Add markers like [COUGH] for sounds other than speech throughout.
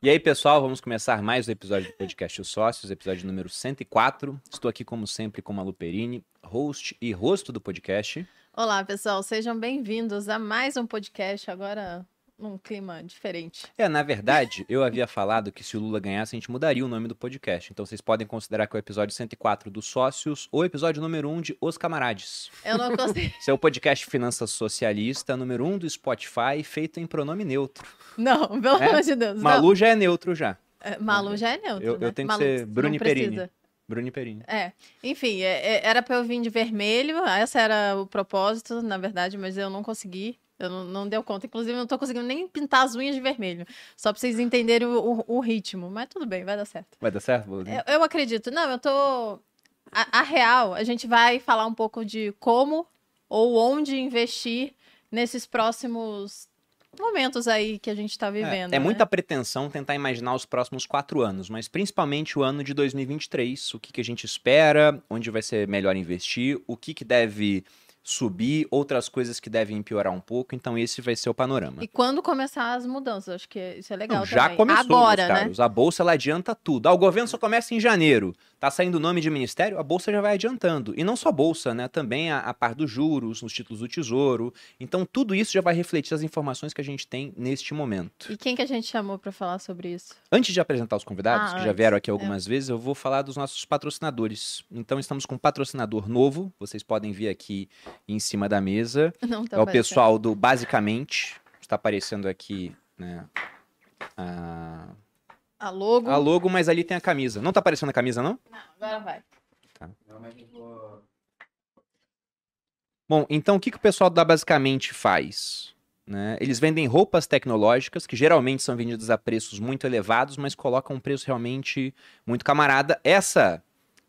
E aí, pessoal, vamos começar mais um episódio do podcast Os Sócios, episódio número 104. Estou aqui, como sempre, com a Luperini, host e rosto do podcast. Olá, pessoal, sejam bem-vindos a mais um podcast. Agora num clima diferente. É, na verdade, eu havia falado que se o Lula ganhasse, a gente mudaria o nome do podcast. Então vocês podem considerar que é o episódio 104 dos Sócios ou episódio número 1 de Os Camarades. Eu não consigo. Esse é o podcast Finanças Socialista, número 1 do Spotify, feito em pronome neutro. Não, pelo É? amor de Deus. Malu já é neutro já. não. É, Malu já é neutro. Eu- né? eu tenho que Malu, ser não Bruni Perini. precisa. Bruni Perini. É, enfim, é- é- era pra eu vir de vermelho, esse era o propósito, na verdade, mas eu não consegui. Eu não, não deu conta. Inclusive, eu não tô conseguindo nem pintar as unhas de vermelho. Só pra vocês entenderem o, o- o ritmo. Mas tudo bem, vai dar certo. Vai dar certo, Boludinho? Eu, eu acredito. Não, eu tô. A, a real, a gente vai falar um pouco de como ou onde investir nesses próximos momentos aí que a gente tá vivendo. É, é né? muita pretensão tentar imaginar os próximos quatro anos, mas principalmente o ano de 2023. O que, que a gente espera, onde vai ser melhor investir, o que, que deve subir, outras coisas que devem piorar um pouco. Então, esse vai ser o panorama. E quando começar as mudanças, acho que isso é legal Não, já também. começou, Agora, né? caros. A bolsa ela adianta tudo. Ah, o governo só começa em janeiro. Tá saindo o nome de ministério, a bolsa já vai adiantando. E não só bolsa, né? Também a, a par dos juros, os títulos do tesouro. Então, tudo isso já vai refletir as informações que a gente tem neste momento. E quem que a gente chamou pra falar sobre isso? Antes de apresentar os convidados, Ah, que já antes. vieram aqui algumas vezes, eu vou falar dos nossos patrocinadores. Então, estamos com um patrocinador novo. Vocês podem ver aqui em cima da mesa. [LAUGHS] Não tá é o pessoal do Basicamente. Está aparecendo aqui, né? A, A logo. a logo, mas ali tem a camisa. Não tá aparecendo a camisa, não? Não, agora vai. Bom, então o que, que o pessoal da Basicamente faz? Né? Eles vendem roupas tecnológicas que geralmente são vendidas a preços muito elevados, mas colocam um preço realmente muito camarada. Essa,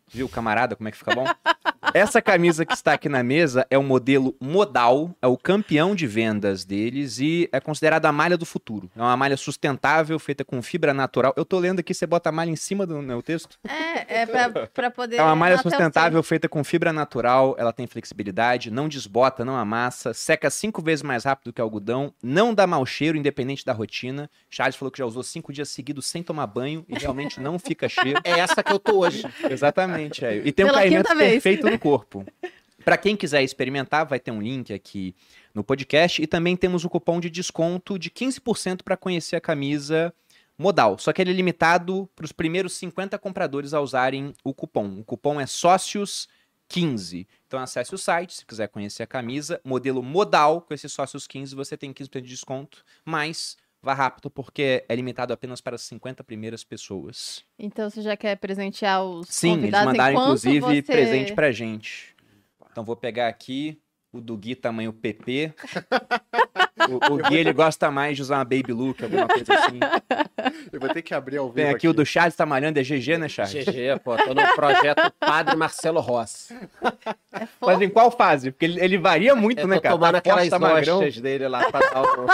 viu, camarada, como é que fica bom? [LAUGHS] Essa camisa que está aqui na mesa é o modelo modal, é o campeão de vendas deles e é considerada a malha do futuro. É uma malha sustentável, feita com fibra natural. Eu tô lendo aqui, você bota a malha em cima do meu texto? É, é pra, pra poder. É uma malha sustentável feita com fibra natural, ela tem flexibilidade, não desbota, não amassa, seca cinco vezes mais rápido que algodão, não dá mau cheiro, independente da rotina. Charles falou que já usou cinco dias seguidos sem tomar banho e realmente não fica cheiro. É essa que eu tô hoje. Exatamente, é. E tem um Pela caimento quinta vez. perfeito no corpo. Para quem quiser experimentar, vai ter um link aqui no podcast e também temos o cupom de desconto de 15% para conhecer a camisa modal. Só que ele é limitado para os primeiros 50 compradores a usarem o cupom. O cupom é sócios 15. Então acesse o site se quiser conhecer a camisa, modelo modal com esses sócios 15, você tem 15% de desconto, mas vá rápido porque é limitado apenas para as 50 primeiras pessoas. Então você já quer presentear os Sim, eles mandaram inclusive você... presente pra gente. Então vou pegar aqui o do Gui tamanho PP. o, o Gui ele gosta mais de usar uma baby look, alguma coisa assim. Eu vou ter que abrir ao vivo Tem aqui, o do Charles tá malhando, é GG, né, Charles? GG, pô, tô no projeto Padre Marcelo Rossi. É. Mas em qual fase? Porque ele, ele varia muito, Eu né, cara? tomando Tá aquelas tá hostes dele lá pra dar o...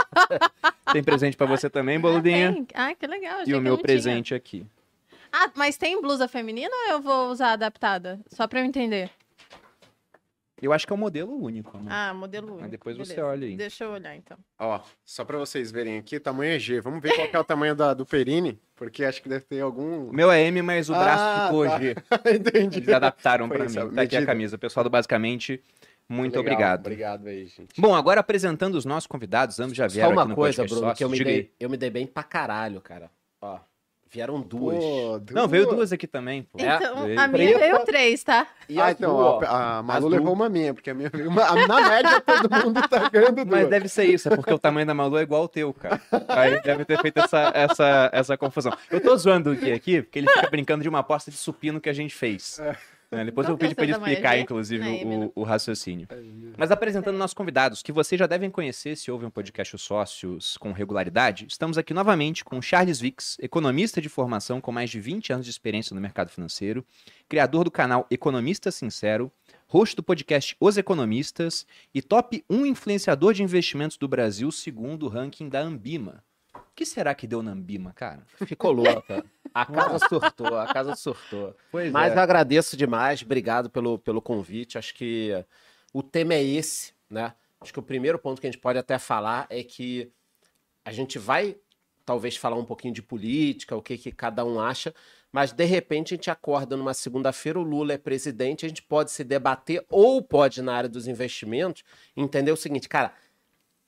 [LAUGHS] Tem presente pra você também, boludinha. Tem. Ah, que legal. achei E o meu não tinha. presente aqui. Ah, mas tem blusa feminina ou eu vou usar adaptada? Só pra eu entender. Eu acho que é um modelo único, né? Ah, modelo único. depois você beleza. olha aí. Deixa eu olhar então. Ó, só pra vocês verem aqui, tamanho é G. Vamos ver qual que é o tamanho da, do Perini, porque acho que deve ter algum... Meu é M, mas o braço Ah, ficou tá. G. [LAUGHS] Entendi. Eles adaptaram Foi pra essa mim. Tá aqui a camisa. Pessoal do Basicamente, muito Legal, obrigado. Obrigado aí, gente. Bom, agora apresentando os nossos convidados, ambos já Só vieram aqui uma no coisa, podcast Bruno, que eu me, dei, eu me dei bem pra caralho, cara. Ó, vieram duas. Pô, Não, veio duas aqui também, pô. É, Então, veio. a minha Preta. veio três, tá? E ah, então, duas, ó, a, a Malu levou uma minha, porque a minha veio uma... a- Na média, [LAUGHS] todo mundo tá ganhando duas. Mas deve ser isso, é porque o tamanho da Malu é igual ao teu, cara. Aí deve ter feito essa, essa, essa confusão. Eu tô zoando o Gui aqui, porque ele fica brincando de uma aposta de supino que a gente fez. Né? Depois Qual eu que é pedi o pra ele explicar, inclusive, o, o raciocínio. Mas apresentando nossos convidados, que vocês já devem conhecer se ouvem um podcast Os Sócios com regularidade, estamos aqui novamente com Charles Vix, economista de formação com mais de 20 anos de experiência no mercado financeiro, criador do canal Economista Sincero, host do podcast Os Economistas e top 1 influenciador de investimentos do Brasil segundo o ranking da Ambima. O que será que deu na Ambima, cara? Ficou louca. A casa surtou, a casa surtou. Pois Mas é. eu agradeço demais, obrigado pelo, pelo convite. Acho que o tema é esse, né? Acho que o primeiro ponto que a gente pode até falar é que a gente vai talvez falar um pouquinho de política, o que, que cada um acha, mas de repente a gente acorda numa segunda-feira, o Lula é presidente, a gente pode se debater ou pode, na área dos investimentos, entender o seguinte, cara,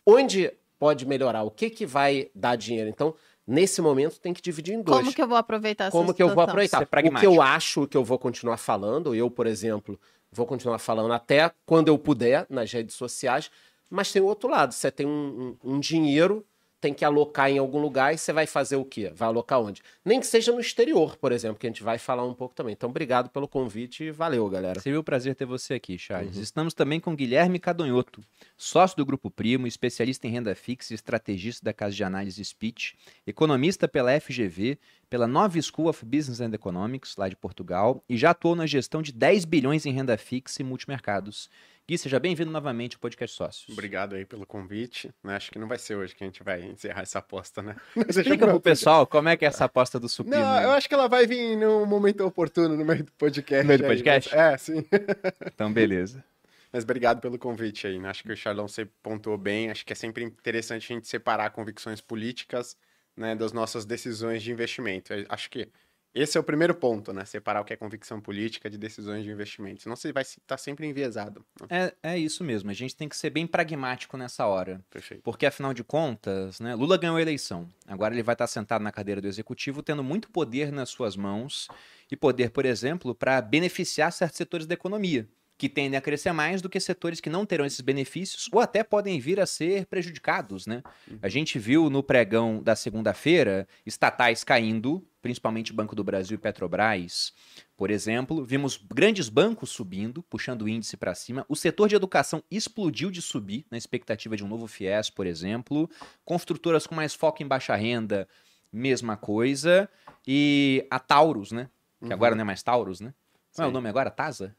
onde pode melhorar? O que, que vai dar dinheiro? Então, nesse momento, tem que dividir em dois. Como que eu vou aproveitar essa Como que eu vou situação? aproveitar? Ser O que eu acho que eu vou continuar falando, eu, por exemplo, vou continuar falando até quando eu puder nas redes sociais, mas tem o outro lado, você tem um, um- um dinheiro, tem que alocar em algum lugar e você vai fazer o quê? Vai alocar onde? Nem que seja no exterior, por exemplo, que a gente vai falar um pouco também. Então, obrigado pelo convite e valeu, galera. Seria um prazer ter você aqui, Charles. Uhum. Estamos também com Guilherme Cadonhoto, sócio do Grupo Primo, especialista em renda fixa e estrategista da casa de análise Speech, economista pela FGV, pela Nova School of Business and Economics, lá de Portugal, e já atuou na gestão de 10 bilhões em renda fixa e multimercados. Gui, seja bem-vindo novamente ao Podcast Sócios. Obrigado aí pelo convite. né? Acho que não vai ser hoje que a gente vai encerrar essa aposta, né? [LAUGHS] Explica pro pessoal como é que é essa aposta do supino. Não, eu acho que ela vai vir num momento oportuno no meio do podcast. No meio do aí, podcast? mas- É, sim. [LAUGHS] Então, beleza. Mas obrigado pelo convite aí. né? Acho que o Charlão você pontuou bem. Acho que é sempre interessante a gente separar convicções políticas né, das nossas decisões de investimento. Acho que esse é o primeiro ponto, né? Separar o que é convicção política de decisões de investimento. Senão você vai estar sempre enviesado. né? É, é isso mesmo. A gente tem que ser bem pragmático nessa hora. Perfeito. Porque, afinal de contas, né, Lula ganhou a eleição. Agora ele vai estar sentado na cadeira do executivo, tendo muito poder nas suas mãos. E poder, por exemplo, para beneficiar certos setores da economia, que tendem a crescer mais do que setores que não terão esses benefícios ou até podem vir a ser prejudicados. Né? A gente viu no pregão da segunda-feira estatais caindo, principalmente Banco do Brasil e Petrobras. Por exemplo, vimos grandes bancos subindo, puxando o índice para cima. O setor de educação explodiu de subir, na expectativa de um novo FIES, por exemplo. Construtoras com mais foco em baixa renda, mesma coisa. E a Taurus, né? Que Uhum. agora não é mais Taurus, né? Qual é o nome agora? Tasa?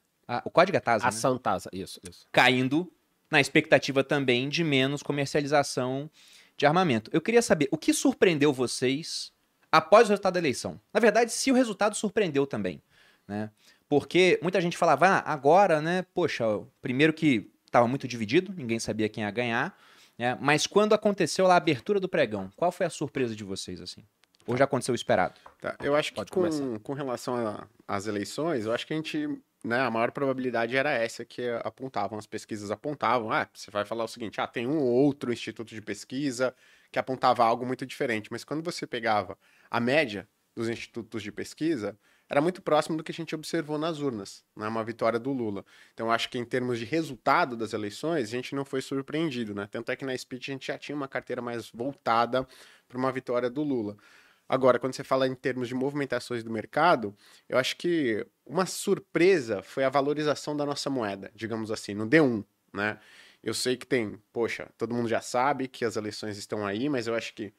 O código é Tasa, A né? Santasa, isso, isso. Caindo na expectativa também de menos comercialização de armamento. Eu queria saber, o que surpreendeu vocês após o resultado da eleição? Na verdade, se o resultado surpreendeu também, né? Porque muita gente falava, ah, agora, né, poxa, primeiro que estava muito dividido, ninguém sabia quem ia ganhar, né? Mas quando aconteceu lá a abertura do pregão, qual foi a surpresa de vocês, assim? Ou já aconteceu o esperado? Tá, Eu acho que Pode com, começar. com relação às eleições, eu acho que a gente, né, a maior probabilidade era essa que apontavam, as pesquisas apontavam, ah, você vai falar o seguinte, ah, tem um ou outro instituto de pesquisa que apontava algo muito diferente, mas quando você pegava a média dos institutos de pesquisa, era muito próximo do que a gente observou nas urnas, né, uma vitória do Lula. Então, acho que em termos de resultado das eleições, a gente não foi surpreendido, né? Tanto é que na speech a gente já tinha uma carteira mais voltada para uma vitória do Lula. Agora, quando você fala em termos de movimentações do mercado, eu acho que uma surpresa foi a valorização da nossa moeda, digamos assim, no D1, né? Eu sei que tem, poxa, todo mundo já sabe que as eleições estão aí, mas eu acho que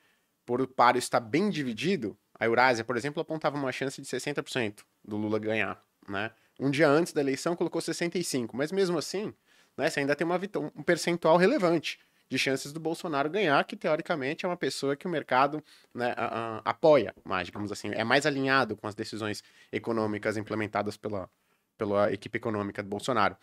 por o páreo estar bem dividido, a Eurásia, por exemplo, apontava uma chance de 60% do Lula ganhar, né? Um dia antes da eleição colocou 65, mas mesmo assim, né, você ainda tem uma um percentual relevante de chances do Bolsonaro ganhar, que teoricamente é uma pessoa que o mercado né, a- a- apoia mais, digamos assim, é mais alinhado com as decisões econômicas implementadas pela, pela equipe econômica do Bolsonaro.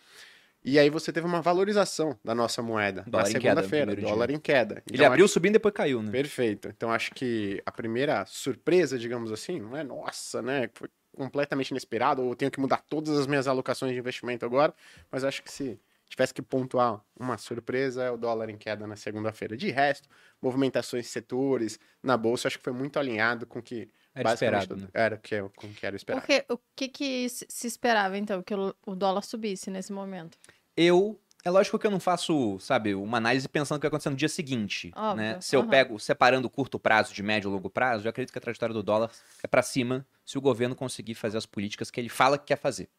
E aí você teve uma valorização da nossa moeda Dólar na segunda-feira, dólar em queda. Ele Então, abriu subindo e depois caiu, né? Perfeito. Então acho que a primeira surpresa, digamos assim, não é nossa, né? Foi completamente inesperado, ou eu tenho que mudar todas as minhas alocações de investimento agora, mas acho que se tivesse que pontuar uma surpresa, é o dólar em queda na segunda-feira. De resto, movimentações de setores na bolsa, acho que foi muito alinhado com o que Era esperado, né? era o que, eu- com o que era esperado. Porque, o que, que se esperava, então, que o dólar subisse nesse momento? Eu. É lógico que eu não faço, sabe, uma análise pensando o que vai acontecer no dia seguinte. Óbvio, Né? Se eu aham. pego separando curto prazo de médio e longo prazo, eu acredito que a trajetória do dólar é para cima se o governo conseguir fazer as políticas que ele fala que quer fazer.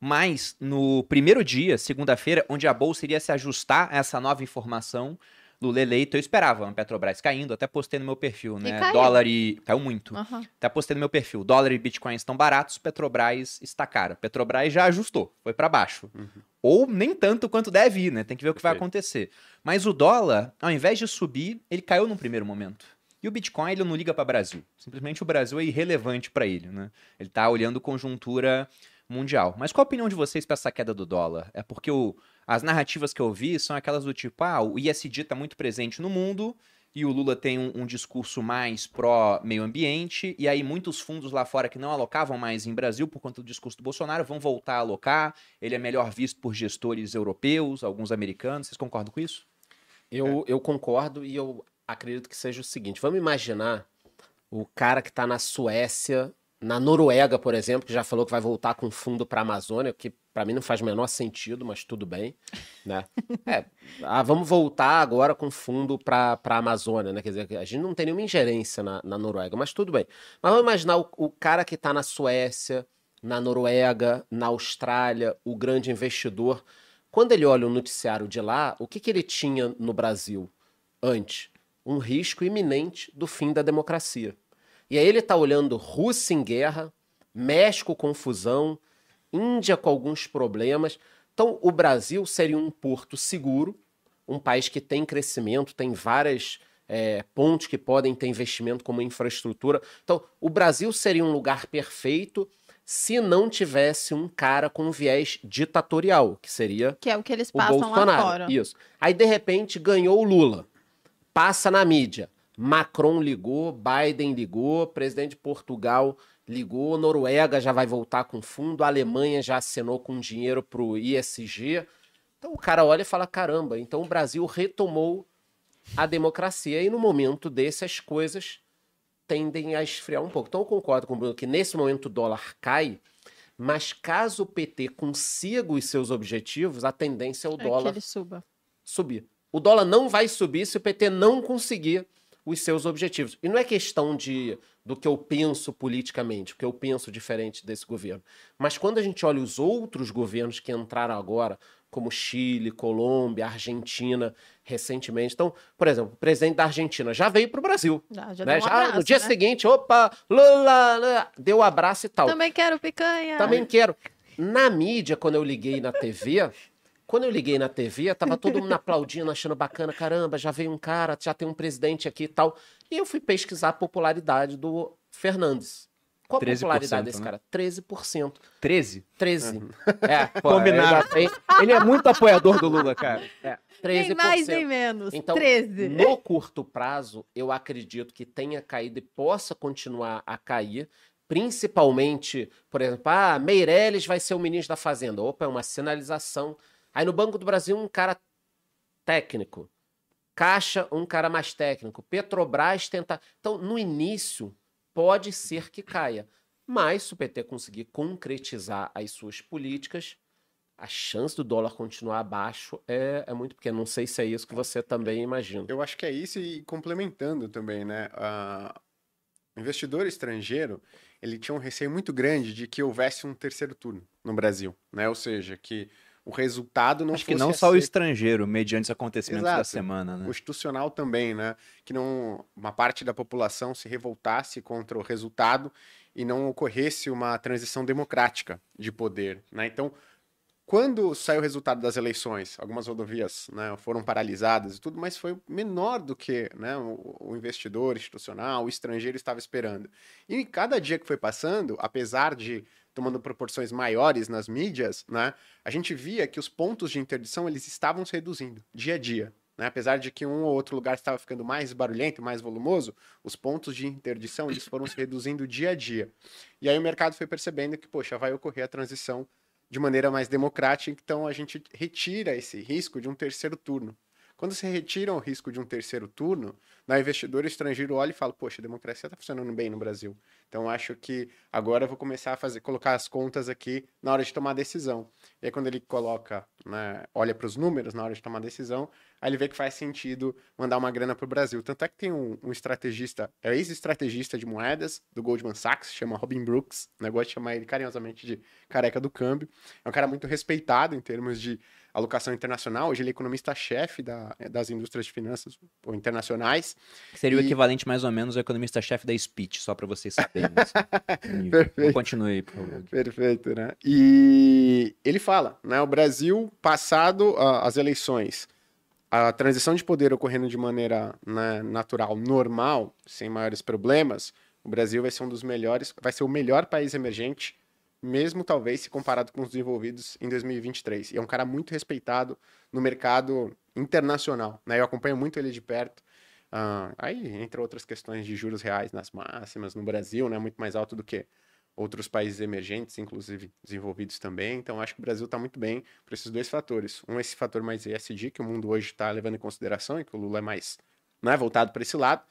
Mas no primeiro dia, segunda-feira, onde a bolsa iria se ajustar a essa nova informação, Lula eleito, eu esperava a Petrobras caindo, até postei no meu perfil, né? caiu. Dólar e. Caiu muito. Aham. Até postei no meu perfil. Dólar e Bitcoin estão baratos, Petrobras está cara. Petrobras já ajustou, foi para baixo. Ou nem tanto quanto deve ir, né? Tem que ver o que vai acontecer. Mas o dólar, ao invés de subir, ele caiu num primeiro momento. E o Bitcoin, ele não liga para Brasil. Simplesmente o Brasil é irrelevante para ele, né? Ele tá olhando conjuntura mundial. Mas qual a opinião de vocês para essa queda do dólar? É porque o- as narrativas que eu vi são aquelas do tipo, ah, o ISD tá muito presente no mundo e o Lula tem um, um discurso mais pró-meio ambiente, e aí muitos fundos lá fora que não alocavam mais em Brasil por conta do discurso do Bolsonaro vão voltar a alocar. Ele é melhor visto por gestores europeus, alguns americanos. Vocês concordam com isso? Eu, eu concordo e eu acredito que seja o seguinte: vamos imaginar o cara que está na Suécia, na Noruega, por exemplo, que já falou que vai voltar com fundo para a Amazônia, que para mim não faz o menor sentido, mas tudo bem, né? [LAUGHS] É, ah, vamos voltar agora com fundo para a Amazônia, né? Quer dizer, a gente não tem nenhuma ingerência na, na Noruega, mas tudo bem. Mas vamos imaginar o, o cara que está na Suécia, na Noruega, na Austrália, o grande investidor. Quando ele olha o noticiário de lá, o que, que ele tinha no Brasil antes? Um risco iminente do fim da democracia. E aí ele está olhando Rússia em guerra, México confusão, Índia com alguns problemas. Então, o Brasil seria um porto seguro, um país que tem crescimento, tem várias é, pontes que podem ter investimento como infraestrutura. Então, o Brasil seria um lugar perfeito se não tivesse um cara com viés ditatorial, que seria Que é o que eles o passam lá Bolsonaro. fora. Isso. Aí, de repente, ganhou o Lula. Passa na mídia. Macron ligou, Biden ligou, presidente de Portugal ligou, Noruega já vai voltar com fundo, a Alemanha já assinou com dinheiro para o ISG. Então o cara olha e fala: caramba, então o Brasil retomou a democracia. E no momento desse, as coisas tendem a esfriar um pouco. Então eu concordo com o Bruno que nesse momento o dólar cai, mas caso o PT consiga os seus objetivos, a tendência é o É dólar subir. O dólar não vai subir se o PT não conseguir os seus objetivos. E não é questão de do que eu penso politicamente, porque eu penso diferente desse governo. Mas quando a gente olha os outros governos que entraram agora, como Chile, Colômbia, Argentina, recentemente. Então, por exemplo, o presidente da Argentina já veio para o Brasil. Já, já né? um Já abraço, no dia né? seguinte, opa, Lula, Lula, deu um abraço e tal. Também quero picanha. Também quero. Na mídia, quando eu liguei na TV, quando eu liguei na TV, tava todo mundo [LAUGHS] aplaudindo, achando bacana, caramba, já veio um cara, já tem um presidente aqui e tal. E eu fui pesquisar a popularidade do Fernandes. Qual a 13%, popularidade desse né? cara? 13%. 13? 13. É, [LAUGHS] pô, Combinado. tem- Ele é muito apoiador do Lula, cara. É, 13%. Nem mais, nem menos. Então, 13. No curto prazo, eu acredito que tenha caído e possa continuar a cair, principalmente, por exemplo, ah, Meirelles vai ser o ministro da Fazenda. Opa, é uma sinalização. Aí no Banco do Brasil, um cara técnico. Caixa, um cara mais técnico. Petrobras tenta. Então, no início, pode ser que caia. Mas, se o PT conseguir concretizar as suas políticas, a chance do dólar continuar abaixo é, é muito pequena. Não sei se é isso que você também imagina. Eu acho que é isso e complementando também, né? o investidor estrangeiro, ele tinha um receio muito grande de que houvesse um terceiro turno no Brasil, né? Ou seja, que o resultado não Acho que não só o aceito- estrangeiro, mediante os acontecimentos da Exato. semana, né? constitucional também, né? Que não uma parte da população se revoltasse contra o resultado e não ocorresse uma transição democrática de poder, né? Então, quando saiu o resultado das eleições, algumas rodovias né, foram paralisadas e tudo, mas foi menor do que né, o, o investidor institucional, o estrangeiro estava esperando. E cada dia que foi passando, apesar de tomando proporções maiores nas mídias, né, a gente via que os pontos de interdição eles estavam se reduzindo dia a dia. Né? Apesar de que um ou outro lugar estava ficando mais barulhento, mais volumoso, os pontos de interdição eles foram se reduzindo dia a dia. E aí o mercado foi percebendo que, poxa, vai ocorrer a transição de maneira mais democrática, então a gente retira esse risco de um terceiro turno. Quando você retira o risco de um terceiro turno, o investidor estrangeiro olha e fala, poxa, a democracia está funcionando bem no Brasil. Então acho que agora eu vou começar a fazer, colocar as contas aqui na hora de tomar decisão. E aí quando ele coloca, né, olha para os números na hora de tomar decisão, aí ele vê que faz sentido mandar uma grana para o Brasil. Tanto é que tem um, um estrategista, é ex-estrategista de moedas do Goldman Sachs, chama Robin Brooks, negócio de chamar ele carinhosamente de careca do câmbio. É um cara muito respeitado em termos de alocação internacional. Hoje ele é economista-chefe da, das indústrias de finanças ou internacionais. Que seria o E- equivalente mais ou menos ao economista-chefe da Speech, só pra vocês saberem. assim. [LAUGHS] Perfeito. Continue aí, por favor. Perfeito, né? E ele fala, né? O Brasil, passado ah, as eleições, a transição de poder ocorrendo de maneira né, natural, normal, sem maiores problemas, o Brasil vai ser um dos melhores, vai ser o melhor país emergente, mesmo talvez se comparado com os desenvolvidos em 2023. E é um cara muito respeitado no mercado internacional, né? Eu acompanho muito ele de perto. Ah, aí, entre outras questões de juros reais nas máximas no Brasil, né, muito mais alto do que outros países emergentes, inclusive desenvolvidos também. Então, acho que o Brasil está muito bem para esses dois fatores. Um, esse fator mais ESG, que o mundo hoje está levando em consideração e que o Lula é mais né, voltado para esse lado.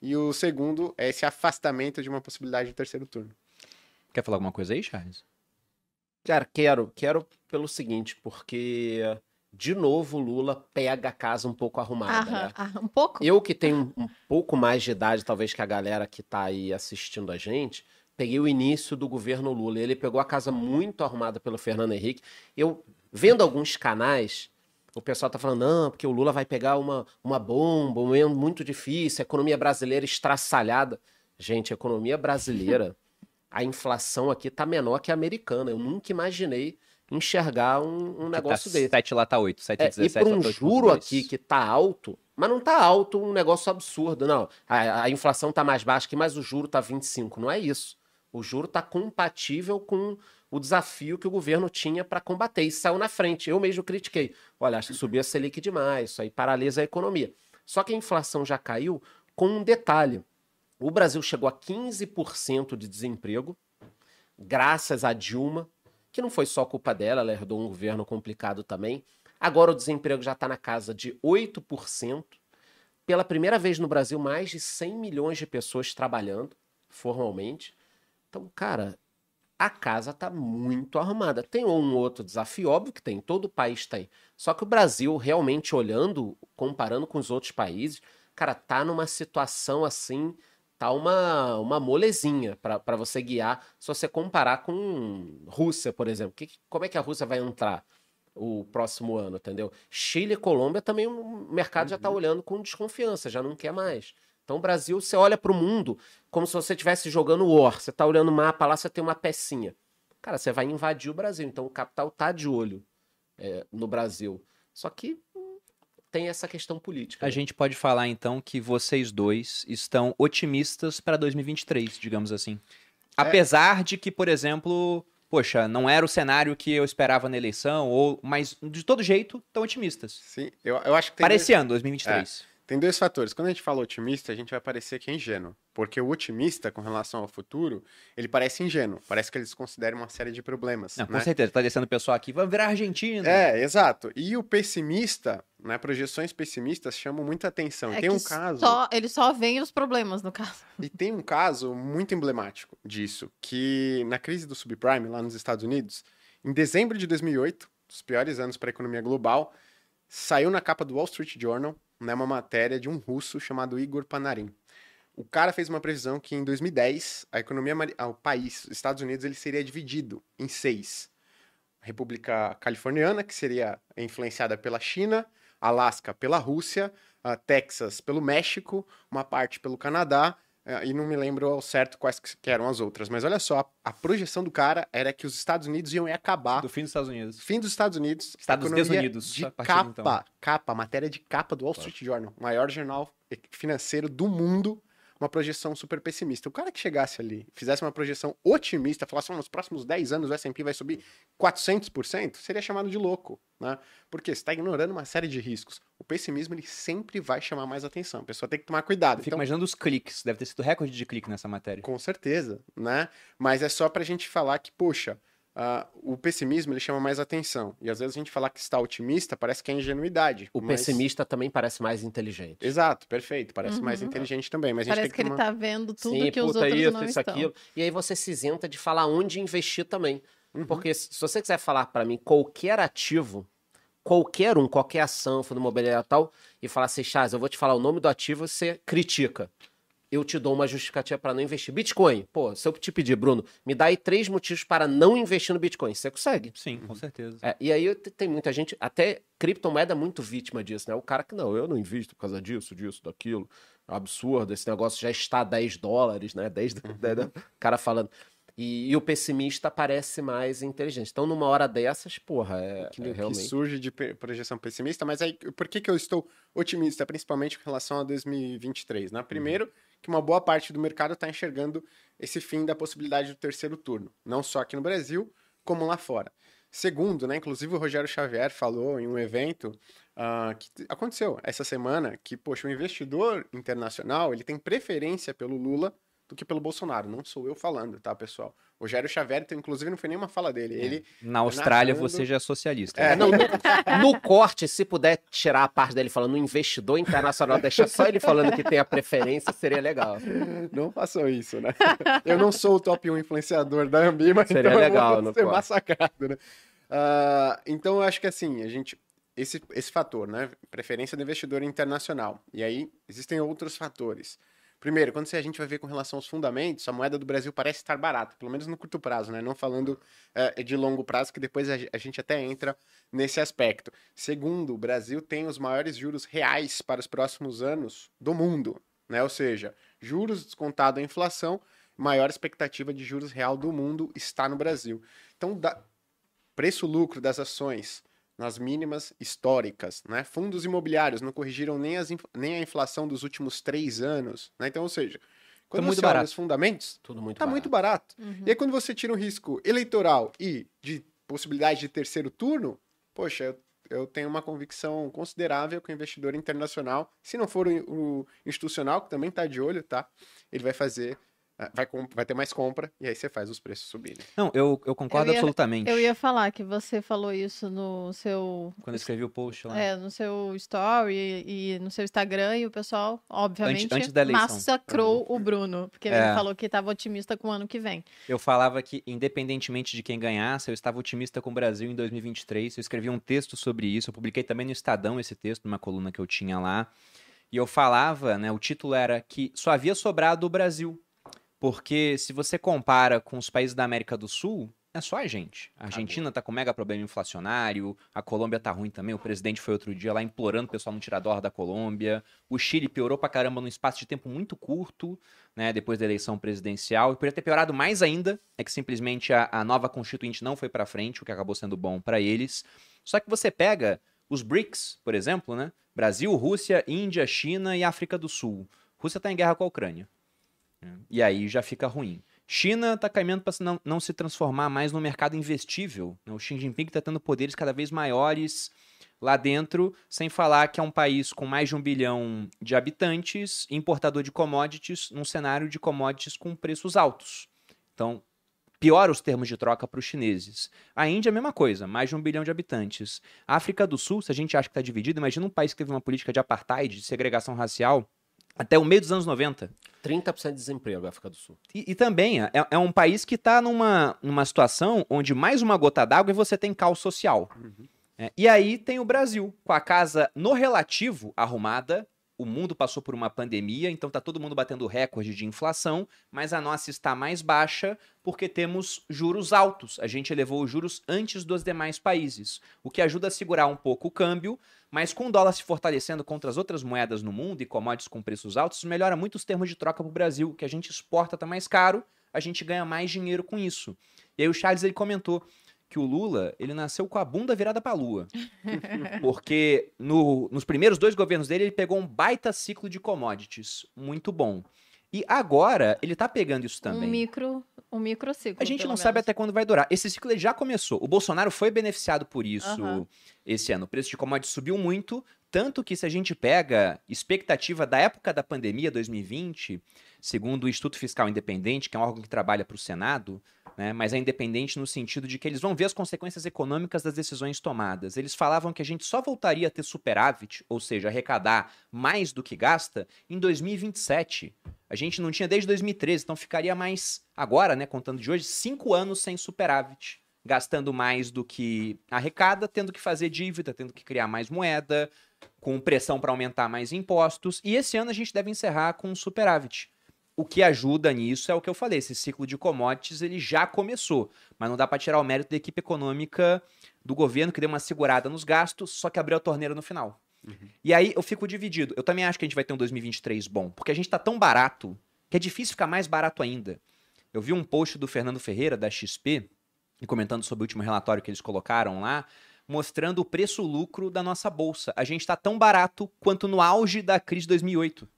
E o segundo é esse afastamento de uma possibilidade de terceiro turno. Quer falar alguma coisa aí, Charles? Cara, quero. Quero pelo seguinte, porque, de novo, o Lula pega a casa um pouco arrumada, Aham, né? ah, um pouco? Eu que tenho um pouco mais de idade, talvez que a galera que tá aí assistindo a gente, peguei o início do governo Lula. Ele pegou a casa muito arrumada pelo Fernando Henrique. Eu, vendo alguns canais, o pessoal tá falando, não, porque o Lula vai pegar uma, uma bomba, um momento muito difícil, a economia brasileira estraçalhada. Gente, a economia brasileira, a inflação aqui tá menor que a americana. Eu nunca imaginei enxergar um, um negócio tá desse. 7 lá tá 8, 7 É, e 17 por um lá tá 8,2. juro aqui que tá alto, mas não tá alto um negócio absurdo, não. A, a inflação tá mais baixa aqui, mas o juro tá 25. Não é isso. O juro tá compatível com o desafio que o governo tinha para combater. E saiu na frente. Eu mesmo critiquei. Olha, acho que subiu a Selic demais, isso aí paralisa a economia. Só que a inflação já caiu com um detalhe. O Brasil chegou a 15% de desemprego, graças a Dilma, que não foi só culpa dela, ela herdou um governo complicado também. Agora o desemprego já está na casa de 8%. Pela primeira vez no Brasil, mais de 100 milhões de pessoas trabalhando formalmente. Então, cara, a casa está muito arrumada. Tem um outro desafio, óbvio que tem, todo país tem. Só que o Brasil, realmente olhando, comparando com os outros países, cara, tá numa situação assim, tá uma, uma molezinha para você guiar. Se você comparar com Rússia, por exemplo, que, como é que a Rússia vai entrar o próximo ano, entendeu? Chile e Colômbia também o mercado já está olhando com desconfiança, já não quer mais. Então, o Brasil, você olha para o mundo como se você estivesse jogando War. Você está olhando o mapa lá, você tem uma pecinha. Cara, você vai invadir o Brasil. Então, o capital tá de olho é, no Brasil. Só que tem essa questão política. A né? gente pode falar então que vocês dois estão otimistas para 2023, digamos assim. Apesar de que, por exemplo, poxa, não era o cenário que eu esperava na eleição, ou mas de todo jeito, estão otimistas. Sim, eu, eu acho que tem Para dois- esse ano, 2023. Tem dois fatores. Quando a gente fala otimista, a gente vai parecer que é ingênuo. Porque o otimista, com relação ao futuro, ele parece ingênuo. Parece que eles consideram uma série de problemas. Não, com né? certeza, tá descendo o pessoal aqui, vamos virar Argentina. É, exato. E o pessimista, né? Projeções pessimistas chamam muita atenção. É tem um caso. Só, ele só vê os problemas, no caso. [LAUGHS] E tem um caso muito emblemático disso, que na crise do subprime lá nos Estados Unidos, em dezembro de 2008, dos piores anos para a economia global, saiu na capa do Wall Street Journal né, uma matéria de um russo chamado Igor Panarin. O cara fez uma previsão que em 2010 a economia, ah, o país, os Estados Unidos, ele seria dividido em seis. República Californiana, que seria influenciada pela China, Alasca pela Rússia, a Texas pelo México, uma parte pelo Canadá, e não me lembro ao certo quais que eram as outras. Mas olha só, a, a projeção do cara era que os Estados Unidos iam acabar. Do fim dos Estados Unidos. Fim dos Estados Unidos. Estados Desunidos, partir de capa, então. capa, matéria de capa do Wall Street Journal, maior jornal financeiro do mundo, uma projeção super pessimista. O cara que chegasse ali, fizesse uma projeção otimista, falasse, "Oh, nos próximos 10 anos o S&P vai subir 400%, seria chamado de louco, né? Porque você está ignorando uma série de riscos. O pessimismo, ele sempre vai chamar mais atenção. A pessoa tem que tomar cuidado. Eu fico Então, imaginando os cliques, deve ter sido recorde de clique nessa matéria. com certeza, né? Mas é só pra gente falar que, poxa, ah, o pessimismo ele chama mais atenção. E às vezes a gente falar que está otimista parece que é ingenuidade. O mas- pessimista também parece mais inteligente. Exato, perfeito. Parece mais Uhum. inteligente também. Mas a gente Parece que que ele tomar... tá vendo tudo Sim, que os outros isso, não isso, estão. aquilo. E aí você se isenta de falar onde investir também. Uhum. Porque se você quiser falar pra mim qualquer ativo, qualquer um, qualquer ação, fundo imobiliário e tal, e falar assim, Chaz, eu vou te falar o nome do ativo, você critica. Eu te dou uma justificativa para não investir. Bitcoin, pô, se eu te pedir, Bruno, me dá aí três motivos para não investir no Bitcoin. Você consegue. Sim, com certeza. É, e aí te- tem muita gente, até criptomoeda é muito vítima disso, né? O cara que não, eu não invisto por causa disso, disso, daquilo. É um absurdo, esse negócio já está a 10 dólares, né? 10, Uhum. né? O cara falando. E, e o pessimista parece mais inteligente. Então, numa hora dessas, porra, é, que, é que realmente. surge de projeção pessimista, mas aí por que, que eu estou otimista, principalmente com relação a 2023? Né? Primeiro, que uma boa parte do mercado está enxergando esse fim da possibilidade do terceiro turno, não só aqui no Brasil, como lá fora. Segundo, né, inclusive o Rogério Xavier falou em um evento ah, que aconteceu essa semana que, poxa, o investidor internacional ele tem preferência pelo Lula do que pelo Bolsonaro. Não sou eu falando, tá, pessoal? O Rogério Xavier, inclusive, não foi nenhuma fala dele. Ele Na Austrália narrando- você já é socialista. É, não, no, no corte, se puder tirar a parte dele falando investidor internacional, deixar só ele falando que tem a preferência, seria legal. Não façam isso, né? Eu não sou o top 1 influenciador da Ambi, mas Seria então legal eu vou ser corte. massacrado, né? Ah, então, eu acho que assim, a gente... Esse, esse fator, né? Preferência do investidor internacional. E aí, existem outros fatores. Primeiro, quando a gente vai ver com relação aos fundamentos, a moeda do Brasil parece estar barata, pelo menos no curto prazo, né? Não falando eh, de longo prazo, que depois a, ge- a gente até entra nesse aspecto. Segundo, o Brasil tem os maiores juros reais para os próximos anos do mundo, né? Ou seja, juros descontado a inflação, maior expectativa de juros real do mundo está no Brasil. Então, da- preço-lucro das ações nas mínimas históricas, né? Fundos imobiliários não corrigiram nem, as inf- nem a inflação dos últimos três anos, né? Então, ou seja, quando muito você olha barato. os fundamentos, Tudo muito tá barato. muito barato. Uhum. E aí, quando você tira um risco eleitoral e de possibilidade de terceiro turno, poxa, eu, eu tenho uma convicção considerável que o investidor internacional, se não for o, o institucional, que também está de olho, tá? Ele vai fazer, vai, com- vai ter mais compra e aí você faz os preços subirem. Não, eu, eu concordo Eu ia- absolutamente. Eu ia falar que você falou isso no seu, Quando eu escrevi o post lá. é, no seu story e, e no seu Instagram e o pessoal, obviamente, antes da eleição. massacrou o Bruno, porque É. ele falou que estava otimista com o ano que vem. Eu falava que, independentemente de quem ganhasse, eu estava otimista com o Brasil em 2023. Eu escrevi um texto sobre isso. Eu publiquei também no Estadão esse texto, numa coluna que eu tinha lá. E eu falava, né? O título era que só havia sobrado o Brasil. Porque se você compara com os países da América do Sul, é só a gente. A Argentina tá com mega problema inflacionário, a Colômbia tá ruim também. O presidente foi outro dia lá implorando o pessoal não tirar dólar da Colômbia. O Chile piorou pra caramba num espaço de tempo muito curto, né? Depois da eleição presidencial. E poderia ter piorado mais ainda, é que simplesmente a, a nova constituinte não foi pra frente, o que acabou sendo bom pra eles. Só que você pega os BRICS, por exemplo, né? Brasil, Rússia, Índia, China e África do Sul. Rússia tá em guerra com a Ucrânia. Né? E aí já fica ruim. China está caminhando para não, não se transformar mais num mercado investível. né? O Xi Jinping está tendo poderes cada vez maiores lá dentro, sem falar que é um país com mais de um bilhão de habitantes, importador de commodities, num cenário de commodities com preços altos. Então, piora os termos de troca para os chineses. A Índia é a mesma coisa, mais de um bilhão de habitantes. A África do Sul, se a gente acha que está dividido, imagina um país que teve uma política de apartheid, de segregação racial, até o meio dos anos 90. 30% de desemprego África do Sul. E, e também é, é um país que está numa, numa situação onde mais uma gota d'água e você tem caos social. É, e aí tem o Brasil, com a casa no relativo arrumada. O mundo passou por uma pandemia, então tá todo mundo batendo recorde de inflação, mas a nossa está mais baixa porque temos juros altos. A gente elevou os juros antes dos demais países, o que ajuda a segurar um pouco o câmbio, mas com o dólar se fortalecendo contra as outras moedas no mundo e commodities com preços altos, isso melhora muito os termos de troca para o Brasil, que a gente exporta tá mais caro, a gente ganha mais dinheiro com isso. E aí o Charles ele comentou que o Lula ele nasceu com a bunda virada para a lua, [LAUGHS] porque no- nos primeiros dois governos dele ele pegou um baita ciclo de commodities, muito bom. E agora ele tá pegando isso também. Um micro, um micro ciclo. A gente não sabe menos. até quando vai durar. Esse ciclo já começou. O Bolsonaro foi beneficiado por isso Aham. esse ano. O preço de commodities subiu muito, tanto que se a gente pega expectativa da época da pandemia 2020, segundo o Instituto Fiscal Independente, que é um órgão que trabalha para o Senado, né, mas é independente no sentido de que eles vão ver as consequências econômicas das decisões tomadas. Eles falavam que a gente só voltaria a ter superávit, ou seja, arrecadar mais do que gasta, em 2027. A gente não tinha desde 2013, então ficaria mais agora, né, contando de hoje, cinco anos sem superávit, gastando mais do que arrecada, tendo que fazer dívida, tendo que criar mais moeda, com pressão para aumentar mais impostos. E esse ano a gente deve encerrar com superávit. O que ajuda nisso é o que eu falei, esse ciclo de commodities ele já começou, mas não dá para tirar o mérito da equipe econômica do governo que deu uma segurada nos gastos, só que abriu a torneira no final. E aí eu fico dividido. Eu também acho que a gente vai ter um 2023 bom, porque a gente tá tão barato que é difícil ficar mais barato ainda. Eu vi um post do Fernando Ferreira, da XP, e comentando sobre o último relatório que eles colocaram lá, mostrando o preço-lucro da nossa bolsa. A gente tá tão barato quanto no auge da crise de 2008.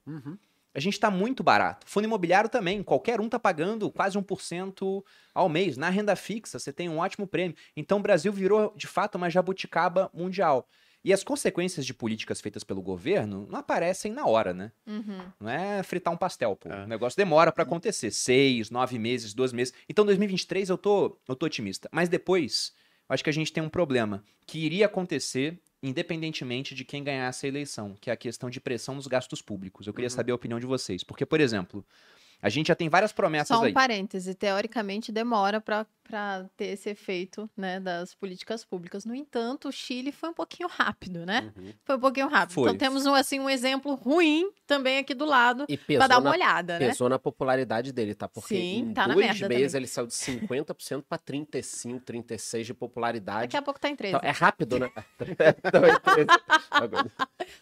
A gente tá muito barato. Fundo imobiliário também. Qualquer um tá pagando quase 1% ao mês. Na renda fixa, você tem um ótimo prêmio. Então o Brasil virou, de fato, uma jabuticaba mundial. E as consequências de políticas feitas pelo governo não aparecem na hora, né? Uhum. Não é fritar um pastel, pô. É. O negócio demora pra acontecer. Seis, nove meses, dois meses. Então, 2023 eu tô, eu tô otimista. Mas depois, eu acho que a gente tem um problema que iria acontecer independentemente de quem ganhasse a eleição, que é a questão de pressão nos gastos públicos. Eu queria Uhum. saber a opinião de vocês. Porque, por exemplo, a gente já tem várias promessas Só um aí. parêntese, teoricamente demora para ter esse efeito né, das políticas públicas. No entanto, o Chile foi um pouquinho rápido, né? Uhum. Foi um pouquinho rápido. Foi. Então temos um, assim, um exemplo ruim também aqui do lado para dar uma na, olhada, né? pesou na popularidade dele, tá? Porque Sim, em tá na dois meses ele saiu de 50% para 35, 36 de popularidade. Daqui a pouco tá em 13. Então, é rápido, né? Então, 13. Agora,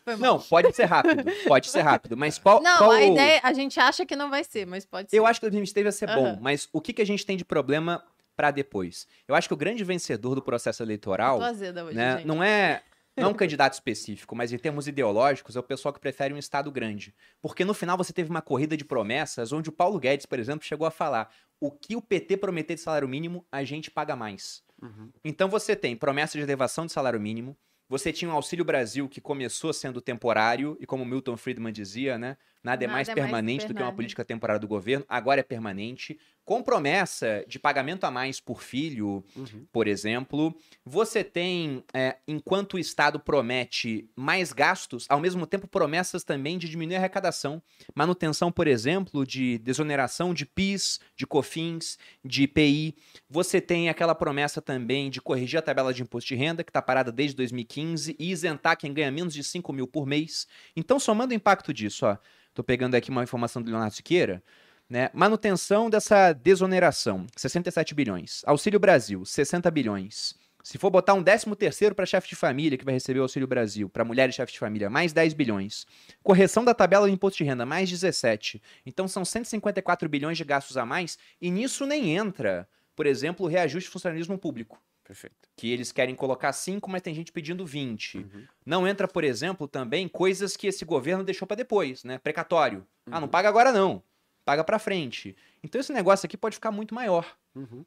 Foi mal. Não, pode ser rápido. Pode ser rápido. Mas qual. Não, qual a ideia, a gente acha que não vai ser, mas pode ser. Eu acho que 2023 vai ser bom, Aham. mas o que, que a gente tem de problema pra depois? Eu acho que o grande vencedor do processo eleitoral hoje, né, não é não é um candidato específico, mas em termos ideológicos é o pessoal que prefere um estado grande. Porque no final você teve uma corrida de promessas onde o Paulo Guedes, por exemplo, chegou a falar: o que o PT prometer de salário mínimo, a gente paga mais. Uhum. Então você tem promessa de elevação de salário mínimo, você tinha o Auxílio Brasil que começou sendo temporário e como Milton Friedman dizia, né, nada é Nada mais é mais permanente do que uma política temporária do governo, agora é permanente, com promessa de pagamento a mais por filho, Uhum. por exemplo. Você tem, é, enquanto o Estado promete mais gastos, ao mesmo tempo promessas também de diminuir a arrecadação. Manutenção, por exemplo, de desoneração de PIS, de COFINS, de IPI. Você tem aquela promessa também de corrigir a tabela de imposto de renda, que está parada desde 2015, e isentar quem ganha menos de 5 mil por mês. Então, somando o impacto disso, ó, tô pegando aqui uma informação do Leonardo Siqueira, né? Manutenção dessa desoneração, 67 bilhões. Auxílio Brasil, 60 bilhões. Se for botar um 13 terceiro para chefe de família que vai receber o Auxílio Brasil, para mulheres chefes de família, mais 10 bilhões. Correção da tabela do imposto de renda, mais 17. Então são 154 bilhões de gastos a mais e nisso nem entra, por exemplo, o reajuste do funcionalismo público Perfeito. que eles querem colocar 5, mas tem gente pedindo 20. Uhum. Não entra, por exemplo, também coisas que esse governo deixou para depois, né? Precatório. Ah, não Uhum. paga agora não. Paga para frente. Então esse negócio aqui pode ficar muito maior. Uhum.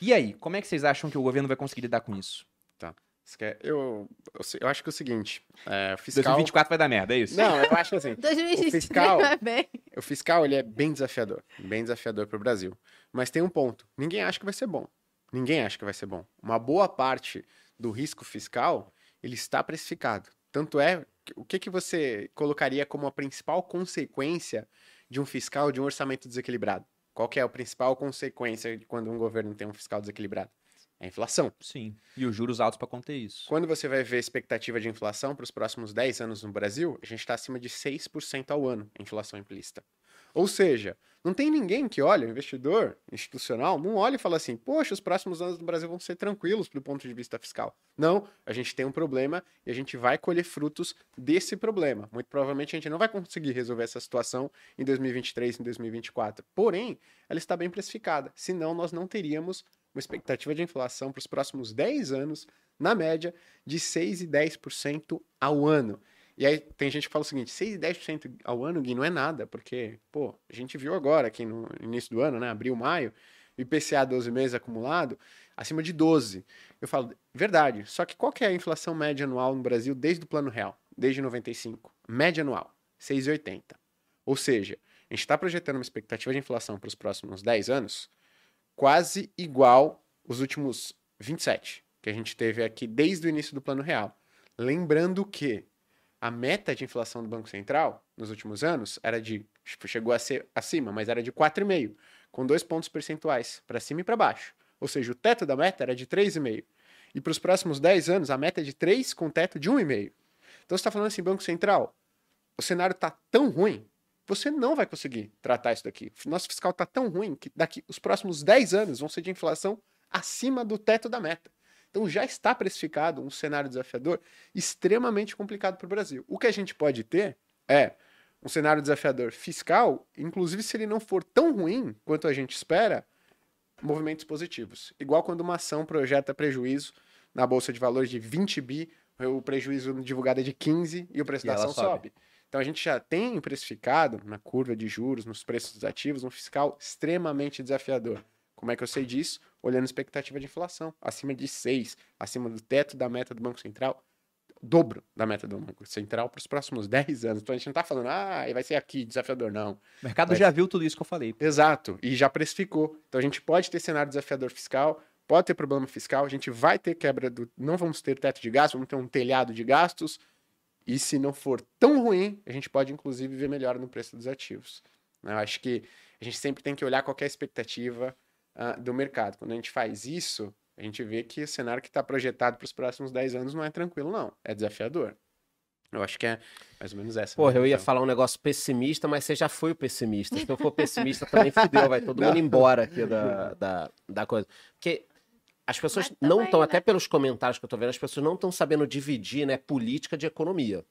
E aí, como é que vocês acham que o governo vai conseguir lidar com isso? Quer- Eu, eu, eu acho que é o seguinte, é, o fiscal... 2024 vai dar merda, é isso? Não, eu acho que assim, [LAUGHS] 2023 fiscal- vai bem. o fiscal ele é bem desafiador, bem desafiador para o Brasil. Mas tem um ponto, ninguém acha que vai ser bom. Ninguém acha que vai ser bom. Uma boa parte do risco fiscal, ele está precificado. Tanto é, o que, que você colocaria como a principal consequência de um fiscal de um orçamento desequilibrado? Qual que é a principal consequência de quando um governo tem um fiscal desequilibrado? É a inflação. Sim. E os juros altos para conter isso. Quando você vai ver a expectativa de inflação para os próximos 10 anos no Brasil, a gente está acima de 6% ao ano, a inflação implícita. Ou seja, não tem ninguém que olha, investidor institucional, não olha e fala assim, poxa, os próximos anos do Brasil vão ser tranquilos do ponto de vista fiscal. Não, a gente tem um problema e a gente vai colher frutos desse problema. Muito provavelmente a gente não vai conseguir resolver essa situação em 2023, em 2024. Porém, ela está bem precificada, senão nós não teríamos uma expectativa de inflação para os próximos 10 anos, na média, de 6 e 10% ao ano. E aí tem gente que fala o seguinte, 6 e 10% ao ano, Gui, não é nada, porque, pô, a gente viu agora aqui no início do ano, né, abril, maio, IPCA 12 meses acumulado, acima de 12. Eu falo, verdade, só que qual que é a inflação média anual no Brasil desde o Plano Real, desde 95? Média anual, 6,80. Ou seja, a gente está projetando uma expectativa de inflação para os próximos 10 anos quase igual os últimos 27 que a gente teve aqui desde o início do Plano Real. Lembrando que a meta de inflação do Banco Central nos últimos anos era de chegou a ser acima, mas era de 4,5, com dois pontos percentuais para cima e para baixo. Ou seja, o teto da meta era de 3,5. E para os próximos 10 anos, a meta é de 3 com teto de 1,5. Então você está falando assim, Banco Central, o cenário está tão ruim, você não vai conseguir tratar isso daqui. Nosso fiscal está tão ruim que daqui os próximos 10 anos vão ser de inflação acima do teto da meta. Então já está precificado um cenário desafiador extremamente complicado para o Brasil. O que a gente pode ter é um cenário desafiador fiscal, inclusive se ele não for tão ruim quanto a gente espera, movimentos positivos. Igual quando uma ação projeta prejuízo na bolsa de valores de 20 bi, o prejuízo divulgado é de 15 e o preço E da ação sobe. sobe. Então a gente já tem precificado na curva de juros, nos preços dos ativos, um fiscal extremamente desafiador. Como é que eu sei disso? Olhando a expectativa de inflação, acima de 6, acima do teto da meta do Banco Central. dobro da meta do Banco Central para os próximos [LAUGHS] 10 anos. Então a gente não está falando, ah, vai ser aqui, desafiador, não. O mercado Mas- já viu tudo isso que eu falei. Exato, e já precificou. Então a gente pode ter cenário desafiador fiscal, pode ter problema fiscal, a gente vai ter quebra do. Não vamos ter teto de gastos, vamos ter um telhado de gastos. E se não for tão ruim, a gente pode inclusive ver melhor no preço dos ativos. Eu acho que a gente sempre tem que olhar qual que a expectativa ah, do mercado. Quando a gente faz isso, a gente vê que o cenário que está projetado para os próximos 10 anos não é tranquilo, não. É desafiador. Eu acho que é mais ou menos essa. Porra, eu ia falar um negócio pessimista, mas você já foi o pessimista. Se eu for pessimista, também fudeu, vai todo [LAUGHS] mundo embora aqui da, da, da coisa. Porque as pessoas não estão, né? até pelos comentários que eu tô vendo, as pessoas não estão sabendo dividir, né, política de economia.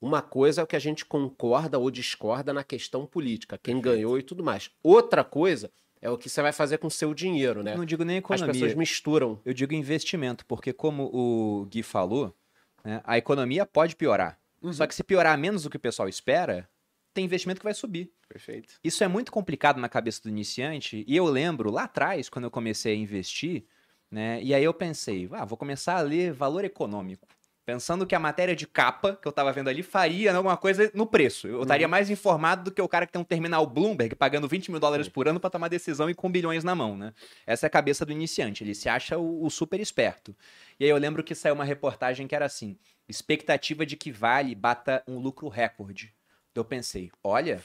Uma coisa é o que a gente concorda ou discorda na questão política, quem ganhou e tudo mais. Outra coisa é o que você vai fazer com o seu dinheiro, né? Não digo nem As economia. pessoas misturam. Eu digo investimento, porque como o Gui falou, né, a economia pode piorar. Uhum. Só que se piorar menos do que o pessoal espera, tem investimento que vai subir. Perfeito. Isso é muito complicado na cabeça do iniciante. E eu lembro lá atrás, quando eu comecei a investir, né? E aí eu pensei, ah, vou começar a ler valor econômico. Pensando que a matéria de capa que eu tava vendo ali faria alguma coisa no preço. Eu estaria mais informado do que o cara que tem um terminal Bloomberg pagando 20 mil dólares por ano para tomar decisão e com bilhões na mão, né? Essa é a cabeça do iniciante. Ele se acha o, o super esperto. E aí eu lembro que saiu uma reportagem que era assim: expectativa de que Vale bata um lucro recorde. Eu pensei, olha,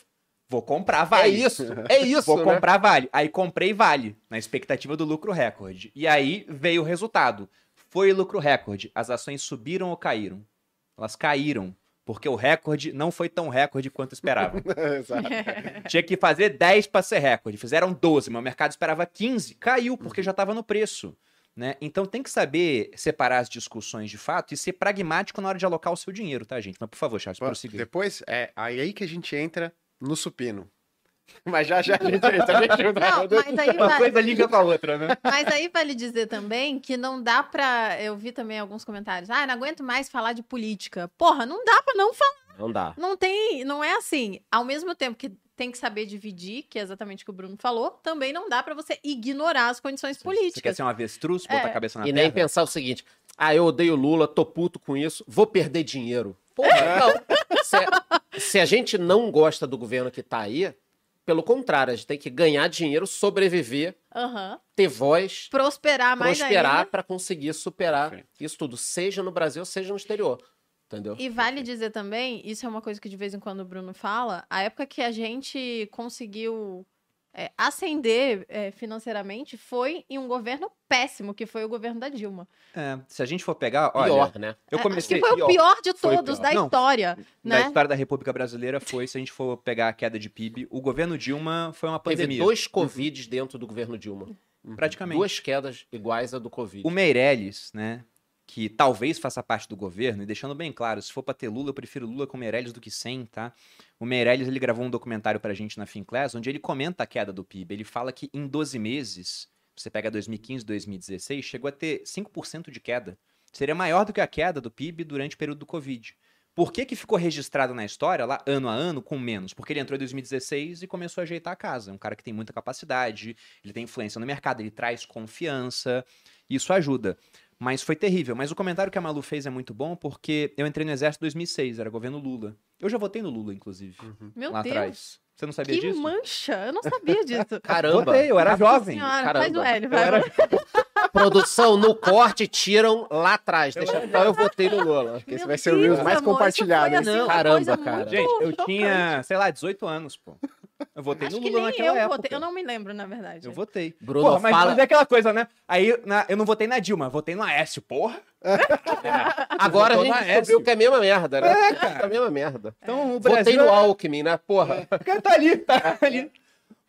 vou comprar É Vale. isso, é isso, [LAUGHS] Vou né? comprar Vale. Aí comprei Vale, na expectativa do lucro recorde. E aí veio o resultado. Foi lucro recorde. As ações subiram ou caíram? Elas caíram. Porque o recorde não foi tão recorde quanto esperava. [LAUGHS] Exato. [LAUGHS] Tinha que fazer 10 para ser recorde. Fizeram 12, mas o mercado esperava 15. Caiu, porque já estava no preço. Né? Então tem que saber separar as discussões de fato e ser pragmático na hora de alocar o seu dinheiro, tá, gente? Mas por favor, Charles, Bom, prossiga. Depois, é aí que a gente entra no supino. [LAUGHS] Mas já já a gente. A gente Não, mas aí, Uma vai- coisa liga com a outra, né? mas aí vale dizer também que não dá pra. Eu vi também alguns comentários. Ah, não aguento mais falar de política. Porra, não dá pra não falar. Não dá. Não tem. Não é assim. Ao mesmo tempo que tem que saber dividir, que é exatamente o que o Bruno falou, também não dá pra você ignorar as condições Você quer políticas. ser um avestruz, botar É. a cabeça na E terra? nem pensar o seguinte: ah, eu odeio Lula, tô puto com isso, vou perder dinheiro. Porra, não. Se, se a gente não gosta do governo que tá aí, pelo contrário, a gente tem que ganhar dinheiro, sobreviver, Aham. ter voz, Prosperar mais prosperar ainda. para conseguir superar Perfeito. isso tudo, seja no Brasil, seja no exterior. Entendeu? E vale dizer também, isso é uma coisa que de vez em quando o Bruno fala, a época que a gente conseguiu é, ascender é, financeiramente foi em um governo péssimo, que foi o governo da Dilma. É, se a gente for pegar, olha, Pior, né? eu É, comecei... que foi o pior de todos pior. da Não, história, Da né? história da República Brasileira foi, se a gente for pegar a queda de PIB, o governo Dilma foi uma Teve pandemia. dois Covids dentro do governo Dilma. Praticamente. Duas quedas iguais à do Covid. O Meirelles, né, que talvez faça parte do governo, e deixando bem claro, se for pra ter Lula, eu prefiro Lula com Meirelles do que sem, tá? O Meirelles, ele gravou um documentário pra gente na Finclass, onde ele comenta a queda do PIB. Ele fala que em 12 meses, você pega 2015, 2016, chegou a ter 5% de queda. Seria maior do que a queda do PIB durante o período do Covid. Por que, que ficou registrado na história, lá ano a ano, com menos? Porque ele entrou em 2016 e começou a ajeitar a casa. É um cara que tem muita capacidade, ele tem influência no mercado, ele traz confiança, isso ajuda. Mas foi terrível. Mas o comentário que a Malu fez é muito bom porque eu entrei no exército em 2006, era governo Lula. Eu já votei no Lula, inclusive, Meu lá Deus, atrás. Você não sabia que disso? mancha! Eu não sabia disso. [LAUGHS] Caramba! Votei, eu era jovem. Senhora, caramba. faz o L, Eu vai. era- [LAUGHS] Produção no corte, tiram lá atrás. Deixa só eu votei no Lula. Esse Meu vai ser o Reels mais amor, compartilhado. assim, caramba, cara. muito Gente, eu chocante. tinha, sei lá, 18 anos, pô. Eu votei Acho no que Lula nem naquela eu época. votei. Eu não me lembro, na verdade. Eu votei. Bruno, Porra, mas, fala- mas é aquela coisa, né? Aí na- eu não votei na Dilma, votei no Aécio, porra. [LAUGHS] Agora a gente descobriu que é a mesma merda, né? É, É cara. a mesma merda. Então o Votei Brasil... no Alckmin, né? Porra. O cara tá ali, tá ali.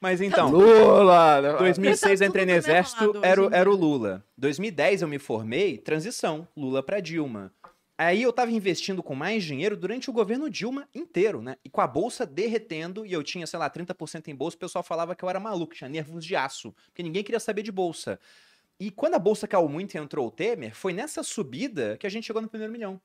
Mas então... Lula! né? 2006 Tá eu entrei no exército, era, o- era o. Lula. 2010 eu me formei, transição, Lula pra Dilma. Aí eu tava investindo com mais dinheiro durante o governo Dilma inteiro, né? E com a bolsa derretendo, e eu tinha, sei lá, 30% em bolsa, o pessoal falava que eu era maluco, tinha nervos de aço, porque ninguém queria saber de bolsa. E quando a bolsa caiu muito e entrou o Temer, foi nessa subida que a gente chegou no primeiro milhão.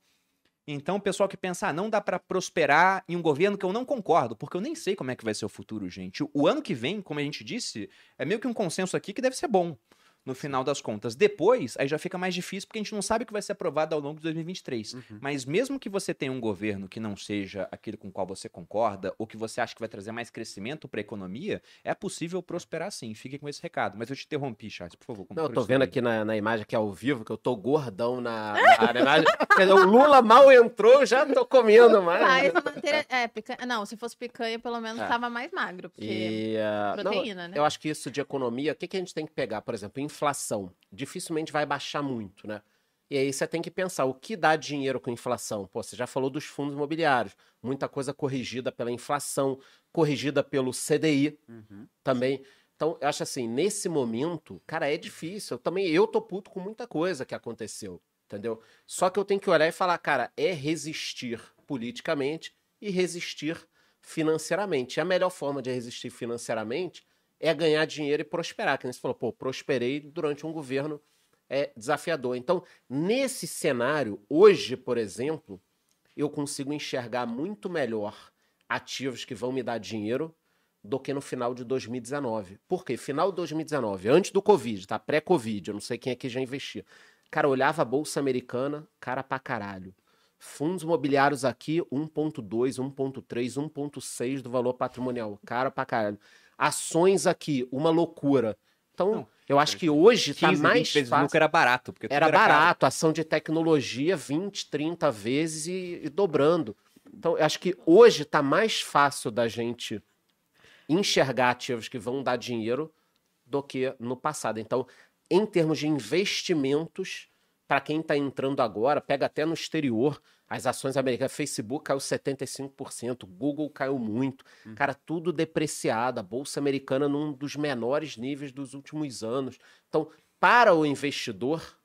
Então, o pessoal que pensa, ah, não dá pra prosperar em um governo que eu não concordo, porque eu nem sei como é que vai ser o futuro, gente. O ano que vem, como a gente disse, é meio que um consenso aqui que deve ser bom. No final das contas. Depois, aí já fica mais difícil porque a gente não sabe o que vai ser aprovado ao longo de 2023. Uhum. Mas mesmo que você tenha um governo que não seja aquele com o qual você concorda ou que você acha que vai trazer mais crescimento para a economia, é possível prosperar sim. Fique com esse recado. Mas eu te interrompi, Charles, por favor. Não, eu tô vendo aí. aqui na, na imagem que é ao vivo, que eu tô gordão na, na, imagem. O Lula mal entrou, já tô comendo mais. Ah, essa matéria. É, picanha. Não, se fosse picanha, pelo menos É. tava mais magro. Porque. E, não, proteína, né? Eu acho que isso de economia, o que, que a gente tem que pegar? Por exemplo, inflação. Dificilmente vai baixar muito, né? E aí você tem que pensar, o que dá dinheiro com inflação? Pô, você já falou dos fundos imobiliários. Muita coisa corrigida pela inflação, corrigida pelo CDI Uhum. também. Então, eu acho assim, nesse momento, cara, é difícil. Eu também, eu tô puto com muita coisa que aconteceu, entendeu? Só que eu tenho que olhar e falar, cara, é resistir politicamente e resistir financeiramente. E a melhor forma de resistir financeiramente é ganhar dinheiro e prosperar. Que nem você falou, pô, prosperei durante um governo é, desafiador. Então, nesse cenário, hoje, por exemplo, eu consigo enxergar muito melhor ativos que vão me dar dinheiro do que no final de 2019. Por quê? Final de 2019, antes do Covid, tá? Pré-Covid, eu não sei quem aqui já investia. Cara, olhava a Bolsa Americana, cara pra caralho. Fundos imobiliários aqui, 1.2, 1.3, 1.6 do valor patrimonial. Cara pra caralho. Ações aqui, uma loucura. Então, Não, eu acho que hoje tá 15, mais 20 vezes fácil. era barato. Porque Era caro. barato, ação de tecnologia 20, 30 vezes e, e dobrando. Então, eu acho que hoje está mais fácil da gente enxergar ativos que vão dar dinheiro do que no passado. Então, em termos de investimentos, para quem está entrando agora, pega até no exterior, as ações americanas, Facebook caiu 75%, Google caiu muito, cara, tudo depreciado, a bolsa americana num dos menores níveis dos últimos anos. Então, para o investidor,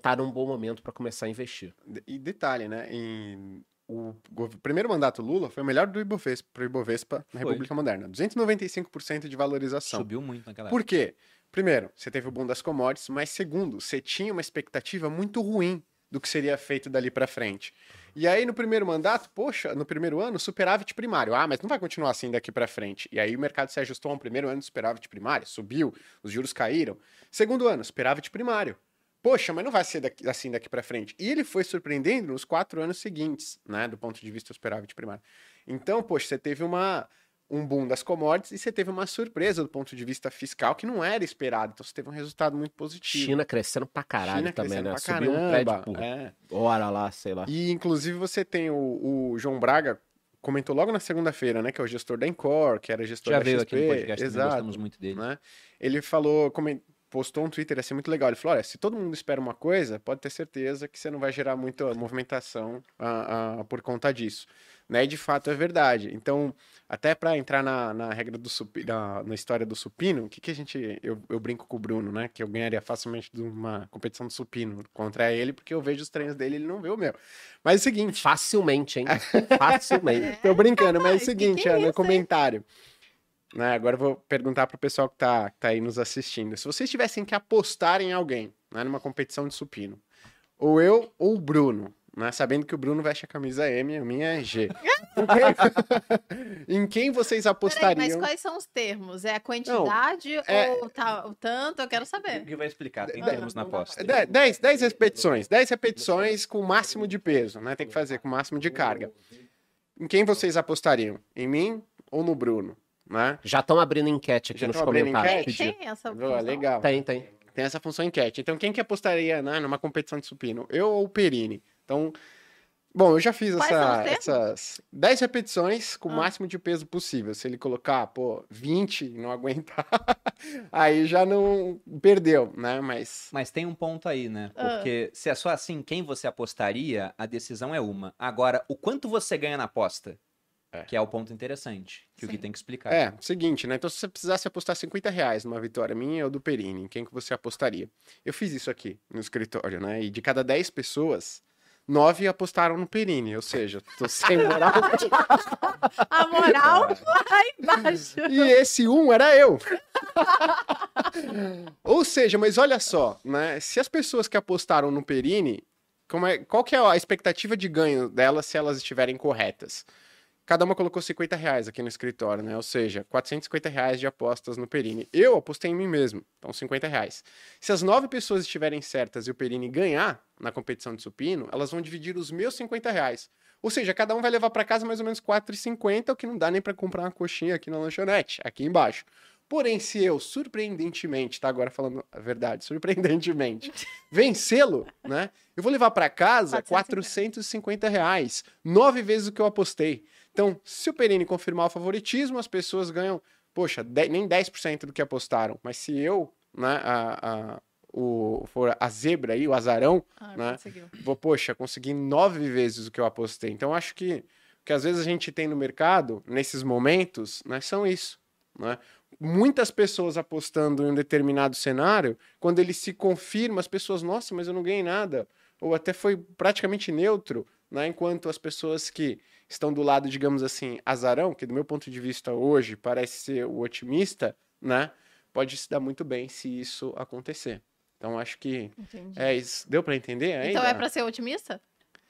tá num bom momento para começar a investir. E detalhe, né? Em, o primeiro mandato Lula foi o melhor do Ibovespa, pro Ibovespa na Foi. República Moderna. 295% de valorização. Subiu muito naquela Por quê? Primeiro, você teve o boom das commodities, mas segundo, você tinha uma expectativa muito ruim do que seria feito dali pra frente. E aí, no primeiro mandato, poxa, no primeiro ano, superávit primário. Ah, mas não vai continuar assim daqui pra frente. E aí o mercado se ajustou a um primeiro ano de superávit primário, subiu, os juros caíram. Segundo ano, superávit primário. Poxa, mas não vai ser daqui- assim daqui pra frente. E ele foi surpreendendo nos quatro anos seguintes, né, do ponto de vista do superávit primário. Então, poxa, você teve uma, um boom das commodities e você teve uma surpresa do ponto de vista fiscal que não era esperado. Então, você teve um resultado muito positivo. China crescendo pra caralho China também, né? Subiu um prédio por é. hora lá, sei lá. E, inclusive, você tem o, o João Braga, comentou logo na segunda-feira, né, que é o gestor da Encore, que era gestor Já da veio XP. aqui no podcast, Exato. gostamos muito dele. né? Ele falou, postou um Twitter assim muito legal. Ele falou: olha, se todo mundo espera uma coisa, pode ter certeza que você não vai gerar muita movimentação ah, ah, por conta disso. Né? E de fato é verdade. Então, até para entrar na, na regra do supino, na, na história do supino, o que, que a gente. Eu, eu brinco com o Bruno, né? Que eu ganharia facilmente de uma competição do supino contra ele, porque eu vejo os treinos dele e ele não vê o meu. Mas é o seguinte. Facilmente, hein? [LAUGHS] Facilmente. Tô brincando, mas é o que seguinte, que é isso, no hein? comentário. Né, agora eu vou perguntar pro pessoal que tá, que tá aí nos assistindo. Se vocês tivessem que apostar em alguém, né, numa competição de supino, ou eu ou o Bruno, né, sabendo que o Bruno veste a camisa M, a minha é G. Em [LAUGHS] quem, em quem vocês Peraí, apostariam? mas quais são os termos? É a quantidade é- ou tá, o tanto? Eu quero saber. O que vai explicar? Tem Dez- termos na aposta. 10, 10 repetições. 10 repetições com o máximo de peso, né? Tem que fazer com o máximo de carga. Em quem vocês apostariam? Em mim ou no Bruno? Né? Já estão abrindo enquete aqui Já nos comentários. Tem, tem essa função? legal. Tem, tem. Tem essa função enquete. Então, quem que apostaria né, numa competição de supino? Eu ou o Perini? Então, bom, eu já fiz essa- essas 10 repetições com o Ah. máximo de peso possível. Se ele colocar, pô, 20 e não aguentar, [LAUGHS] aí já não perdeu, né? Mas Mas tem um ponto aí, né? Ah. Porque se é só assim, quem você apostaria, a decisão é uma. Agora, o quanto você ganha na aposta? É. Que é o ponto interessante. Que o que Sim. tem que explicar. é, seguinte, né? Então, se você precisasse apostar 50 reais numa vitória minha ou do Perini, em quem que você apostaria? Eu fiz isso aqui no escritório, né? E de cada 10 pessoas, 9 apostaram no Perini, ou seja, tô [LAUGHS] sem moral. A moral lá embaixo. E esse um era eu. Ou seja, mas olha só, né? Se as pessoas que apostaram no Perini, como é, qual que é a expectativa de ganho delas se elas estiverem corretas? Cada uma colocou 50 reais aqui no escritório, né? Ou seja, 450 reais de apostas no Perini. Eu apostei em mim mesmo, então 50 reais. Se as nove pessoas estiverem certas e o Perini ganhar na competição de supino, elas vão dividir os meus 50 reais. Ou seja, cada um vai levar para casa mais ou menos 4,50, o que não dá nem para comprar uma coxinha aqui na lanchonete, aqui embaixo. Porém, se eu, surpreendentemente, tá agora falando a verdade, [LAUGHS] surpreendentemente, vencê-lo, né? Eu vou levar para casa 450 reais, nove vezes o que eu apostei. Então, se o Perini confirmar o favoritismo, as pessoas ganham, poxa, de, nem 10% do que apostaram. Mas se eu, né, a, a, o, for a zebra aí, o azarão, Ah, né? conseguiu. Vou, poxa, conseguir nove vezes o que eu apostei. Então, acho que que às vezes a gente tem no mercado, nesses momentos, né, são isso. Né? Muitas pessoas apostando em um determinado cenário, quando ele se confirma, as pessoas, nossa, mas eu não ganhei nada. Ou até foi praticamente neutro, né? enquanto as pessoas que estão do lado, digamos assim, azarão, que do meu ponto de vista hoje parece ser o otimista, né? pode se dar muito bem se isso acontecer. Então, acho que Entendi. é isso. Deu para entender ainda? Então é pra ser otimista?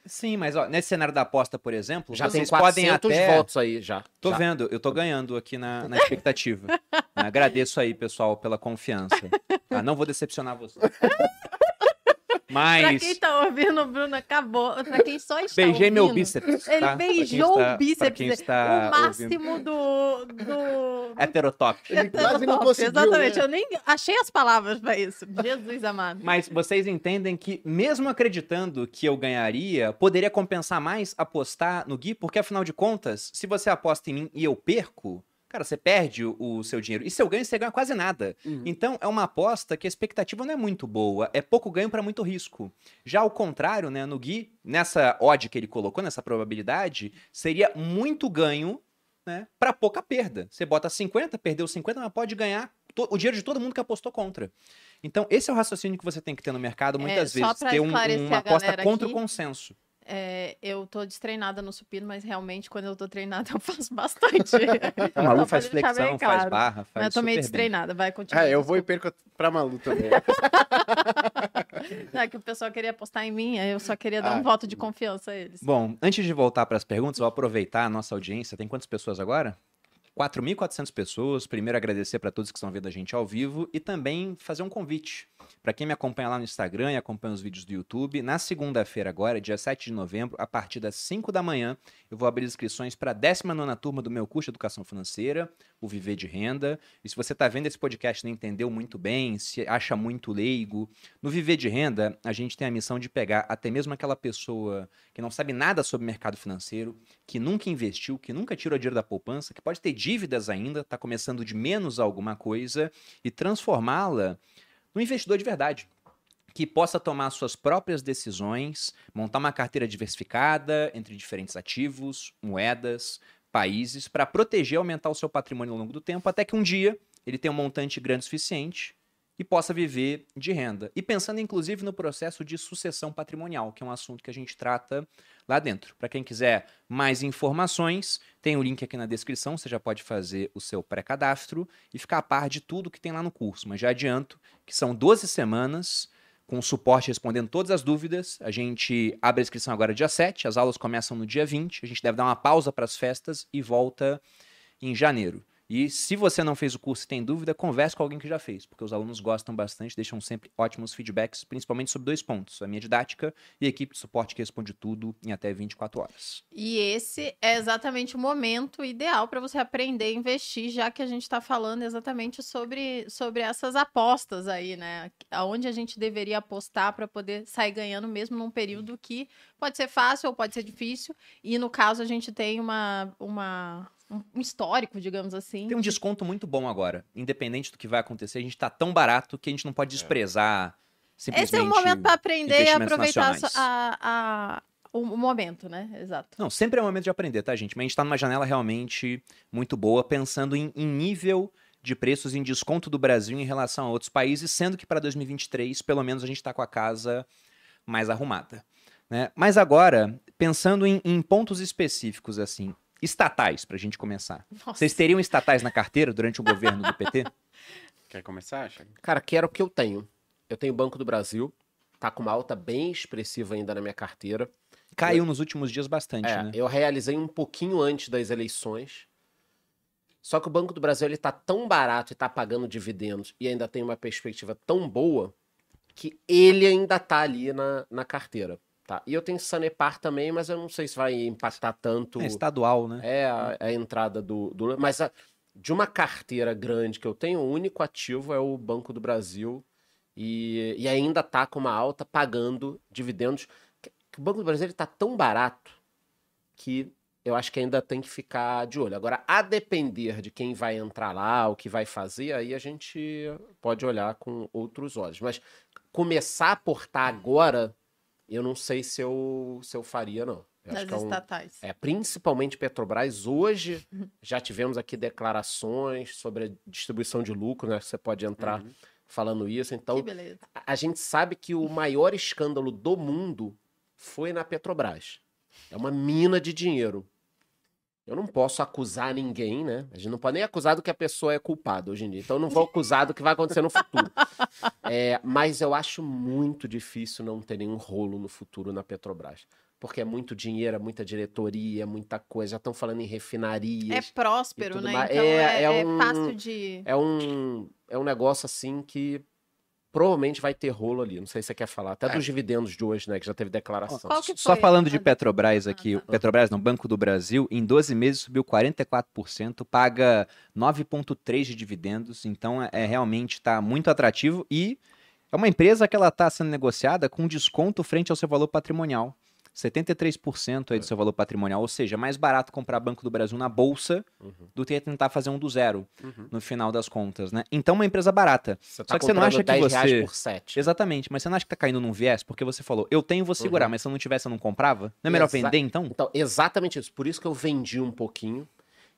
Sim, mas ó, nesse cenário da aposta, por exemplo, Já tem vocês podem 400 até... votos aí, já. Tô já. vendo, eu tô ganhando aqui na, na expectativa. Né? Agradeço aí, pessoal, pela confiança. Ah, não vou decepcionar [LAUGHS] você. Pra Mas quem tá ouvindo, o Bruno acabou. Pra quem só está beijei meu ouvindo, bíceps. Ele tá? Beijou está- o bíceps. Quem está o ouvindo. máximo do. do... Heterotop. Ele quase não conseguiu, Exatamente, né? eu nem achei as palavras pra isso. Jesus amado. Mas vocês entendem que, mesmo acreditando que eu ganharia, poderia compensar mais apostar no Gui? Porque, afinal de contas, se você aposta em mim e eu perco, cara, você perde o, o seu dinheiro. E se eu ganho, você ganha quase nada. Uhum. Então, é uma aposta que a expectativa não é muito boa. É pouco ganho para muito risco. Já ao contrário, né, no Gui, nessa odd que ele colocou, nessa probabilidade, seria muito ganho né, para pouca perda. Você bota 50, perdeu 50, mas pode ganhar o dinheiro de todo mundo que apostou contra. Então, esse é o raciocínio que você tem que ter no mercado, muitas É, vezes. Ter um- uma aposta contra aqui, o consenso. É, eu tô destreinada no supino, mas realmente quando eu tô treinada [LAUGHS] eu faço bastante. [LAUGHS] A Malu faz flexão, faz barra, faz Mas eu tô meio super bem. destreinada, vai continuar. É, eu vou e perco pra Malu também. [LAUGHS] Não, é que o pessoal queria apostar em mim, aí eu só queria dar Ah. um voto de confiança a eles. Bom, antes de voltar para as perguntas, vou aproveitar a nossa audiência. Tem quantas pessoas agora? 4.400 pessoas. Primeiro, agradecer para todos que estão vendo a gente ao vivo e também fazer um convite. Para quem me acompanha lá no Instagram e acompanha os vídeos do YouTube, na segunda-feira, agora, dia 7 de novembro, a partir das 5 da manhã, eu vou abrir inscrições para a 19 turma do meu curso de Educação Financeira, o Viver de Renda. E se você está vendo esse podcast e não entendeu muito bem, se acha muito leigo, no Viver de Renda, a gente tem a missão de pegar até mesmo aquela pessoa que não sabe nada sobre mercado financeiro, que nunca investiu, que nunca tirou dinheiro da poupança, que pode ter dívidas ainda, está começando de menos alguma coisa, e transformá-la num investidor de verdade. Que possa tomar suas próprias decisões, montar uma carteira diversificada entre diferentes ativos, moedas, países, para proteger e aumentar o seu patrimônio ao longo do tempo, até que um dia ele tenha um montante grande o suficiente e possa viver de renda. E pensando inclusive no processo de sucessão patrimonial, que é um assunto que a gente trata lá dentro. Para quem quiser mais informações, tem o link aqui na descrição, você já pode fazer o seu pré-cadastro e ficar a par de tudo que tem lá no curso. Mas já adianto que são 12 semanas com suporte respondendo todas as dúvidas. A gente abre a inscrição agora dia 7, as aulas começam no dia 20, a gente deve dar uma pausa para as festas e volta em janeiro. E se você não fez o curso e tem dúvida, converse com alguém que já fez, porque os alunos gostam bastante, deixam sempre ótimos feedbacks, principalmente sobre dois pontos: a minha didática e a equipe de suporte que responde tudo em até 24 horas. E esse é exatamente o momento ideal para você aprender a investir, já que a gente está falando exatamente sobre, sobre essas apostas aí, né? Aonde a gente deveria apostar para poder sair ganhando mesmo num período que pode ser fácil ou pode ser difícil. E no caso a gente tem uma, uma um histórico, digamos assim. Tem um desconto muito bom agora. Independente do que vai acontecer, a gente tá tão barato que a gente não pode desprezar simplesmente. Esse é o momento para aprender e aproveitar a, a- o momento, né? Exato. Não, sempre é o momento de aprender, tá, gente? Mas a gente tá numa janela realmente muito boa, pensando em, em nível de preços em desconto do Brasil em relação a outros países, sendo que para 2023, pelo menos, a gente está com a casa mais arrumada. Né? Mas agora, pensando em, em pontos específicos, assim, estatais, para a gente começar. Nossa. Vocês teriam estatais na carteira durante o governo do PT? [LAUGHS] Quer começar, Thiago? Cara, que era o que eu tenho. Eu tenho o Banco do Brasil, tá com uma alta bem expressiva ainda na minha carteira. Caiu nos últimos dias bastante, É, né? eu realizei um pouquinho antes das eleições. Só que o Banco do Brasil ele tá tão barato e tá pagando dividendos e ainda tem uma perspectiva tão boa que ele ainda tá ali na, na carteira. Tá? E eu tenho Sanepar também, mas eu não sei se vai impactar tanto. É estadual, né? É a, a entrada do, do. Mas a- de uma carteira grande que eu tenho, o único ativo é o Banco do Brasil. E, e ainda tá com uma alta pagando dividendos. Que- que O Banco do Brasil está tão barato que eu acho que ainda tem que ficar de olho. Agora, a depender de quem vai entrar lá, o que vai fazer, aí a gente pode olhar com outros olhos. Mas começar a aportar agora, eu não sei se eu, se eu faria, não. Eu Das é um- estatais. é, principalmente Petrobras. Hoje já tivemos aqui declarações sobre a distribuição de lucro, né? Você pode entrar Uhum. falando isso. Então, que beleza. a- a gente sabe que o maior escândalo do mundo foi na Petrobras. É uma mina de dinheiro. Eu não posso acusar ninguém, né? A gente não pode nem acusar do que a pessoa é culpada hoje em dia. Então eu não vou acusar do que vai acontecer no futuro. [LAUGHS] É, mas eu acho muito difícil não ter nenhum rolo no futuro na Petrobras. Porque é muito dinheiro, é muita diretoria, é muita coisa. Já estão falando em É refinarias. próspero, tudo né? mais. Então É, é, é é um- fácil de. É um, é um negócio assim que provavelmente vai ter rolo ali. Não sei se você quer falar. Até É. dos dividendos de hoje, né? Que já teve declaração. Só falando de Petrobras Ah, aqui, tá. Petrobras no Banco do Brasil, em 12 meses subiu 44%, paga 9,3% de dividendos, então é, é realmente está muito atrativo e é uma empresa que ela está sendo negociada com desconto frente ao seu valor patrimonial. 73% aí do seu valor patrimonial, ou seja, é mais barato comprar Banco do Brasil na bolsa Uhum. do que tentar fazer um do zero Uhum. no final das contas, né? Então, uma empresa barata. Você Só que você não acha que comprando 10 reais você- por 7. Exatamente, mas você não acha que tá caindo num viés? Porque você falou, eu tenho, vou segurar, Uhum. mas se eu não tivesse, eu não comprava? Não é melhor Exa- vender, então? Então, exatamente isso. Por isso que eu vendi um pouquinho.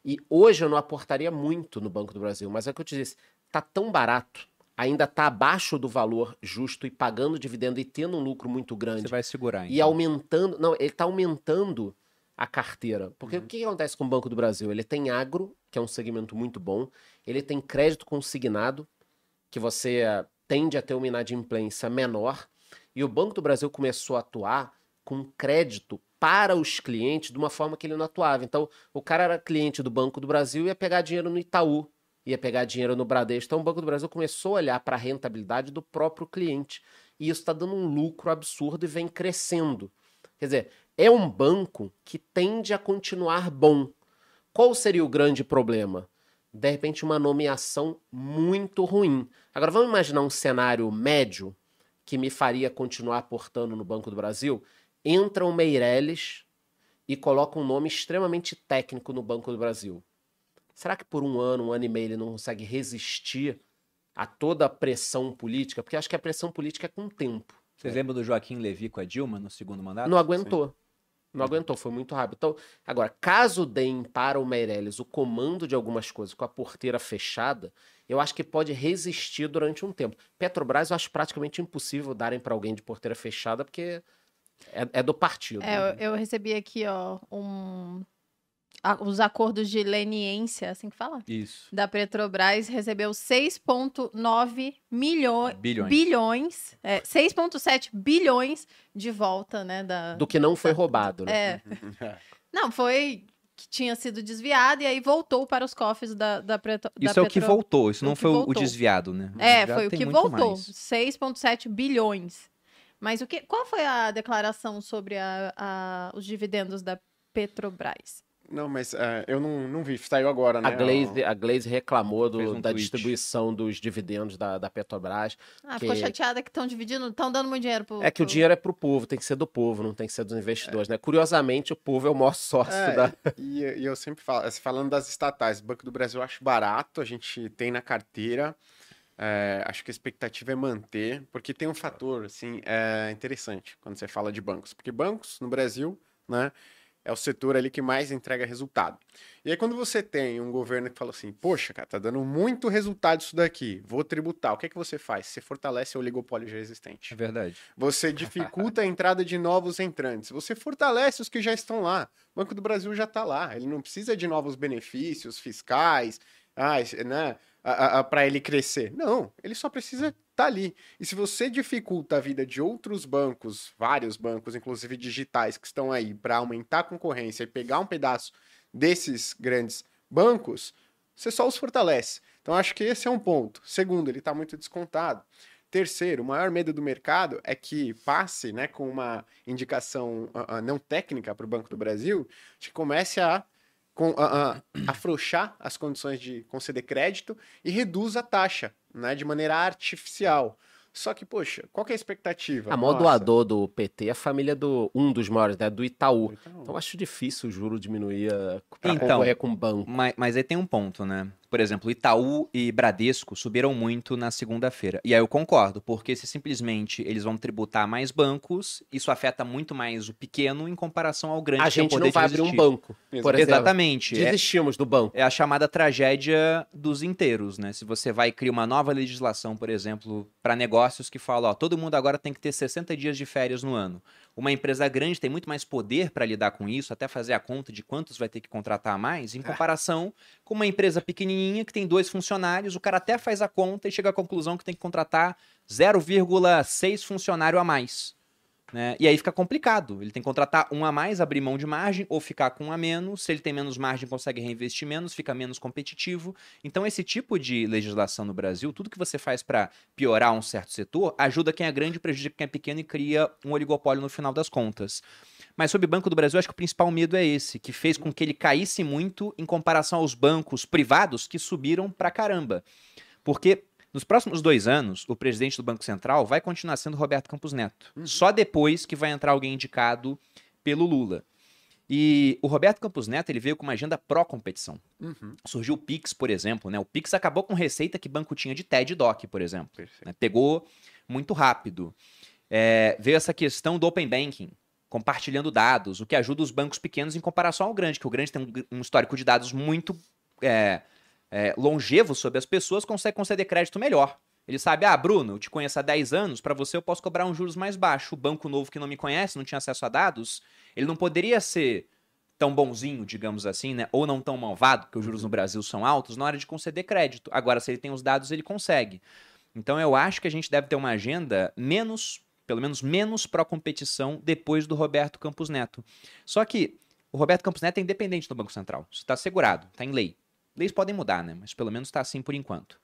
E hoje eu não aportaria muito no Banco do Brasil. Mas é o que eu te disse. Tá tão barato. Ainda tá abaixo do valor justo e pagando dividendo e tendo um lucro muito grande. Você vai segurar, E então. aumentando. Não, ele está aumentando a carteira. Porque o que acontece com o Banco do Brasil? Ele tem agro, que é um segmento muito bom. Ele tem crédito consignado, que você tende a ter uma inadimplência menor. E o Banco do Brasil começou a atuar com crédito para os clientes de uma forma que ele não atuava. Então, o cara era cliente do Banco do Brasil e ia pegar dinheiro no Itaú, ia pegar dinheiro no Bradesco. Então, o Banco do Brasil começou a olhar para a rentabilidade do próprio cliente. E isso está dando um lucro absurdo e vem crescendo. Quer dizer, é um banco que tende a continuar bom. Qual seria o grande problema? De repente, uma nomeação muito ruim. Agora, vamos imaginar um cenário médio que me faria continuar aportando no Banco do Brasil? Entra o Meirelles e coloca um nome extremamente técnico no Banco do Brasil. Será que por um ano, um ano e meio, ele não consegue resistir a toda a pressão política? Porque acho que a pressão política é com o tempo. Vocês lembram do Joaquim Levy com a Dilma no segundo mandato? Não aguentou. Não aguentou, foi muito rápido. Então, agora, caso deem para o Meirelles o comando de algumas coisas com a porteira fechada, eu acho que pode resistir durante um tempo. Petrobras eu acho praticamente impossível darem para alguém de porteira fechada, porque é, é do partido. É, eu, eu recebi aqui, ó, um. A- os acordos de leniência, assim que fala? Isso. Da Petrobras recebeu 6,9 milhões. Bilhões. Bilhões. É, 6,7 bilhões de volta, né? Da... Do que não foi roubado, né? É. [LAUGHS] Não, foi que tinha sido desviado e aí voltou para os cofres da, da, Petro... da Isso é o que voltou, isso o não foi o- o voltou. desviado, né? O É, foi o que voltou. mais. 6,7 bilhões. Mas o que, qual foi a declaração sobre a- a- os dividendos da Petrobras? Não, mas é, eu não, não vi, saiu agora, né? A Glaze, a Glaze reclamou do- um da tweet. distribuição dos dividendos da, da Petrobras. Ah, ficou Que- chateada que estão dividindo, estão dando muito dinheiro pro. É que o pro- dinheiro é pro povo, tem que ser do povo, não tem que ser dos investidores, né? Curiosamente, o povo é o maior sócio É, da. e, e eu sempre falo, assim, falando das estatais, Banco do Brasil eu acho barato, a gente tem na carteira, é, acho que a expectativa é manter, porque tem um fator, assim, é, interessante quando você fala de bancos, porque bancos no Brasil, né, é o setor ali que mais entrega resultado. E aí quando você tem um governo que fala assim, poxa, cara, tá dando muito resultado isso daqui, vou tributar, o que é que você faz? Você fortalece o oligopólio já existente. É verdade. Você dificulta a entrada de novos entrantes. Você fortalece os que já estão lá. O Banco do Brasil já está lá. Ele não precisa de novos benefícios fiscais. Ah, né? Para ele crescer. Não, ele só precisa estar tá ali. E se você dificulta a vida de outros bancos, vários bancos, inclusive digitais, que estão aí para aumentar a concorrência e pegar um pedaço desses grandes bancos, você só os fortalece. Então acho que esse é um ponto. Segundo, ele está muito descontado. Terceiro, o maior medo do mercado é que passe né, com uma indicação uh, uh, não técnica para o Banco do Brasil, que comece a com, uh, afrouxar as condições de conceder crédito e reduz a taxa né, de maneira artificial. Só que, poxa, qual que é a expectativa? A maior doador do PT é a família do um dos maiores, né, do Itaú. Itaú. Então acho difícil o juro diminuir para então, concorrer com o banco. Mas, mas aí tem um ponto, né? Por exemplo, Itaú e Bradesco subiram muito na segunda-feira. E aí eu concordo, porque se simplesmente eles vão tributar mais bancos, isso afeta muito mais o pequeno em comparação ao grande. A gente não vai abrir um banco, por exemplo. Exatamente. É Desistimos é, do banco. É a chamada tragédia dos inteiros, né? Se você vai criar uma nova legislação, por exemplo, para negócios que fala, ó, todo mundo agora tem que ter 60 dias de férias no ano. Uma empresa grande tem muito mais poder para lidar com isso, até fazer a conta de quantos vai ter que contratar mais, em é. comparação com uma empresa pequenininha que tem dois funcionários, o cara até faz a conta e chega à conclusão que tem que contratar 0,6 funcionário a mais. Né? E aí fica complicado. Ele tem que contratar um a mais, abrir mão de margem, ou ficar com um a menos. Se ele tem menos margem, consegue reinvestir menos, fica menos competitivo. Então, esse tipo de legislação no Brasil, tudo que você faz para piorar um certo setor, ajuda quem é grande, prejudica quem é pequeno e cria um oligopólio no final das contas. Mas sobre o Banco do Brasil, acho que o principal medo é esse, que fez com que ele caísse muito em comparação aos bancos privados que subiram pra caramba. Porque nos próximos dois anos, o presidente do Banco Central vai continuar sendo Roberto Campos Neto. Uhum. Só depois que vai entrar alguém indicado pelo Lula. E o Roberto Campos Neto ele veio com uma agenda pró-competição. Uhum. Surgiu o Pix, por exemplo. Né? O Pix acabou com receita que banco tinha de TED e DOC, por exemplo. Né? Pegou muito rápido. É, veio essa questão do Open Banking, compartilhando dados, o que ajuda os bancos pequenos em comparação ao grande, que o grande tem um, um histórico de dados muito é, é, longevo sobre as pessoas consegue conceder crédito melhor. Ele sabe, ah, Bruno, eu te conheço há 10 anos, para você eu posso cobrar um juros mais baixo. O banco novo que não me conhece, não tinha acesso a dados, ele não poderia ser tão bonzinho, digamos assim, né? Ou não tão malvado, porque os juros no Brasil são altos, na hora de conceder crédito. Agora, se ele tem os dados, ele consegue. Então, eu acho que a gente deve ter uma agenda menos, pelo menos menos pró-competição depois do Roberto Campos Neto. Só que o Roberto Campos Neto é independente do Banco Central. Isso está segurado, está em lei. Leis podem mudar, né? Mas pelo menos está assim por enquanto.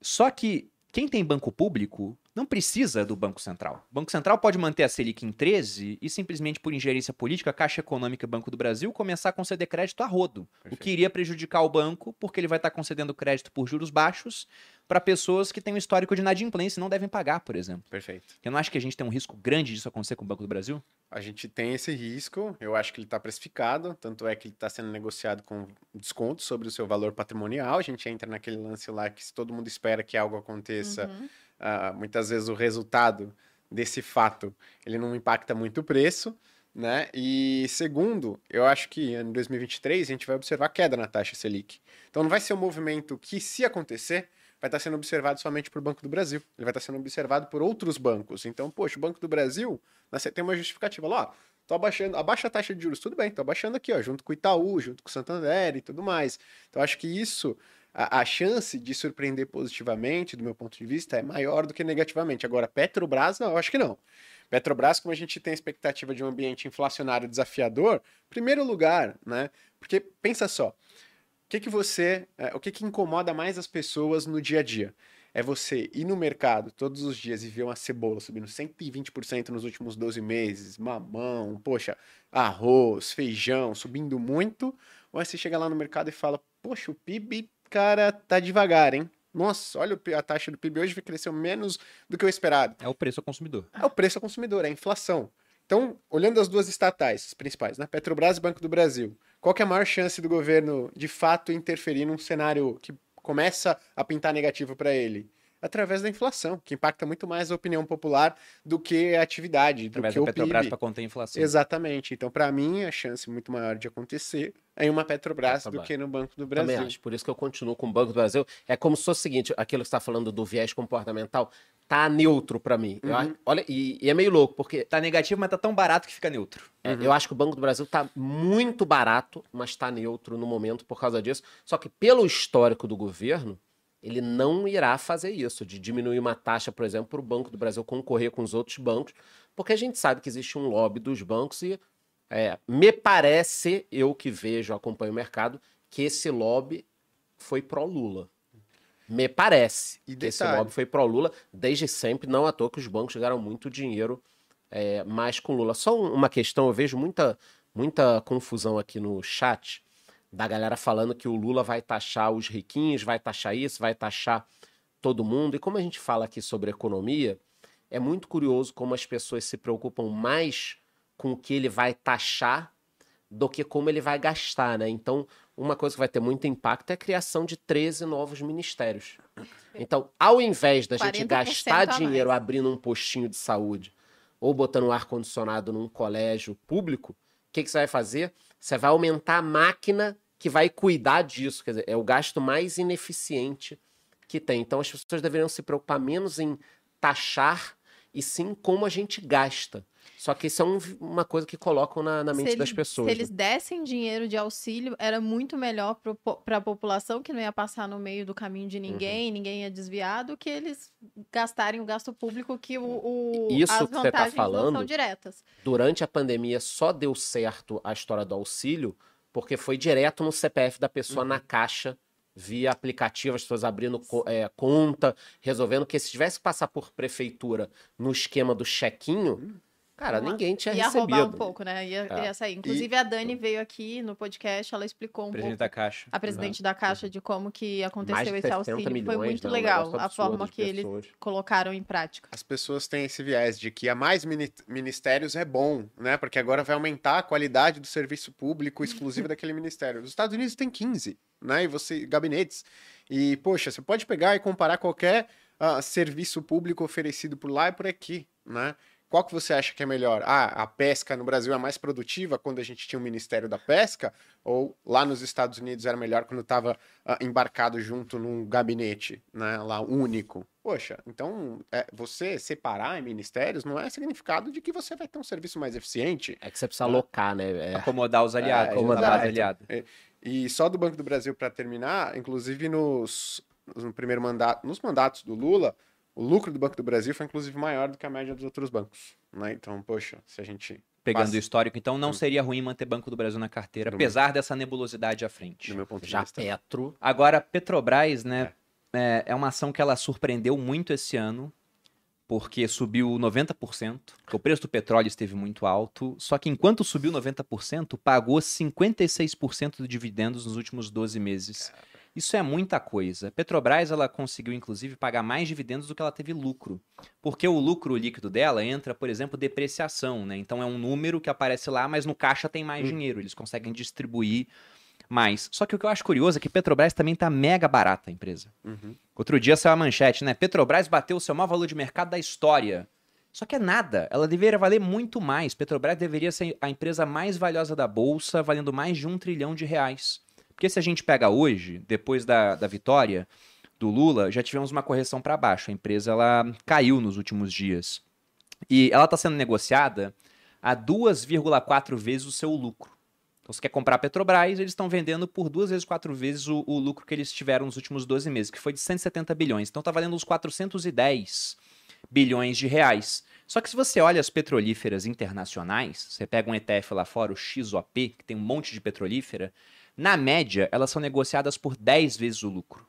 Só que quem tem banco público não precisa do Banco Central. O Banco Central pode manter a Selic em 13 e simplesmente por ingerência política, a Caixa Econômica e Banco do Brasil começar a conceder crédito a rodo, Perfeito. o que iria prejudicar o banco, porque ele vai estar concedendo crédito por juros baixos para pessoas que têm um histórico de inadimplência e não devem pagar, por exemplo. Perfeito. Eu não acho que a gente tem um risco grande disso acontecer com o Banco do Brasil? A gente tem esse risco, eu acho que ele está precificado, tanto é que ele está sendo negociado com desconto sobre o seu valor patrimonial. A gente entra naquele lance lá que se todo mundo espera que algo aconteça, uhum. uh, muitas vezes o resultado desse fato ele não impacta muito o preço. Né? E segundo, eu acho que em 2023 a gente vai observar queda na taxa Selic. Então não vai ser um movimento que, se acontecer, vai estar sendo observado somente por Banco do Brasil. Ele vai estar sendo observado por outros bancos. Então, poxa, o Banco do Brasil, né, tem uma justificativa lá, ó, tô abaixando, abaixa a taxa de juros, tudo bem, tô abaixando aqui, ó, junto com o Itaú, junto com o Santander e tudo mais. Então, acho que isso, a, a, chance de surpreender positivamente, do meu ponto de vista, é maior do que negativamente. Agora, Petrobras, não, eu acho que não. Petrobras, como a gente tem a expectativa de um ambiente inflacionário desafiador, primeiro lugar, né? Porque pensa só, que, que você. É, o que, que incomoda mais as pessoas no dia a dia? É você ir no mercado todos os dias e ver uma cebola subindo 120% nos últimos 12 meses, mamão, poxa, arroz, feijão subindo muito, ou é você chega lá no mercado e fala, poxa, o PIB, cara, tá devagar, hein? Nossa, olha a taxa do PIB hoje cresceu menos do que eu esperado. É o preço ao consumidor. É o preço ao consumidor, é a inflação. Então, olhando as duas estatais as principais, né? Petrobras e Banco do Brasil, qual é a maior chance do governo de fato interferir num cenário que começa a pintar negativo para ele? Através da inflação, que impacta muito mais a opinião popular do que a atividade, Através do que da o Petrobras para conter a inflação. Exatamente. Então, para mim, a chance muito maior de acontecer é em uma Petrobras, Petrobras, do que no Banco do Brasil. Também acho. Por isso que eu continuo com o Banco do Brasil. É como se fosse o seguinte, aquilo que você está falando do viés comportamental, tá neutro para mim. Uhum. Eu, olha, e, e, é meio louco, porque. Tá negativo, mas tá tão barato que fica neutro. É, uhum. Eu acho que o Banco do Brasil tá muito barato, mas tá neutro no momento por causa disso. Só que pelo histórico do governo, ele não irá fazer isso, de diminuir uma taxa, por exemplo, para o Banco do Brasil concorrer com os outros bancos, porque a gente sabe que existe um lobby dos bancos e é, me parece, eu que vejo, acompanho o mercado, que esse lobby foi pró-Lula. Me parece E que esse lobby foi pró-Lula desde sempre, não à toa que os bancos ganharam muito dinheiro é, mais com Lula. Só um- uma questão, eu vejo muita, muita confusão aqui no chat da galera falando que o Lula vai taxar os riquinhos, vai taxar isso, vai taxar todo mundo. E como a gente fala aqui sobre economia, é muito curioso como as pessoas se preocupam mais com o que ele vai taxar do que como ele vai gastar, né? Então, uma coisa que vai ter muito impacto é a criação de 13 novos ministérios. Então, ao invés da gente 40% gastar dinheiro abrindo um postinho de saúde ou botando um ar-condicionado num colégio público, o que, que você vai fazer? Você vai aumentar a máquina que vai cuidar disso. Quer dizer, é o gasto mais ineficiente que tem. Então, as pessoas deveriam se preocupar menos em taxar e sim como a gente gasta. Só que isso é um- uma coisa que colocam na, na mente se das pessoas. Se eles né? dessem dinheiro de auxílio, era muito melhor para a população, que não ia passar no meio do caminho Uhum. de ninguém, ninguém ia desviar, do que eles gastarem o gasto público, que o, o- Isso as que você tá não falando- são diretas. Durante a pandemia só deu certo a história do auxílio porque foi direto no CPF da pessoa na caixa, via aplicativo, as pessoas abrindo é, conta, resolvendo que se tivesse que passar por prefeitura no esquema do chequinho, cara, Uma- ninguém tinha Ia recebido. roubar um pouco, né? Ia, É. ia sair. Inclusive, a Dani veio aqui no podcast, ela explicou um Presidente pouco. da Caixa. A presidente da Caixa de como que aconteceu esse 60 auxílio. milhões, Foi muito né? Legal a forma que eles colocaram em prática. As pessoas têm esse viés de que a mais mini- ministérios é bom, né? Porque agora vai aumentar a qualidade do serviço público exclusivo [LAUGHS] daquele ministério. Os Estados Unidos tem 15, né? E você gabinetes. E poxa, você pode pegar e comparar qualquer ah, serviço público oferecido por lá e por aqui, né? Qual que você acha que é melhor? Ah, a pesca no Brasil é mais produtiva quando a gente tinha o Ministério da Pesca? Ou lá nos Estados Unidos era melhor quando estava embarcado junto num gabinete, né? Lá único? Poxa, então é, você separar em ministérios não é significado de que você vai ter um serviço mais eficiente. É que você precisa alocar, né? É, Acomodar os aliados. É, acomodar os aliados. E só do Banco do Brasil para terminar, inclusive nos no primeiro mandato, nos mandatos do Lula, o lucro do Banco do Brasil foi inclusive maior do que a média dos outros bancos, né? Então, poxa, se a gente Pegando passa- o histórico, então não Hum. seria ruim manter Banco do Brasil na carteira, Do apesar dessa nebulosidade à frente. do meu ponto de já vista, Petro. Agora, Petrobras, né, é, é uma ação que ela surpreendeu muito esse ano, porque subiu 90%, porque o preço do petróleo esteve muito alto, só que enquanto subiu 90%, pagou 56% de dividendos nos últimos 12 meses. Isso é muita coisa. Petrobras, ela conseguiu, inclusive, pagar mais dividendos do que ela teve lucro. Porque o lucro líquido dela entra, por exemplo, depreciação, né? Então é um número que aparece lá, mas no caixa tem mais Hum. dinheiro. Eles conseguem distribuir mais. Só que o que eu acho curioso é que Petrobras também tá mega barata a empresa. Uhum. Outro dia saiu a manchete, né? Petrobras bateu o seu maior valor de mercado da história. Só que é nada. Ela deveria valer muito mais. Petrobras deveria ser a empresa mais valiosa da bolsa, valendo mais de um trilhão de reais. Porque se a gente pega hoje, depois da, da vitória do Lula, já tivemos uma correção para baixo. A empresa ela caiu nos últimos dias. E ela está sendo negociada a 2,4 vezes o seu lucro. Então, você quer comprar a Petrobras, eles estão vendendo por duas vezes, quatro vezes o, o lucro que eles tiveram nos últimos 12 meses, que foi de 170 bilhões. Então, está valendo uns 410 bilhões de reais. Só que se você olha as petrolíferas internacionais, você pega um ETF lá fora, o XOP, que tem um monte de petrolífera, na média, elas são negociadas por 10 vezes o lucro.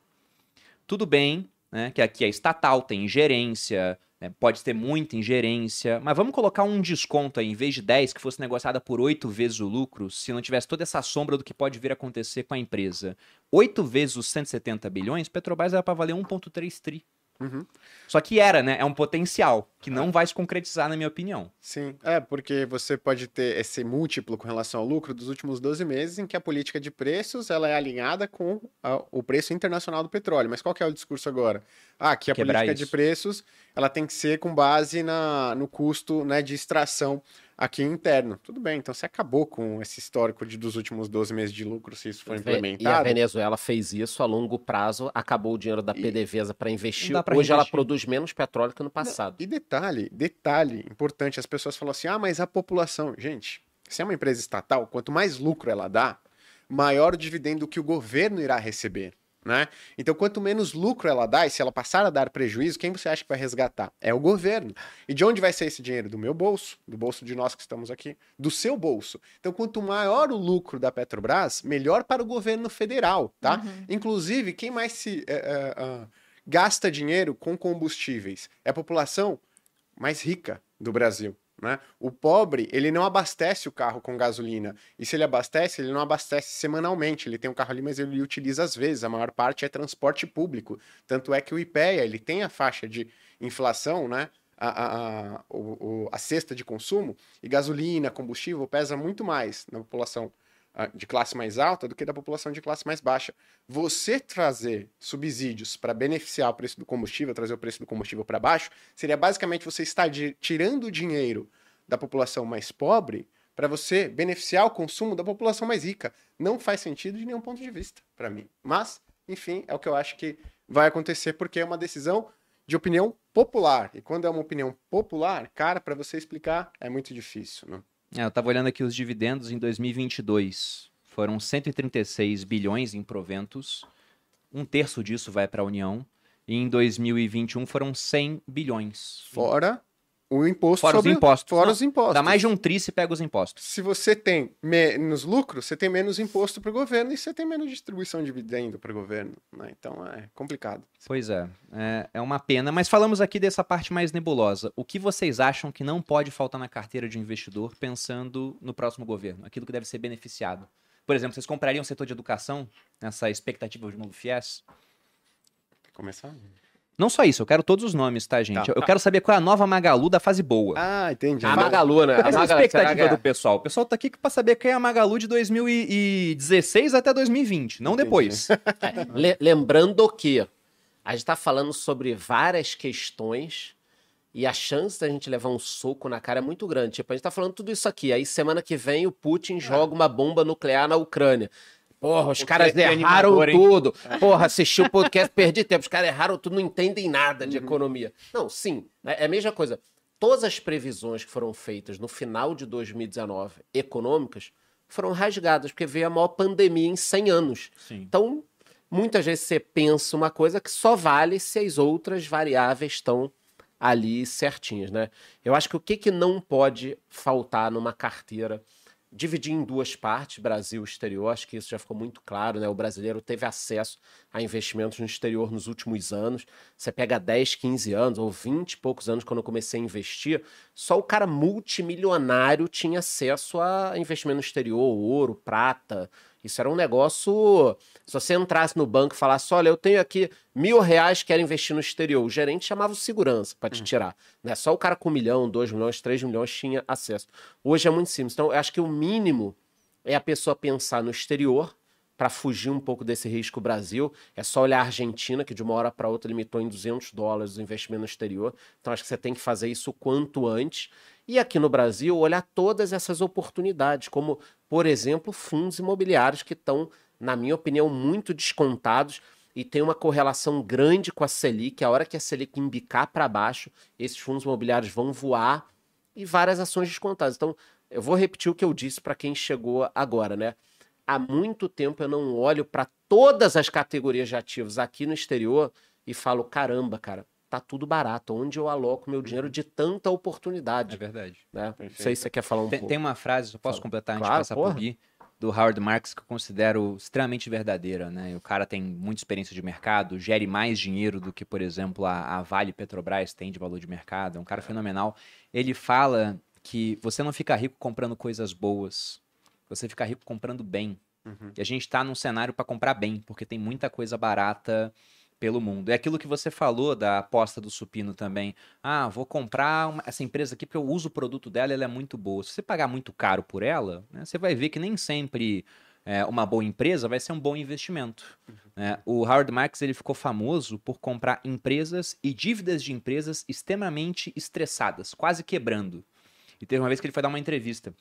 Tudo bem, né, que aqui é estatal, tem ingerência, né, pode ter muita ingerência, mas vamos colocar um desconto aí, em vez de 10, que fosse negociada por 8 vezes o lucro, se não tivesse toda essa sombra do que pode vir a acontecer com a empresa. 8 vezes os 170 bilhões, Petrobras era para valer 1,3 tri. Uhum. Só que era, né? É um potencial que não vai se concretizar, na minha opinião. Sim, é porque você pode ter esse múltiplo com relação ao lucro dos últimos 12 meses em que a política de preços ela é alinhada com a- o preço internacional do petróleo. Mas qual que é o discurso agora? Ah, que a Quebrar política isso. de preços ela tem que ser com base na, no custo né, de extração aqui interno. Tudo bem, então você acabou com esse histórico de, dos últimos 12 meses de lucro, se isso for E a implementado. Venezuela fez isso a longo prazo, acabou o dinheiro da PDVSA para investir. Hoje ela reinvestir. produz menos petróleo que no passado. E detalhe, detalhe importante, as pessoas falam assim: ah, mas a população. Gente, se é uma empresa estatal, quanto mais lucro ela dá, maior o dividendo que o governo irá receber. Né? Então, quanto menos lucro ela dá, e se ela passar a dar prejuízo, quem você acha que vai resgatar? É o governo. E de onde vai ser esse dinheiro? Do meu bolso, do bolso de nós que estamos aqui, do seu bolso. Então, quanto maior o lucro da Petrobras, melhor para o governo federal, tá? Uhum. Inclusive, quem mais se é, é, ah, gasta dinheiro com combustíveis? É a população mais rica do Brasil. Né? O pobre, ele não abastece o carro com gasolina. E se ele abastece, ele não abastece semanalmente. Ele tem um carro ali, mas ele utiliza às vezes. A maior parte é transporte público. Tanto é que o IPEA, ele tem a faixa de inflação, né? A, a, a, o, o- a cesta de consumo, e gasolina, combustível pesa muito mais na população de classe mais alta do que da população de classe mais baixa. Você trazer subsídios para beneficiar o preço do combustível, trazer o preço do combustível para baixo, seria basicamente você estar tirando o dinheiro da população mais pobre para você beneficiar o consumo da população mais rica. Não faz sentido de nenhum ponto de vista para mim. Mas, enfim, é o que eu acho que vai acontecer porque é uma decisão de opinião popular. E quando é uma opinião popular, cara, para você explicar é muito difícil, né? É, eu tava olhando aqui os dividendos em 2022. Foram 136 bilhões em proventos. Um terço disso vai para a União. E em 2021 foram 100 bilhões. Fora o imposto Fora os sobre... impostos. Fora Não, os impostos. Dá mais de um tri se pega os impostos. Se você tem menos lucro, você tem menos imposto para o governo e você tem menos distribuição de dividendo para o governo. né? Então é complicado. Pois é, é, é uma pena. Mas falamos aqui dessa parte mais nebulosa. O que vocês acham que não pode faltar na carteira de um investidor pensando no próximo governo? Aquilo que deve ser beneficiado. Por exemplo, vocês comprariam o setor de educação nessa expectativa de novo FIES? Começar? Não só isso, eu quero todos os nomes, tá, gente? Tá. Eu quero saber qual é a nova Magalu da fase boa. Ah, entendi. A. Magalu, né? Qual é A Magalu, expectativa será que do pessoal? O pessoal tá aqui pra saber quem é a Magalu de 2016 até 2020, não Entendi. depois. [LAUGHS] é- Le- lembrando que a gente tá falando sobre várias questões e a chance da gente levar um soco na cara é muito grande. Tipo, a gente tá falando tudo isso aqui. Aí semana que vem o Putin joga uma bomba nuclear na Ucrânia. Porra, os O caras é erraram tudo. Porra, assisti o podcast, perdi tempo. Os caras erraram tudo, não entendem nada de economia. Não, sim, é é a mesma coisa. Todas as previsões que foram feitas no final de 2019, econômicas, foram rasgadas, porque veio a maior pandemia em 100 anos. Sim. Então, muitas vezes você pensa uma coisa que só vale se as outras variáveis estão ali certinhas, né? Eu acho que o que, que não pode faltar numa carteira, dividir em duas partes, Brasil e exterior, acho que isso já ficou muito claro, né? O brasileiro teve acesso a investimentos no exterior nos últimos anos. Você pega 10, 15 anos, ou 20 e poucos anos, quando eu comecei a investir, só o cara multimilionário tinha acesso a investimento no exterior, ouro, prata. Isso era um negócio. Se você entrasse no banco e falasse: olha, eu tenho aqui mil reais que quero investir no exterior, o gerente chamava o segurança para te tirar. Né? Só o cara com um milhão, dois milhões, três milhões tinha acesso. Hoje é muito simples. Então, eu acho que o mínimo é a pessoa pensar no exterior para fugir um pouco desse risco Brasil. É só olhar a Argentina, que de uma hora para outra limitou em 200 dólares o investimento no exterior. Então, acho que você tem que fazer isso o quanto antes. E aqui no Brasil, olhar todas essas oportunidades, como, por exemplo, fundos imobiliários que estão, na minha opinião, muito descontados e tem uma correlação grande com a Selic. A hora que a Selic embicar para baixo, esses fundos imobiliários vão voar e várias ações descontadas. Então, eu vou repetir o que eu disse para quem chegou agora, né? Há muito tempo eu não olho para todas as categorias de ativos aqui no exterior e falo: caramba, cara, tá tudo barato. Onde eu aloco meu dinheiro de tanta É oportunidade? verdade. Né? Não sei se você quer falar um Tem, pouco. tem uma frase, eu posso Fala. completar antes Claro, de passar porra. por Gui, do Howard Marks, que eu considero extremamente verdadeira, né? O cara tem muita experiência de mercado, gere mais dinheiro do que, por exemplo, a, a Vale Petrobras tem de valor de mercado, é um cara fenomenal. Ele fala que você não fica rico comprando coisas boas, você fica rico comprando bem. Uhum. E a gente tá num cenário para comprar bem, porque tem muita coisa barata pelo mundo. É aquilo que você falou da aposta do supino também. Ah, vou comprar uma- essa empresa aqui porque eu uso o produto dela, ela é muito boa. Se você pagar muito caro por ela, né, você vai ver que nem sempre é, uma boa empresa vai ser um bom investimento. né? O Howard Marks ele ficou famoso por comprar empresas e dívidas de empresas extremamente estressadas, quase quebrando. E teve uma vez que ele foi dar uma entrevista.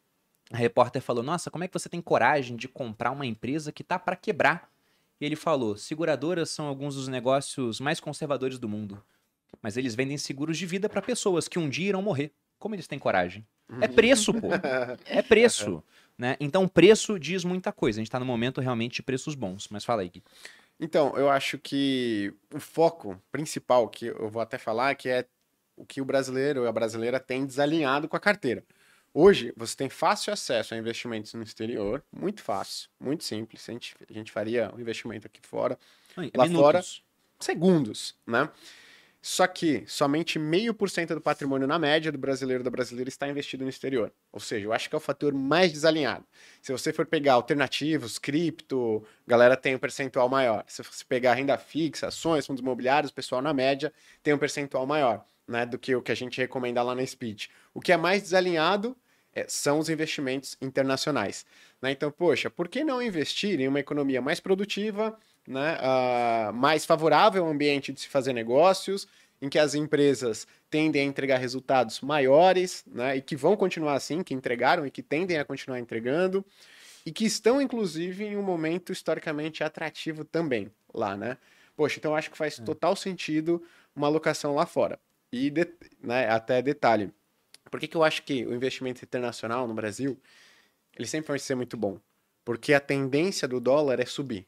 A repórter falou: Nossa, como é que você tem coragem de comprar uma empresa que tá para quebrar? E ele falou: Seguradoras são alguns dos negócios mais conservadores do mundo. Mas eles vendem seguros de vida para pessoas que um dia irão morrer. Como eles têm coragem? É preço, pô. É [LAUGHS] preço. Né? Então, preço diz muita coisa. A gente tá no momento realmente de preços bons. Mas fala aí, Gui. Então, eu acho que o foco principal que eu vou até falar que é o que o brasileiro e a brasileira tem desalinhado com a carteira. Hoje, você tem fácil acesso a investimentos no exterior, muito fácil, muito simples. A gente, a gente faria um investimento aqui fora, Ai, Lá minutos. fora- segundos, né? Só que somente meio por cento do patrimônio na média do brasileiro da brasileira está investido no exterior. Ou seja, eu acho que é o fator mais desalinhado. Se você for pegar alternativos, cripto, galera tem um percentual maior. Se você pegar renda fixa, ações, fundos imobiliários, o pessoal na média tem um percentual maior, né, do que o que a gente recomenda lá na Speed. O que é mais desalinhado é, são os investimentos internacionais. né? Então, poxa, por que não investir em uma economia mais produtiva, né, ah, mais favorável ao ambiente de se fazer negócios, em que as empresas tendem a entregar resultados maiores, né, e que vão continuar assim, que entregaram e que tendem a continuar entregando, e que estão, inclusive, em um momento historicamente atrativo também lá, né? Poxa, então acho que faz total sentido uma alocação lá fora. E de- né, até detalhe, por que, que eu acho que o investimento internacional no Brasil ele sempre vai ser muito bom? Porque a tendência do dólar é subir.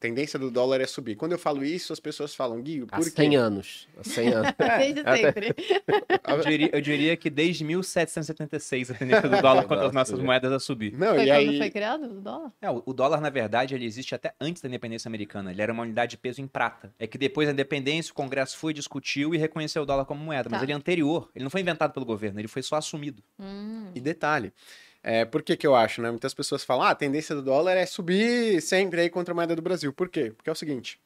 A tendência do dólar é subir. Quando eu falo isso, as pessoas falam, Gui, Há por 100 quê? anos. Há 100 anos. [LAUGHS] Desde até- sempre. [LAUGHS] Eu diria, eu diria que desde 1776 a tendência do [LAUGHS] dólar contra as Nossa, nossas gente. moedas a subir. Não, Foi e quando aí... foi criado o dólar? É, o o dólar, na verdade, ele existe até antes da independência americana. Ele era uma unidade de peso em prata. É que depois da independência, o Congresso foi, discutiu e reconheceu o dólar como moeda. Mas Tá. ele é anterior. Ele não foi inventado pelo governo, ele foi só assumido. Hum. E detalhe, é, por que que eu acho, né? Muitas pessoas falam, ah, a tendência do dólar é subir sempre aí contra a moeda do Brasil. Por quê? Porque é o seguinte,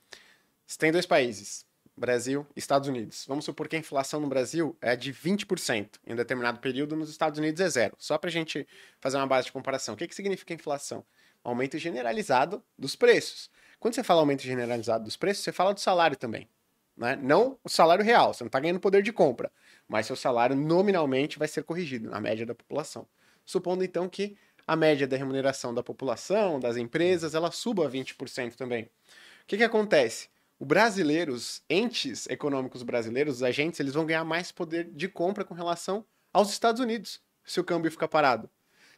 você tem dois países, Brasil e Estados Unidos. Vamos supor que a inflação no Brasil é de 20%, em um determinado período nos Estados Unidos é zero. Só pra gente fazer uma base de comparação. O que, que significa inflação? Aumento generalizado dos preços. Quando você fala aumento generalizado dos preços, você fala do salário também. Né? Não o salário real, você não está ganhando poder de compra, mas seu salário nominalmente vai ser corrigido na média da população. Supondo então que a média da remuneração da população, das empresas, ela suba a 20% também. O que, que acontece? O brasileiro, os entes econômicos brasileiros, os agentes, eles vão ganhar mais poder de compra com relação aos Estados Unidos, se o câmbio ficar parado.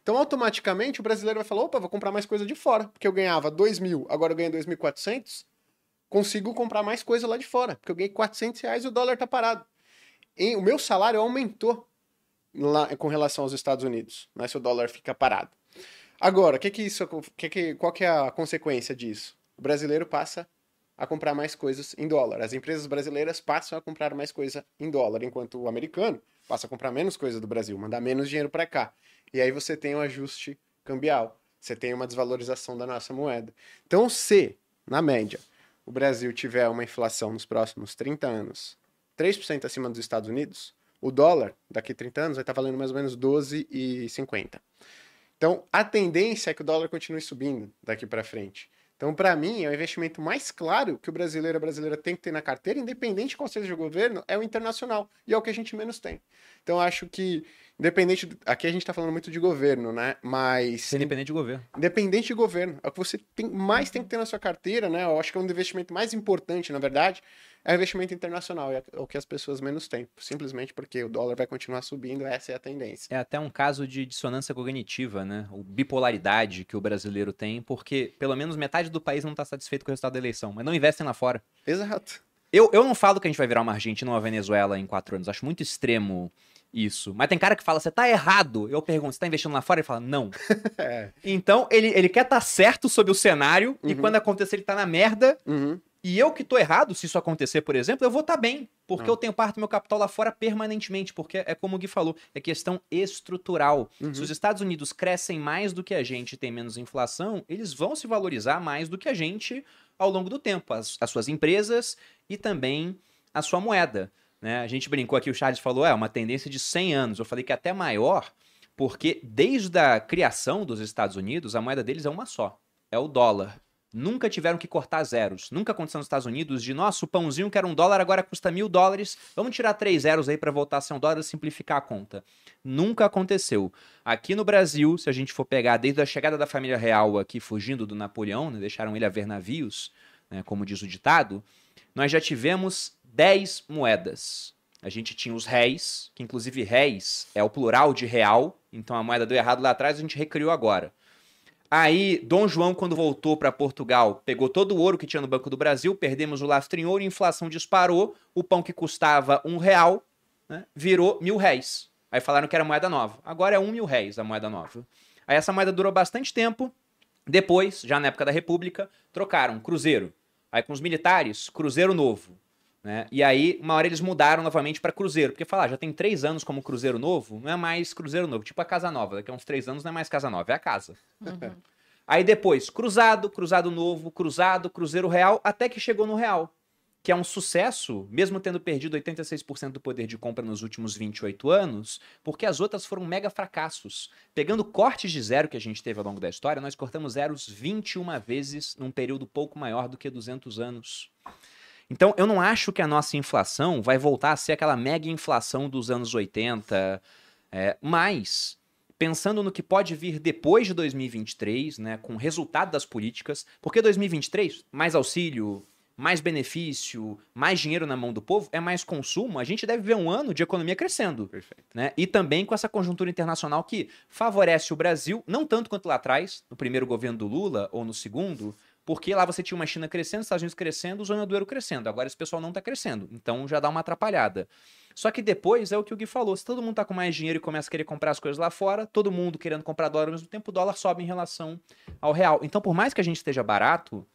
Então, automaticamente, o brasileiro vai falar: opa, vou comprar mais coisa de fora, porque eu ganhava 2 mil, agora eu ganho 2.400, consigo comprar mais coisa lá de fora, porque eu ganhei 400 reais e o dólar tá parado. E o meu salário aumentou lá com relação aos Estados Unidos, né, se o dólar fica parado. Agora, que que isso, que que, qual que é a consequência disso? O brasileiro passa a comprar mais coisas em dólar. As empresas brasileiras passam a comprar mais coisa em dólar, enquanto o americano passa a comprar menos coisa do Brasil, mandar menos dinheiro para cá. E aí você tem um ajuste cambial, você tem uma desvalorização da nossa moeda. Então, se, na média, o Brasil tiver uma inflação nos próximos 30 anos 3% acima dos Estados Unidos, o dólar, daqui a 30 anos, vai estar valendo mais ou menos 12,50. Então, a tendência é que o dólar continue subindo daqui para frente. Então, para mim, é o investimento mais claro que o brasileiro e a brasileira tem que ter na carteira, independente de qual seja o governo, é o internacional. E é o que a gente menos tem. Então, eu acho que, independente. do- Aqui a gente está falando muito de governo, né? Mas. Independente de governo. Independente de governo. É o que você tem, mais tem que ter na sua carteira, né? Eu acho que é um investimento mais importante, na verdade, é investimento internacional. É o que as pessoas menos têm. Simplesmente porque o dólar vai continuar subindo, essa é a tendência. É até um caso de dissonância cognitiva, né? O bipolaridade que o brasileiro tem, porque pelo menos metade do país não está satisfeito com o resultado da eleição, mas não investem lá fora. Exato. Eu, eu não falo que a gente vai virar uma Argentina ou uma Venezuela em quatro anos. Acho muito extremo isso. Mas tem cara que fala, você tá errado. Eu pergunto, você tá investindo lá fora? Ele fala, não. [LAUGHS] É. Então, ele, ele quer estar certo sobre o cenário, e Uhum. quando acontecer, ele tá na merda. Uhum. E eu que tô errado, se isso acontecer, por exemplo, eu vou estar bem. Porque Ah. eu tenho parte do meu capital lá fora permanentemente. Porque é como o Gui falou, é questão estrutural. Uhum. Se os Estados Unidos crescem mais do que a gente e tem menos inflação, eles vão se valorizar mais do que a gente ao longo do tempo. As, as suas empresas e também a sua moeda. Né? A gente brincou aqui, o Charles falou, é uma tendência de 100 anos. Eu falei que é até maior, porque desde a criação dos Estados Unidos, a moeda deles é uma só. É o dólar. Nunca tiveram que cortar zeros. Nunca aconteceu nos Estados Unidos de, nossa, o pãozinho que era um dólar agora custa mil dólares. Vamos tirar três zeros aí para voltar a ser um dólar e simplificar a conta. Nunca aconteceu. Aqui no Brasil, se a gente for pegar desde a chegada da família real aqui fugindo do Napoleão, né, deixaram ele a ver navios, né, como diz o ditado, nós já tivemos 10 moedas. A gente tinha os réis, que inclusive réis é o plural de real, então a moeda deu errado lá atrás, a gente recriou agora. Aí, Dom João, quando voltou para Portugal, pegou todo o ouro que tinha no Banco do Brasil, perdemos o lastro em ouro, a inflação disparou, o pão que custava um real né, virou mil réis. Aí falaram que era moeda nova. Agora é um mil réis a moeda nova. Aí essa moeda durou bastante tempo. Depois, já na época da República, trocaram cruzeiro. Aí com os militares, cruzeiro novo. Né? E aí, uma hora eles mudaram novamente para Cruzeiro, porque falar, ah, já tem três anos como Cruzeiro Novo, não é mais Cruzeiro Novo, tipo a Casa Nova. Daqui a uns três anos não é mais Casa Nova, é a casa. Uhum. [LAUGHS] aí depois, Cruzado, Cruzado Novo, Cruzado, Cruzeiro Real, até que chegou no Real, que é um sucesso, mesmo tendo perdido 86% do poder de compra nos últimos 28 anos, porque as outras foram mega fracassos. Pegando cortes de zero que a gente teve ao longo da história, nós cortamos zeros 21 vezes num período pouco maior do que 200 anos. Então, eu não acho que a nossa inflação vai voltar a ser aquela mega inflação dos anos 80, é, mas pensando no que pode vir depois de 2023, né, com o resultado das políticas, porque 2023, mais auxílio, mais benefício, mais dinheiro na mão do povo, é mais consumo, a gente deve ver um ano de economia crescendo. Perfeito. Né? E também com essa conjuntura internacional que favorece o Brasil, não tanto quanto lá atrás, no primeiro governo do Lula ou no segundo, porque lá você tinha uma China crescendo, Estados Unidos crescendo, zona do euro crescendo. Agora esse pessoal não está crescendo. Então já dá uma atrapalhada. Só que depois é o que o Gui falou: se todo mundo está com mais dinheiro e começa a querer comprar as coisas lá fora, todo mundo querendo comprar dólar ao mesmo tempo, o dólar sobe em relação ao real. Então, por mais que a gente esteja barato,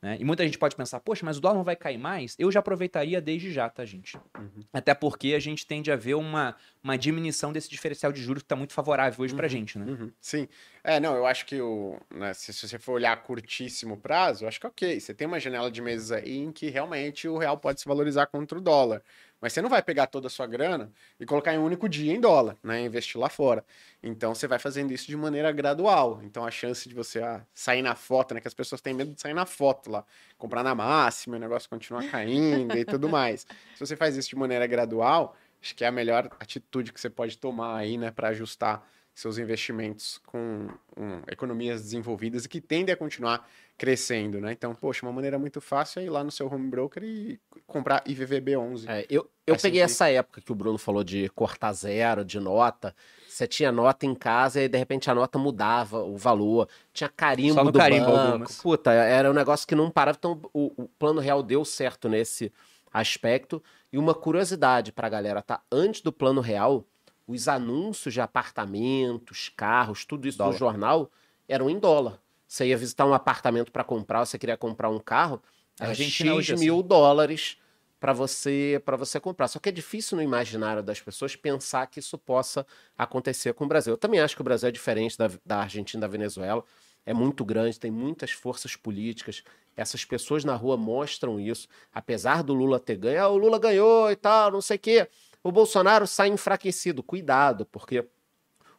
né? E muita gente pode pensar, poxa, mas o dólar não vai cair mais? Eu já aproveitaria desde já, tá, gente? Uhum. Até porque a gente tende a ver uma, uma diminuição desse diferencial de juros que está muito favorável hoje uhum. pra gente, né? Uhum. Sim. É, não, eu acho que o, né, se, se, você for olhar a curtíssimo prazo, eu acho que é ok. Você tem uma janela de meses aí em que realmente o real pode se valorizar contra o dólar. Mas você não vai pegar toda a sua grana e colocar em um único dia em dólar, né? Investir lá fora. Então você vai fazendo isso de maneira gradual. Então a chance de você ah, sair na foto, né? Que as pessoas têm medo de sair na foto lá, comprar na máxima, o negócio continua caindo e tudo mais. Se você faz isso de maneira gradual, acho que é a melhor atitude que você pode tomar aí, né? Para ajustar seus investimentos com um, economias desenvolvidas e que tendem a continuar crescendo, né? Então, poxa, uma maneira muito fácil é ir lá no seu home broker e comprar IVVB11. É, eu eu peguei essa época que o Bruno falou de cortar zero, de nota. Você tinha nota em casa e de repente a nota mudava o valor. Tinha carimbo Só no do carimbo banco. Algumas. Puta, era um negócio que não parava. Então, o, o plano real deu certo nesse aspecto. E uma curiosidade pra galera, tá? Antes do plano real, os anúncios de apartamentos, carros, tudo isso dólar. no jornal eram em dólar. Você ia visitar um apartamento para comprar, você queria comprar um carro, a gente X mil assim. dólares para você para você comprar. Só que é difícil no imaginário das pessoas pensar que isso possa acontecer com o Brasil. Eu também acho que o Brasil é diferente da, da Argentina e da Venezuela. É muito grande, tem muitas forças políticas. Essas pessoas na rua mostram isso. Apesar do Lula ter ganho, ah, o Lula ganhou e tal, não sei o quê o Bolsonaro sai enfraquecido. Cuidado, porque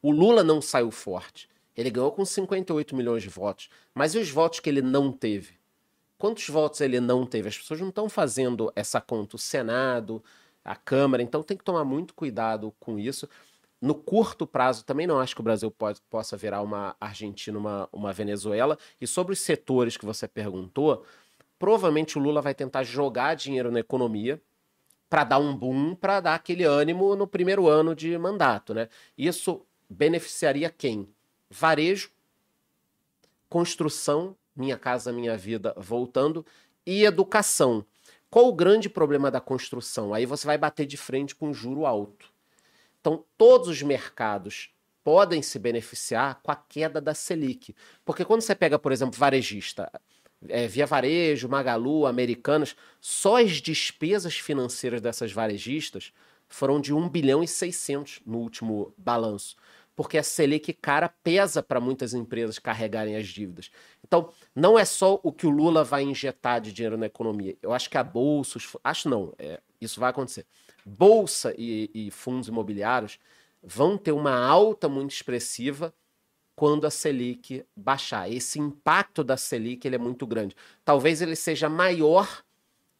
o Lula não saiu forte. Ele ganhou com 58 milhões de votos. Mas e os votos que ele não teve? Quantos votos ele não teve? As pessoas não estão fazendo essa conta. O Senado, a Câmara, então tem que tomar muito cuidado com isso. No curto prazo, também não acho que o Brasil pode, possa virar uma Argentina, uma, uma Venezuela. E sobre os setores que você perguntou, provavelmente o Lula vai tentar jogar dinheiro na economia, para dar um boom, para dar aquele ânimo no primeiro ano de mandato, né? Isso beneficiaria quem? Varejo, construção, minha casa, minha vida, voltando, e educação. Qual o grande problema da construção? Aí você vai bater de frente com juro alto. Então, todos os mercados podem se beneficiar com a queda da Selic. Porque quando você pega, por exemplo, varejista, é, Via Varejo, Magalu, Americanas, só as despesas financeiras dessas varejistas foram de 1 bilhão e 600 no último balanço. Porque a Selic cara pesa para muitas empresas carregarem as dívidas. Então, não é só o que o Lula vai injetar de dinheiro na economia. Eu acho que a bolsa, acho não, é, isso vai acontecer. Bolsa e, e fundos imobiliários vão ter uma alta muito expressiva quando a Selic baixar. Esse impacto da Selic ele é muito grande. Talvez ele seja maior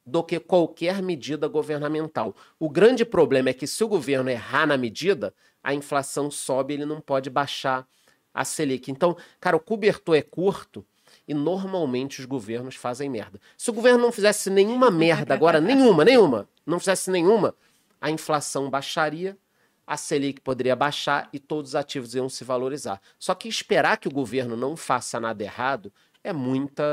do que qualquer medida governamental. O grande problema é que se o governo errar na medida, a inflação sobe, ele não pode baixar a Selic. Então, cara, o cobertor é curto e normalmente os governos fazem merda. Se o governo não fizesse nenhuma [LAUGHS] merda agora, nenhuma, nenhuma, não fizesse nenhuma, a inflação baixaria, a Selic poderia baixar e todos os ativos iam se valorizar. Só que esperar que o governo não faça nada errado é muita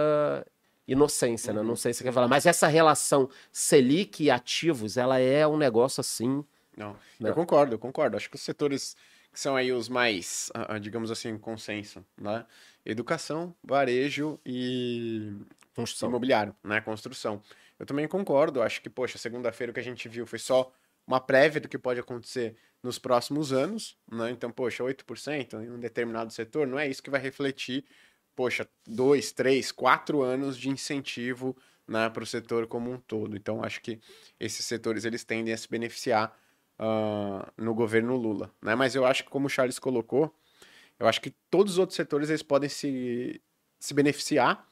inocência, né? Não sei se você quer falar, mas essa relação Selic e ativos, ela é um negócio assim. Não, Não. eu concordo, eu concordo. Acho que os setores que são aí os mais, ah, ah, digamos assim, consenso, né? Educação, varejo e Construção. imobiliário, né? Construção. Eu também concordo. Acho que, poxa, segunda-feira o que a gente viu foi só uma prévia do que pode acontecer nos próximos anos, né? Então, poxa, 8% em um determinado setor, não é isso que vai refletir, poxa, dois, três, quatro anos de incentivo né, para o setor como um todo. Então, acho que esses setores eles tendem a se beneficiar ah, no governo Lula, né? Mas eu acho que, como o Charles colocou, eu acho que todos os outros setores eles podem se, se beneficiar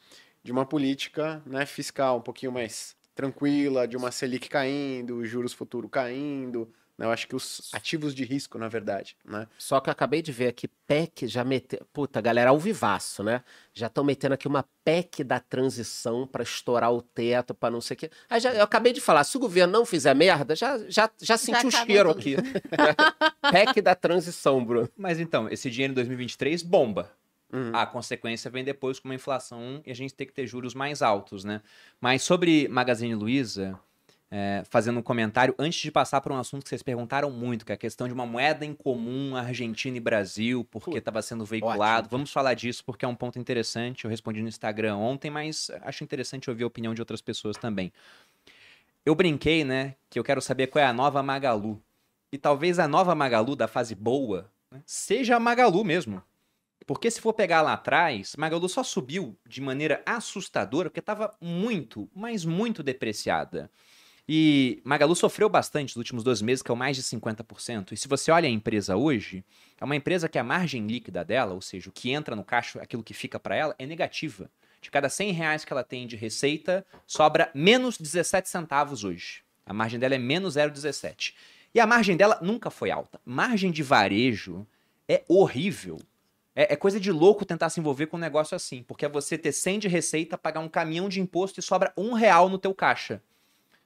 de uma política né, fiscal um pouquinho mais tranquila, de uma Selic caindo, juros futuro caindo. Eu acho que os ativos de risco, na verdade, né? Só que eu acabei de ver aqui, PEC já meteu. Puta, galera, ao vivaço, né? Já estão metendo aqui uma PEC da transição para estourar o teto, para não sei o quê. Aí já, eu acabei de falar, se o governo não fizer merda, já, já, já senti o cheiro tudo. aqui. [LAUGHS] PEC da transição, Bruno. Mas então, esse dinheiro em 2023 bomba. Uhum. A consequência vem depois com uma inflação e a gente tem que ter juros mais altos, né? Mas sobre Magazine Luiza, é, fazendo um comentário, antes de passar para um assunto que vocês perguntaram muito, que é a questão de uma moeda em comum Argentina e Brasil, porque estava sendo veiculado. ótimo. Vamos falar disso porque é um ponto interessante. Eu respondi no Instagram ontem, mas acho interessante ouvir a opinião de outras pessoas também. Eu brinquei, né, que eu quero saber qual é a nova Magalu. E talvez a nova Magalu da fase boa né, seja a Magalu mesmo. Porque se for pegar lá atrás, Magalu só subiu de maneira assustadora porque estava muito, mas muito depreciada. E Magalu sofreu bastante nos últimos dois meses, que é mais de 50%. E se você olha a empresa hoje, é uma empresa que a margem líquida dela, ou seja, o que entra no caixa, aquilo que fica para ela, é negativa. De cada 100 reais que ela tem de receita, sobra menos 17 centavos hoje. A margem dela é menos 0,17. E a margem dela nunca foi alta. Margem de varejo é horrível. É, é coisa de louco tentar se envolver com um negócio assim, porque é você ter 100 de receita, pagar um caminhão de imposto e sobra um real no teu caixa.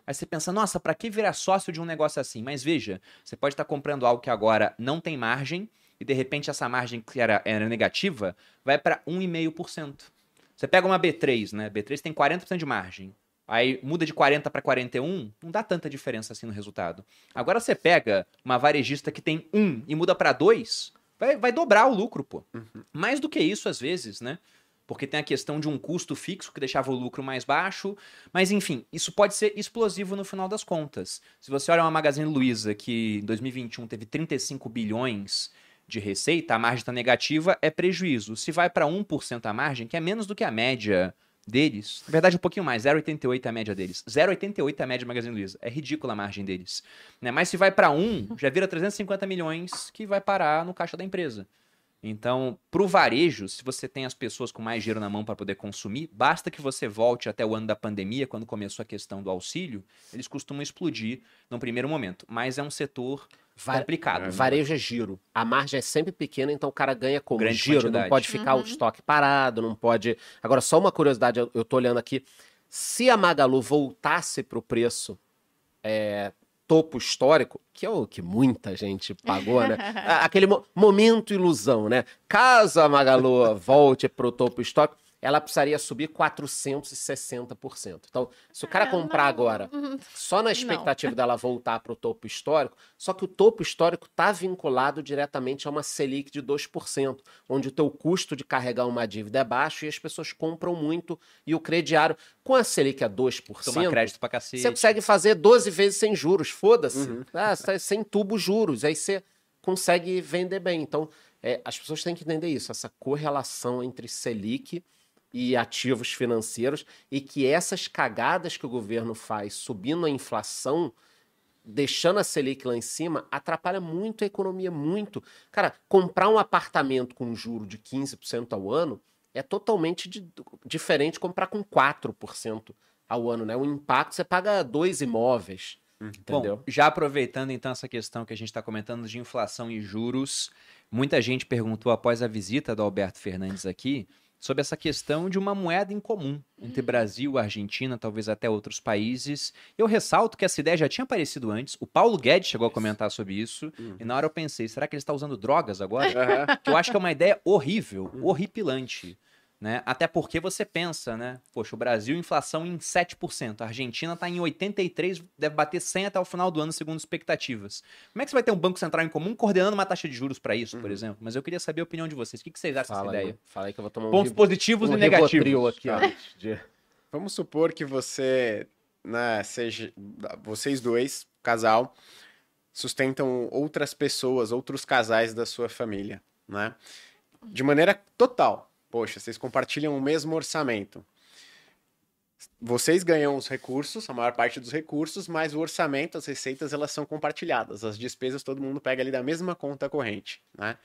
Aí você pensa, nossa, pra que virar sócio de um negócio assim? Mas veja, você pode estar comprando algo que agora não tem margem e de repente essa margem que era, era negativa vai para 1,5%. Você pega uma B3, né? B3 tem 40% de margem. Aí muda de 40 para 41, não dá tanta diferença assim no resultado. Agora você pega uma varejista que tem 1 e muda para 2, vai, vai dobrar o lucro, pô. Mais do que isso, às vezes, né? Porque tem a questão de um custo fixo que deixava o lucro mais baixo. Mas, enfim, isso pode ser explosivo no final das contas. Se você olha uma Magazine Luiza que em 2021 teve 35 bilhões de receita, a margem está negativa, é prejuízo. Se vai para 1% a margem, que é menos do que a média deles, na verdade um pouquinho mais, 0,88 é a média deles. 0,88 é a média do Magazine Luiza. É ridícula a margem deles. Né? Mas se vai para 1, já vira 350 milhões que vai parar no caixa da empresa. Então, para o varejo, se você tem as pessoas com mais dinheiro na mão para poder consumir, basta que você volte até o ano da pandemia, quando começou a questão do auxílio, eles costumam explodir num primeiro momento. Mas é um setor Va- complicado. né? Varejo é giro. A margem é sempre pequena, então o cara ganha como Grande giro. quantidade. Não pode ficar o Uhum. estoque parado, não pode. Agora, só uma curiosidade, eu, tô olhando aqui. Se a Magalu voltasse pro preço é, topo histórico, que é o que muita gente pagou, né? [LAUGHS] Aquele mo- momento ilusão, né? Caso a Magalu volte pro topo histórico, ela precisaria subir 460%. Então, se o cara É, comprar não. agora Uhum. só na expectativa dela voltar para o topo histórico, só que o topo histórico está vinculado diretamente a uma Selic de 2%, onde o teu custo de carregar uma dívida é baixo e as pessoas compram muito e o crediário, com a Selic a 2%, Tomar crédito pra cacete. você consegue fazer 12 vezes sem juros, foda-se. Uhum. Ah, sem tubo juros, aí você consegue vender bem. Então, é, as pessoas têm que entender isso, essa correlação entre Selic e ativos financeiros e que essas cagadas que o governo faz subindo a inflação, deixando a Selic lá em cima, atrapalha muito a economia, muito. Cara, comprar um apartamento com um juro de 15% ao ano é totalmente di- diferente de comprar com 4% ao ano, né? O impacto, você paga dois imóveis, entendeu? Bom, já aproveitando então essa questão que a gente está comentando de inflação e juros, muita gente perguntou após a visita do Alberto Fernandes aqui sobre essa questão de uma moeda em comum entre Brasil, Argentina, talvez até outros países. Eu ressalto que essa ideia já tinha aparecido antes. O Paulo Guedes chegou a comentar sobre isso. Uhum. E na hora eu pensei, será que ele está usando drogas agora? Aham. que eu acho que é uma ideia horrível, horripilante. Né? Até porque você pensa, né? Poxa, o Brasil, inflação em 7%. A Argentina está em 83%, deve bater 100% até o final do ano, segundo expectativas. Como é que você vai ter um Banco Central em comum coordenando uma taxa de juros para isso, por Uhum. exemplo? Mas eu queria saber a opinião de vocês. O que que vocês acham Fala dessa ideia? fala aí que eu vou tomar um, Pontos ri- positivos um e negativos. Aqui, ó. De- Vamos supor que você, né, seja, vocês dois, casal, sustentam outras pessoas, outros casais da sua família, né? De maneira total. Poxa, vocês compartilham o mesmo orçamento. Vocês ganham os recursos, a maior parte dos recursos, mas o orçamento, as receitas, elas são compartilhadas. As despesas todo mundo pega ali da mesma conta corrente, né?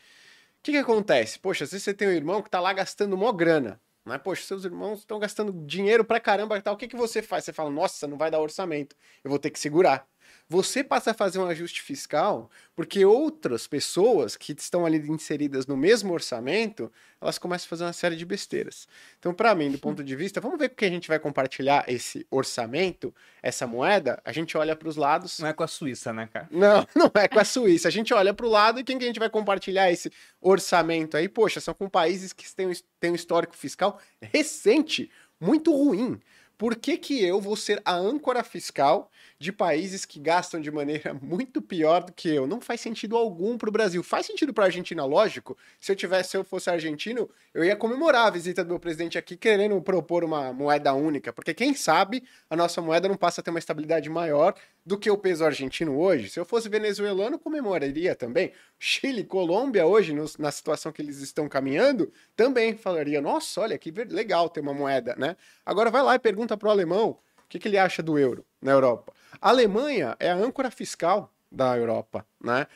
O que, que acontece? Poxa, às vezes você tem um irmão que tá lá gastando mó grana, né? Poxa, seus irmãos estão gastando dinheiro pra caramba e tal. O que, que você faz? Você fala, nossa, não vai dar orçamento. Eu vou ter que segurar. Você passa a fazer um ajuste fiscal porque outras pessoas que estão ali inseridas no mesmo orçamento, elas começam a fazer uma série de besteiras. Então, para mim, do ponto de vista, vamos ver com que a gente vai compartilhar esse orçamento, essa moeda. A gente olha para os lados. Não é com a Suíça, né, cara? Não, [LAUGHS] não é com a Suíça. A gente olha para o lado e quem que a gente vai compartilhar esse orçamento aí? Poxa, são com países que têm, um- têm um histórico fiscal recente, muito ruim. Por que, que eu vou ser a âncora fiscal de países que gastam de maneira [LAUGHS] muito pior do que eu? Não faz sentido algum para o Brasil. Faz sentido para a Argentina, lógico. Se eu tivesse, se eu fosse argentino, eu ia comemorar a visita do meu presidente aqui, querendo propor uma moeda única, porque quem sabe a nossa moeda não passa a ter uma estabilidade maior do que o peso argentino hoje. Se eu fosse venezuelano, comemoraria também. Chile, Colômbia, hoje, nos- na situação que eles estão caminhando, também falaria: nossa, olha que legal ter uma moeda, né? Agora vai lá e pergunta pro alemão o que, que ele acha do euro na Europa. A Alemanha é a âncora fiscal da Europa, né?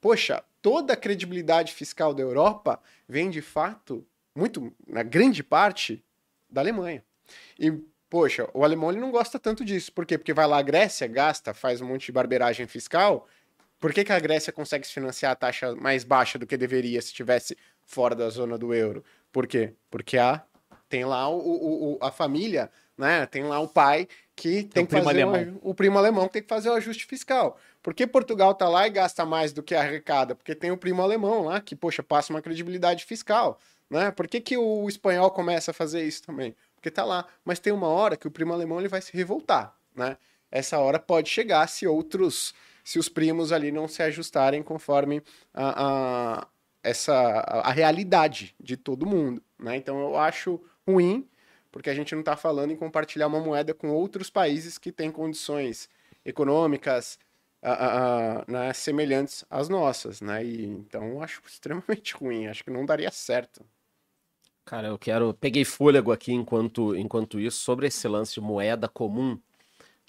Poxa, toda a credibilidade fiscal da Europa vem de fato, muito, na grande parte, da Alemanha. E, poxa, o alemão ele não gosta tanto disso. Por quê? Porque vai lá a Grécia, gasta, faz um monte de barbeiragem fiscal. Por que, que a Grécia consegue se financiar a taxa mais baixa do que deveria se estivesse fora da zona do euro? Por quê? Porque a, tem lá o, o- o- a família, né? Tem lá o pai que tem, o que primo fazer o alemão. aju- o primo alemão que tem que fazer o ajuste fiscal. Por que Portugal tá lá e gasta mais do que arrecada? Porque tem o primo alemão lá que, poxa, passa uma credibilidade fiscal, né? Por que, que o espanhol começa a fazer isso também? Porque tá lá. Mas tem uma hora que o primo alemão ele vai se revoltar, né? Essa hora pode chegar se outros, se os primos ali não se ajustarem conforme a, a- essa a, a realidade de todo mundo, né? Então eu acho ruim porque a gente não está falando em compartilhar uma moeda com outros países que têm condições econômicas ah, né, semelhantes às nossas, né? E, então acho extremamente [LAUGHS] ruim, acho que não daria certo. Cara, eu quero. Peguei fôlego aqui enquanto, enquanto isso, sobre esse lance de moeda comum,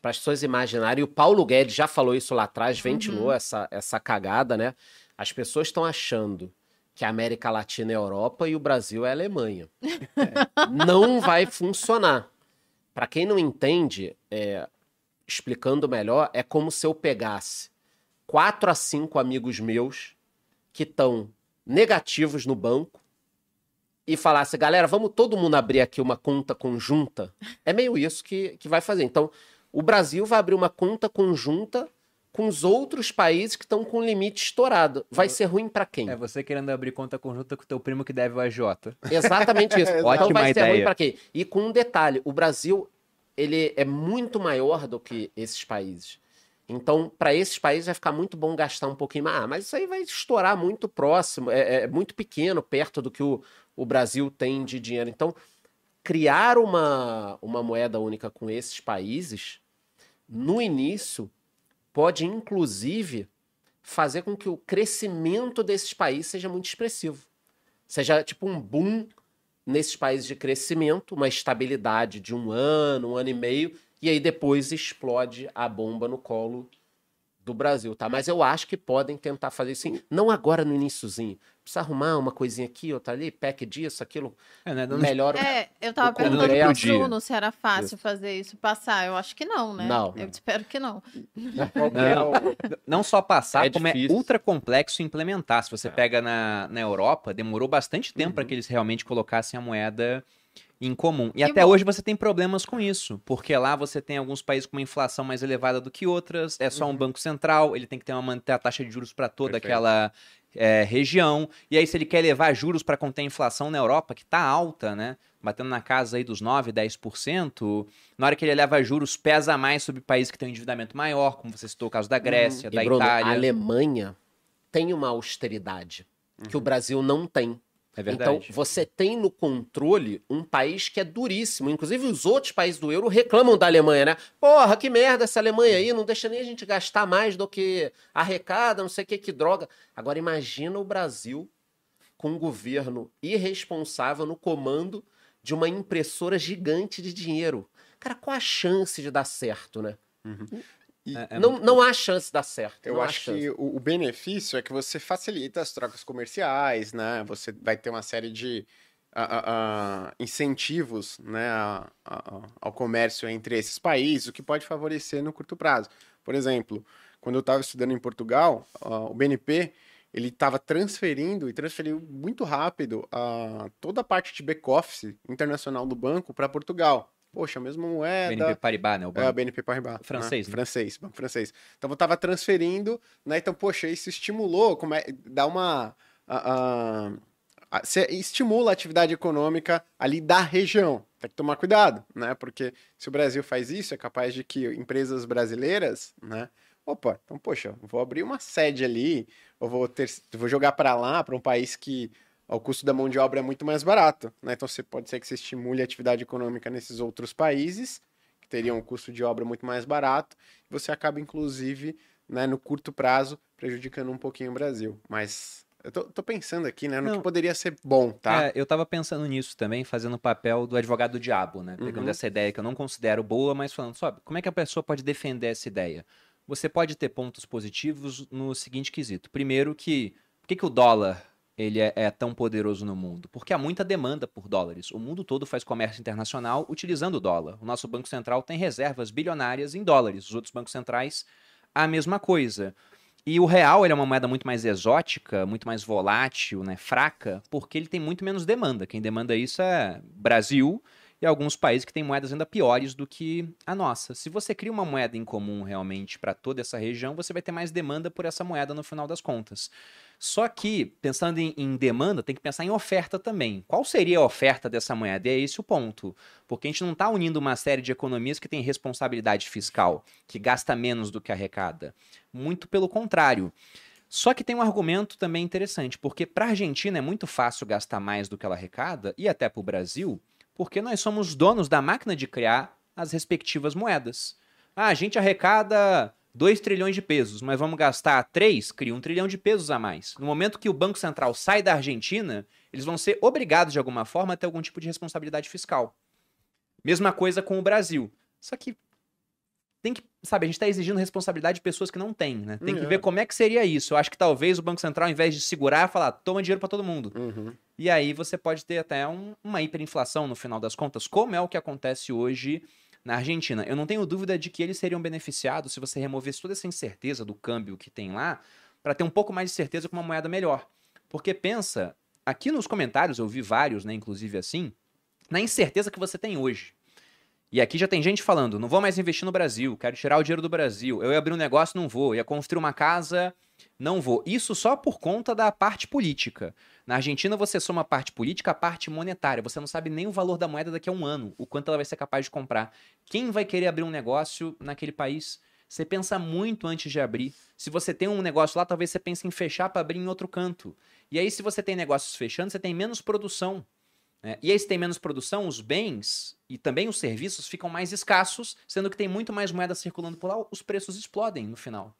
para as pessoas imaginarem. E o Paulo Guedes já falou isso lá atrás, ventilou essa, essa cagada, né? As pessoas estão achando que a América Latina é Europa e o Brasil é Alemanha. [LAUGHS] É, não vai funcionar. Para quem não entende, é, explicando melhor, é como se eu pegasse quatro a cinco amigos meus que estão negativos no banco e falasse, galera, vamos todo mundo abrir aqui uma conta conjunta. É meio isso que, que vai fazer. Então, o Brasil vai abrir uma conta conjunta com os outros países que estão com o limite estourado. Vai ser ruim para quem? É você querendo abrir conta conjunta com o teu primo que deve o AJ. [LAUGHS] Exatamente isso. [LAUGHS] então Ótima vai ser ruim ideia. para quem? E com um detalhe, o Brasil ele é muito maior do que esses países. Então, para esses países vai ficar muito bom gastar um pouquinho mais. Ah, mas isso aí vai estourar muito próximo, é, é muito pequeno, perto do que o, o Brasil tem de dinheiro. Então, criar uma, uma moeda única com esses países, no início, pode inclusive fazer com que o crescimento desses países seja muito expressivo. Seja tipo um boom nesses países de crescimento, uma estabilidade de um ano, um ano e meio, e aí depois explode a bomba no colo do Brasil, tá? Mas eu acho que podem tentar fazer isso, não agora no iníciozinho. Precisa arrumar uma coisinha aqui, outra ali, pack disso, aquilo. É, né? Melhor. É, eu tava O perguntando pro. Bruno se era fácil Isso. fazer isso, passar. Eu acho que não, né? Não. Eu espero que não. Não. Não só passar, É como é ultra complexo implementar. Se você É. pega na, na Europa, demorou bastante tempo Uhum. para que eles realmente colocassem a moeda em comum. E Que até bom. hoje você tem problemas com isso, porque lá você tem alguns países com uma inflação mais elevada do que outras, é só um Uhum. banco central, ele tem que ter uma manter a taxa de juros para toda Perfeito. aquela é, região. E aí, se ele quer levar juros para conter a inflação na Europa, que está alta, né? Batendo na casa aí dos 9, 10%, na hora que ele leva juros, pesa mais sobre países que têm um endividamento maior, como você citou o caso da Grécia, E, da Bruno, Itália. a Alemanha tem uma austeridade que o Brasil não tem. É verdade. Então, você tem no controle um país que é duríssimo. Inclusive, os outros países do euro reclamam da Alemanha, né? Porra, que merda essa Alemanha aí, não deixa nem a gente gastar mais do que arrecada, não sei o que, que droga. Agora, imagina o Brasil com um governo irresponsável no comando de uma impressora gigante de dinheiro. Cara, qual a chance de dar certo, né? E É- é não, muito- não há chance de dar certo. Eu acho que o, o benefício é que você facilita as trocas comerciais, né? Você vai ter uma série de incentivos né, ao comércio entre esses países, o que pode favorecer no curto prazo. Por exemplo, quando eu estava estudando em Portugal, o BNP ele estava transferindo e transferiu muito rápido a toda a parte de back-office internacional do banco para Portugal. Poxa, a mesma moeda, BNP Paribas, né? O é, o banco. BNP Paribas. Francês, né? né? Francês, banco francês. Então eu tava transferindo, né? Então, poxa, isso estimulou, como é, dá uma. a- a- a- estimula a atividade econômica ali da região. Tem que tomar cuidado, né? Porque se o Brasil faz isso, é capaz de que empresas brasileiras, né? Opa, então, poxa, vou abrir uma sede ali, ou vou, ter, vou jogar para lá, para um país que o custo da mão de obra é muito mais barato, né? Então, você pode ser que você estimule a atividade econômica nesses outros países, que teriam um custo de obra muito mais barato, e você acaba, inclusive, né, no curto prazo, prejudicando um pouquinho o Brasil. Mas eu tô, tô pensando aqui, né, no Não. que poderia ser bom, tá? É, eu tava pensando nisso também, fazendo o papel do advogado do diabo, né? Pegando Uhum. essa ideia que eu não considero boa, mas falando, sabe, como é que a pessoa pode defender essa ideia? Você pode ter pontos positivos no seguinte quesito. Primeiro que, por que, que o dólar ele é, é tão poderoso no mundo? Porque há muita demanda por dólares. O mundo todo faz comércio internacional utilizando o dólar. O nosso Banco Central tem reservas bilionárias em dólares. Os outros bancos centrais, a mesma coisa. E o real é uma moeda muito mais exótica, muito mais volátil, né, fraca, porque ele tem muito menos demanda. Quem demanda isso é Brasil e alguns países que têm moedas ainda piores do que a nossa. Se você cria uma moeda em comum realmente para toda essa região, você vai ter mais demanda por essa moeda no final das contas. Só que, pensando em, em demanda, tem que pensar em oferta também. Qual seria a oferta dessa moeda? E é esse o ponto. Porque a gente não está unindo uma série de economias que tem responsabilidade fiscal, que gasta menos do que arrecada. Muito pelo contrário. Só que tem um argumento também interessante, porque para a Argentina é muito fácil gastar mais do que ela arrecada, e até para o Brasil, porque nós somos donos da máquina de criar as respectivas moedas. Ah, a gente arrecada 2 trilhões de pesos, mas vamos gastar 3, cria um trilhão de pesos a mais. No momento que o Banco Central sai da Argentina, eles vão ser obrigados de alguma forma a ter algum tipo de responsabilidade fiscal. Mesma coisa com o Brasil. Só que tem que, sabe, a gente está exigindo responsabilidade de pessoas que não têm, né? Tem que É. ver como é que seria isso. Eu acho que talvez o Banco Central, ao invés de segurar, falar, toma dinheiro para todo mundo. Uhum. E aí você pode ter até um- uma hiperinflação no final das contas, como é o que acontece hoje na Argentina. Eu não tenho dúvida de que eles seriam beneficiados se você removesse toda essa incerteza do câmbio que tem lá, para ter um pouco mais de certeza com uma moeda melhor. Porque pensa, aqui nos comentários eu vi vários, né, inclusive assim, na incerteza que você tem hoje. E aqui já tem gente falando, não vou mais investir no Brasil, quero tirar o dinheiro do Brasil. Eu ia abrir um negócio, não vou. Ia construir uma casa, não vou. Isso só por conta da parte política. Na Argentina, você soma a parte política, a parte monetária. Você não sabe nem o valor da moeda daqui a um ano, o quanto ela vai ser capaz de comprar. Quem vai querer abrir um negócio naquele país? Você pensa muito antes de abrir. Se você tem um negócio lá, talvez você pense em fechar para abrir em outro canto. E aí, se você tem negócios fechando, você tem menos produção. né? E aí, se tem menos produção, os bens e também os serviços ficam mais escassos, sendo que tem muito mais moeda circulando por lá, os preços explodem no final.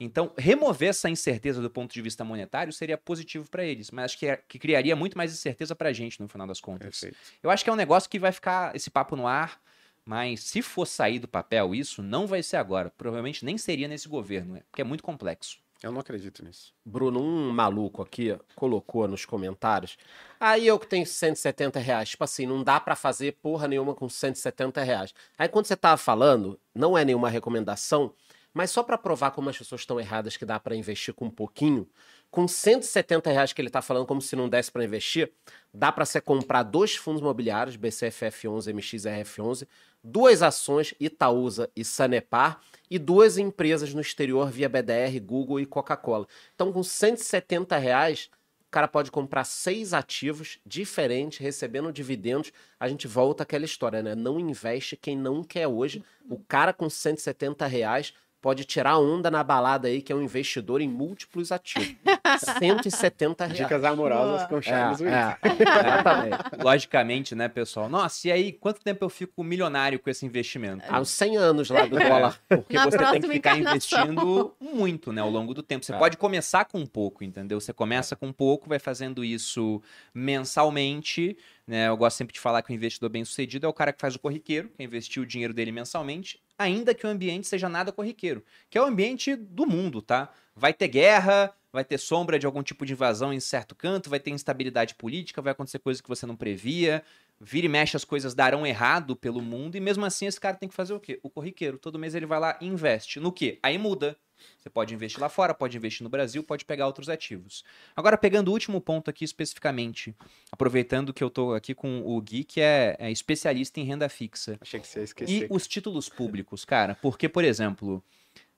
Então, remover essa incerteza do ponto de vista monetário seria positivo para eles, mas acho que, é- que criaria muito mais incerteza para a gente no final das contas. Perfeito. Eu acho que é um negócio que vai ficar esse papo no ar, Mas se for sair do papel isso, não vai ser agora. Provavelmente nem seria nesse governo, né? porque é muito complexo. Eu não acredito nisso. Bruno, um maluco aqui colocou nos comentários. Aí eu que tenho 170 reais. Tipo assim, não dá pra fazer porra nenhuma com 170 reais. Aí quando você tava falando, não é nenhuma recomendação, mas só pra provar como as pessoas estão erradas que dá pra investir com um pouquinho, com 170 reais que ele tá falando como se não desse pra investir, dá pra você comprar dois fundos imobiliários, BCFF11 MXRF11, duas ações Itaúsa e Sanepar e duas empresas no exterior via BDR, Google e Coca-Cola. Então, com 170 reais, o cara pode comprar seis ativos diferentes, recebendo dividendos. A gente volta àquela história, né? Não investe quem não quer hoje. O cara com 170 reais pode tirar onda na balada aí, que é um investidor em múltiplos ativos. [LAUGHS] 170 reais. Dicas amorosas com Charles é, é, exatamente. [LAUGHS] Logicamente, né, pessoal? Nossa, e aí, quanto tempo eu fico milionário com esse investimento? Há uns 100 anos lá do É, dólar. Porque Na você tem que ficar encarnação. investindo muito, né, ao longo do tempo. Você É. pode começar com um pouco, entendeu? Você começa com um pouco, vai fazendo isso mensalmente, né? Eu gosto sempre de falar que o investidor bem-sucedido é o cara que faz o corriqueiro, que investiu o dinheiro dele mensalmente, ainda que o ambiente seja nada corriqueiro, que é o ambiente do mundo, tá? Vai ter guerra, vai ter sombra de algum tipo de invasão em certo canto, vai ter instabilidade política, vai acontecer coisas que você não previa, vira e mexe as coisas darão errado pelo mundo e mesmo assim esse cara tem que fazer o quê? O corriqueiro. Todo mês ele vai lá e investe. No quê? Aí muda. Você pode investir lá fora, pode investir no Brasil, pode pegar outros ativos. Agora, pegando o último ponto aqui especificamente, aproveitando que eu tô aqui com o Gui, que é, é especialista em renda fixa. Achei que você ia E esquecer. os títulos públicos, cara, porque, por exemplo,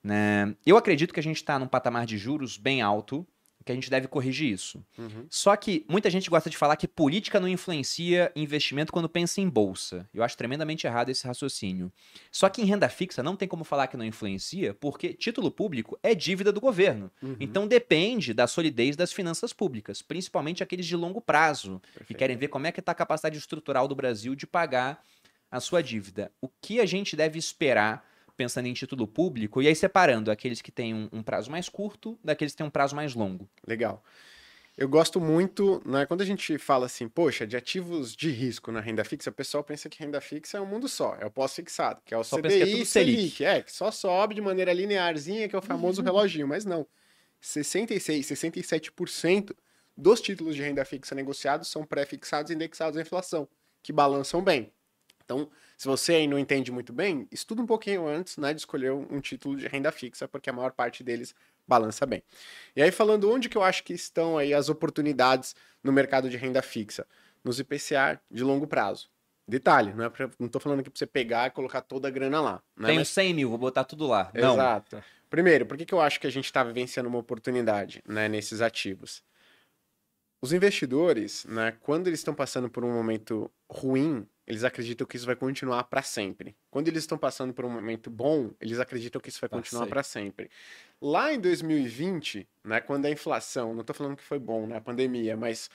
né, eu acredito que a gente está num patamar de juros bem alto, que a gente deve corrigir isso. Uhum. Só que muita gente gosta de falar que política não influencia investimento quando pensa em bolsa. Eu acho tremendamente errado esse raciocínio. Só que em renda fixa não tem como falar que não influencia, porque título público é dívida do governo. Uhum. Então depende da solidez das finanças públicas, principalmente aqueles de longo prazo, que Perfeito. querem ver como é que está a capacidade estrutural do Brasil de pagar a sua dívida. O que a gente deve esperar pensando em título público e aí separando aqueles que têm um, um prazo mais curto daqueles que têm um prazo mais longo. Legal. Eu gosto muito, né, quando a gente fala assim, poxa, de ativos de risco na renda fixa, o pessoal pensa que renda fixa é um mundo só, é o pós-fixado, que é o Só pensa que é CDI tudo Selic. Selic. É, que só sobe de maneira linearzinha, que é o famoso reloginho, mas não. 66, 67% dos títulos de renda fixa negociados são pré-fixados e indexados à inflação, que balançam bem. Então, se você aí não entende muito bem, estuda um pouquinho antes né, de escolher um título de renda fixa, porque a maior parte deles balança bem. E aí, falando onde que eu acho que estão aí as oportunidades no mercado de renda fixa? Nos IPCA de longo prazo. Detalhe, não, é pra, não tô falando aqui para você pegar e colocar toda a grana lá. Né? Tenho Mas- 100 mil, vou botar tudo lá. Não. Exato. Primeiro, por que, que eu acho que a gente está vivenciando uma oportunidade né, nesses ativos? Os investidores, né, quando eles estão passando por um momento ruim, eles acreditam que isso vai continuar para sempre. Quando eles estão passando por um momento bom, eles acreditam que isso vai Ah, continuar para sempre. Lá em 2020, né, quando a inflação, não estou falando que foi bom, né, a pandemia, mas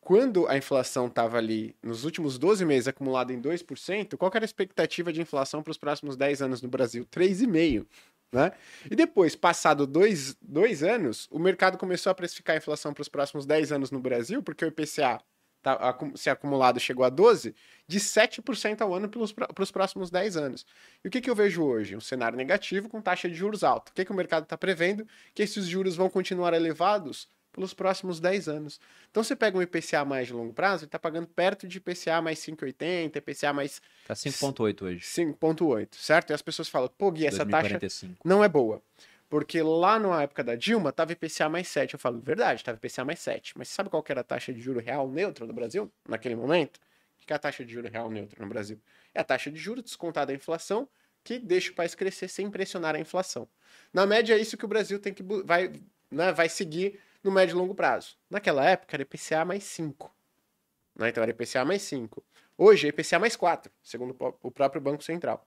quando a inflação estava ali nos últimos 12 meses acumulada em 2%, qual era a expectativa de inflação para os próximos 10 anos no Brasil? 3,5%. Né? E depois, passado dois, dois anos, o mercado começou a precificar a inflação para os próximos 10 anos no Brasil, porque o IPCA tá, se acumulado chegou a 12%, de 7% ao ano para os próximos 10 anos. E o que, que eu vejo hoje? Um cenário negativo com taxa de juros alta. O que, que o mercado está prevendo? Que esses juros vão continuar elevados pelos próximos 10 anos. Então você pega um IPCA mais de longo prazo, ele está pagando perto de IPCA mais 5,80, IPCA mais Tá 5.8 hoje. 5,8, certo? E as pessoas falam, pô, Gui, essa taxa 2045. não é boa. Porque lá na época da Dilma, tava IPCA mais 7. Eu falo, verdade, tava IPCA mais 7. Mas sabe qual que era a taxa de juro real neutra do Brasil naquele momento? O que é a taxa de juro real neutra no Brasil? É a taxa de juros descontada da inflação que deixa o país crescer sem pressionar a inflação. Na média, é isso que o Brasil tem que vai, né, vai seguir no médio e longo prazo. Naquela época era IPCA mais 5. Né? Então era IPCA mais 5. Hoje é IPCA mais 4, segundo o próprio Banco Central.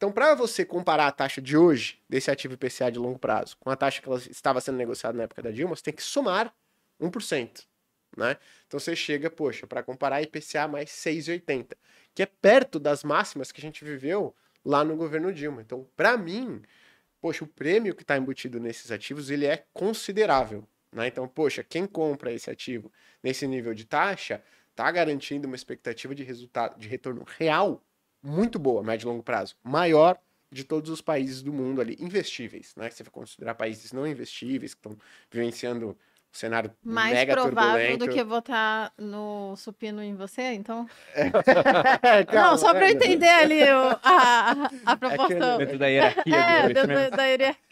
Então, para você comparar a taxa de hoje, desse ativo IPCA de longo prazo, com a taxa que ela estava sendo negociada na época da Dilma, você tem que somar 1%. Né? Então você chega, poxa, para comparar IPCA mais 6,80, que é perto das máximas que a gente viveu lá no governo Dilma. Então, para mim, poxa, o prêmio que está embutido nesses ativos, ele é considerável. Né? Então, poxa, quem compra esse ativo nesse nível de taxa, está garantindo uma expectativa de resultado, de retorno real muito boa, médio e longo prazo. Maior de todos os países do mundo ali, investíveis, né? Se você for considerar países não investíveis, que estão vivenciando um cenário Mais mega provável turbulento. do que votar no supino em você, então? É, [LAUGHS] não, calma, só pra eu é, entender ali o- a, a, a proporção. Dentro da hierarquia É, do dentro da, da hierarquia.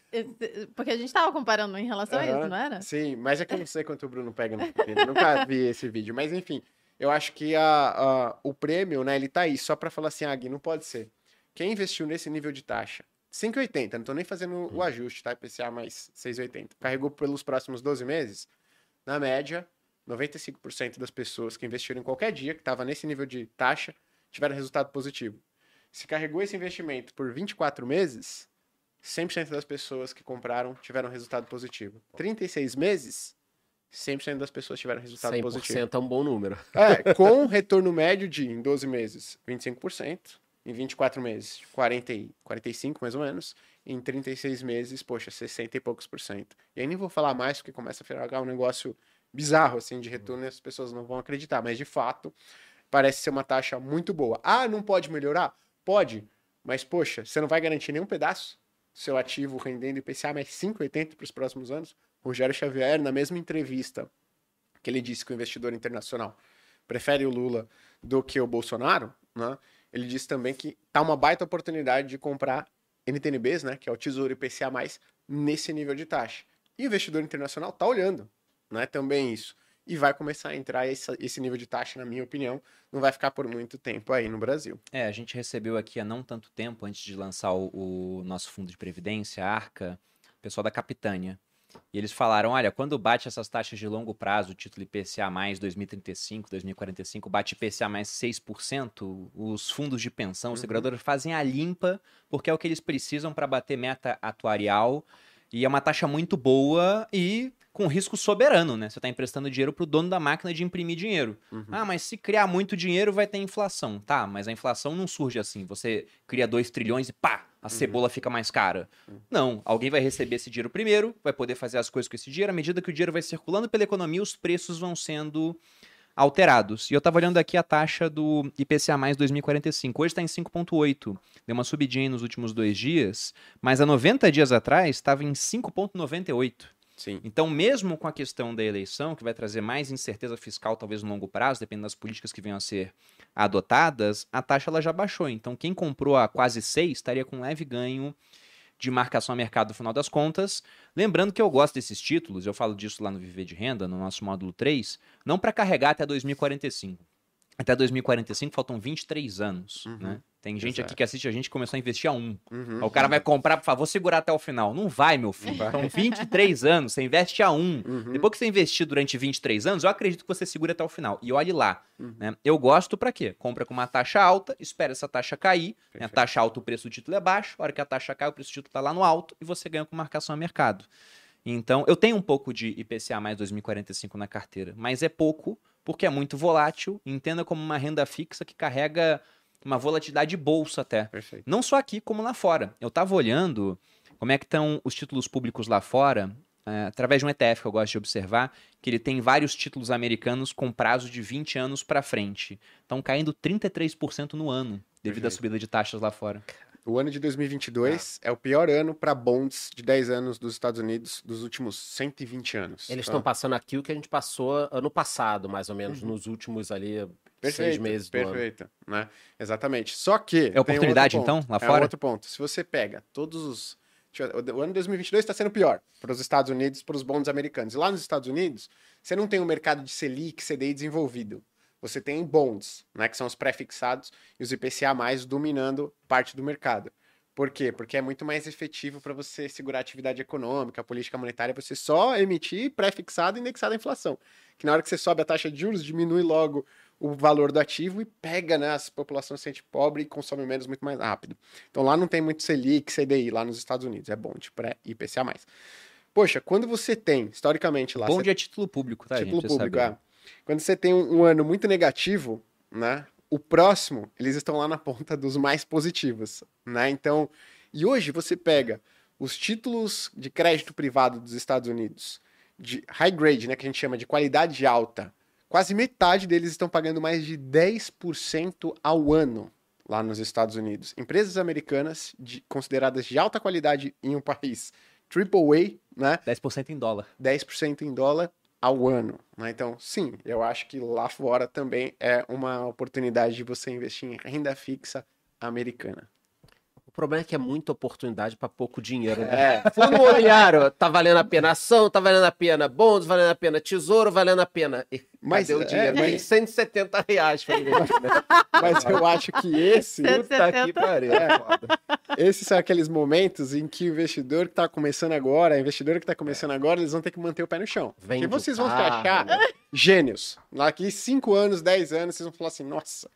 Porque a gente tava comparando em relação a Aham, isso, não era? Sim, mas é que eu não sei quanto o Bruno pega no supino. Nunca vi esse vídeo. Mas enfim, eu acho que a, a- o prêmio, né, ele tá aí só pra falar assim, ah, Gui, não pode ser. Quem investiu nesse nível de taxa? 5,80, não tô nem fazendo o ajuste, tá? IPCA mais 6,80. Carregou pelos próximos 12 meses, na média, 95% das pessoas que investiram em qualquer dia, que estava nesse nível de taxa, tiveram resultado positivo. Se carregou esse investimento por 24 meses, 100% das pessoas que compraram tiveram resultado positivo. 36 meses, 100% das pessoas tiveram resultado 100% positivo. é um bom número. É, com retorno médio de, em 12 meses, 25%, em 24 meses, 40 e 45 mais ou menos, em 36 meses, poxa, 60 e poucos por cento. E aí nem vou falar mais, porque começa a ficar um negócio bizarro, assim, de retorno e as pessoas não vão acreditar, mas de fato, parece ser uma taxa muito boa. Ah, não pode melhorar? Pode, mas poxa, você não vai garantir nenhum pedaço seu ativo rendendo IPCA mais 5,80 para os próximos anos? Rogério Xavier, na mesma entrevista que ele disse que o investidor internacional prefere o Lula do que o Bolsonaro, né? Ele disse também que tá uma baita oportunidade de comprar NTNBs, né, que é o Tesouro IPCA+, nesse nível de taxa. E o investidor internacional tá olhando, né, também isso. E vai começar a entrar esse, nível de taxa, na minha opinião, não vai ficar por muito tempo aí no Brasil. É, a gente recebeu aqui há não tanto tempo, antes de lançar o, o nosso fundo de previdência, a Arca, o pessoal da Capitânia. E eles falaram: olha, quando bate essas taxas de longo prazo, o título IPCA mais 2035, 2045, bate IPCA mais 6%, os fundos de pensão, os Uhum. seguradoras fazem a limpa, porque é o que eles precisam para bater meta atuarial. E é uma taxa muito boa e com risco soberano, né? Você está emprestando dinheiro para o dono da máquina de imprimir dinheiro. Uhum. Ah, mas se criar muito dinheiro vai ter inflação. Tá, mas a inflação não surge assim. Você cria 2 trilhões e pá, a cebola fica mais cara. Não, alguém vai receber esse dinheiro primeiro, vai poder fazer as coisas com esse dinheiro. À medida que o dinheiro vai circulando pela economia, os preços vão sendo alterados. E eu tava olhando aqui a taxa do IPCA mais 2045. Hoje está em 5,8. Deu uma subidinha nos últimos dois dias, mas há 90 dias atrás estava em 5,98. Sim. Então, mesmo com a questão da eleição, que vai trazer mais incerteza fiscal, talvez no longo prazo, dependendo das políticas que venham a ser adotadas, a taxa ela já baixou. Então, quem comprou a quase 6 estaria com um leve ganho de marcação a mercado no final das contas. Lembrando que eu gosto desses títulos, eu falo disso lá no Viver de Renda, no nosso módulo 3, não para carregar até 2045. Até 2045 faltam 23 anos, Uhum. né? Tem gente Exato. aqui que assiste a gente começou a investir a um. Uhum. O cara vai comprar, por favor, segurar até o final. Não vai, meu filho. São 23 anos, você investe a um. Uhum. Depois que você investir durante 23 anos, eu acredito que você segura até o final. E olhe lá. Uhum. né? Eu gosto pra quê? Compra com uma taxa alta, espera essa taxa cair. né? A taxa alta, o preço do título é baixo. A hora que a taxa cai, o preço do título tá lá no alto e você ganha com marcação a mercado. Então, eu tenho um pouco de IPCA mais 2045 na carteira, mas é pouco porque é muito volátil. Entenda como uma renda fixa que carrega uma volatilidade de bolsa até. Perfeito. Não só aqui, como lá fora. Eu tava olhando como é que estão os títulos públicos lá fora, é, através de um ETF que eu gosto de observar, que ele tem vários títulos americanos com prazo de 20 anos para frente. Estão caindo 33% no ano, devido à Perfeito. subida de taxas lá fora. O ano de 2022 é o pior ano para bonds de 10 anos dos Estados Unidos dos últimos 120 anos. Eles tá? estão passando aqui o que a gente passou ano passado, mais ou menos, Uhum. nos últimos ali seis Perfeito, meses do ano. perfeito, né? Exatamente. Só que É oportunidade, um então, lá É fora? outro ponto. Se você pega todos os o ano de 2022 está sendo pior para os Estados Unidos, para os bonds americanos. E lá nos Estados Unidos, você não tem um mercado de Selic, CDI desenvolvido. Você tem bonds, né, que são os pré-fixados e os IPCA mais dominando parte do mercado. Por quê? Porque é muito mais efetivo para você segurar a atividade econômica, a política monetária, você só emitir pré-fixado e indexado à inflação. Que na hora que você sobe a taxa de juros, diminui logo o valor do ativo e pega, né? As populações se sente pobre e consome menos muito mais rápido. Então lá não tem muito Selic, CDI, lá nos Estados Unidos. É bom de pré-IPCA+. Poxa, quando você tem, historicamente lá... Bom você dia título público, tá, título gente? Público, é. Quando você tem um, um ano muito negativo, né? O próximo, eles estão lá na ponta dos mais positivos, né? Então, e hoje você pega os títulos de crédito privado dos Estados Unidos, de high grade, né, que a gente chama de qualidade alta, quase metade deles estão pagando mais de 10% ao ano. lá nos Estados Unidos, empresas americanas de- consideradas de alta qualidade em um país AAA, né? 10% em dólar. 10% em dólar ao ano. Né? Então, sim, eu acho que lá fora também é uma oportunidade de você investir em renda fixa americana. O problema é que é muita oportunidade para pouco dinheiro. Né? É. [LAUGHS] Fundo imobiliário, tá valendo a pena ação, tá valendo a pena bônus, valendo a pena tesouro, valendo a pena. E Mas, cadê o é, dinheiro? mas- Tem 170 reais pra né? [LAUGHS] Mas eu acho que esse, Puta que pariu. é esses são aqueles momentos em que o investidor que está começando agora, a investidora que está começando agora, eles vão ter que manter o pé no chão. Vende Porque vocês vão se achar gênios. Daqui 5 anos, 10 anos, vocês vão falar assim, nossa,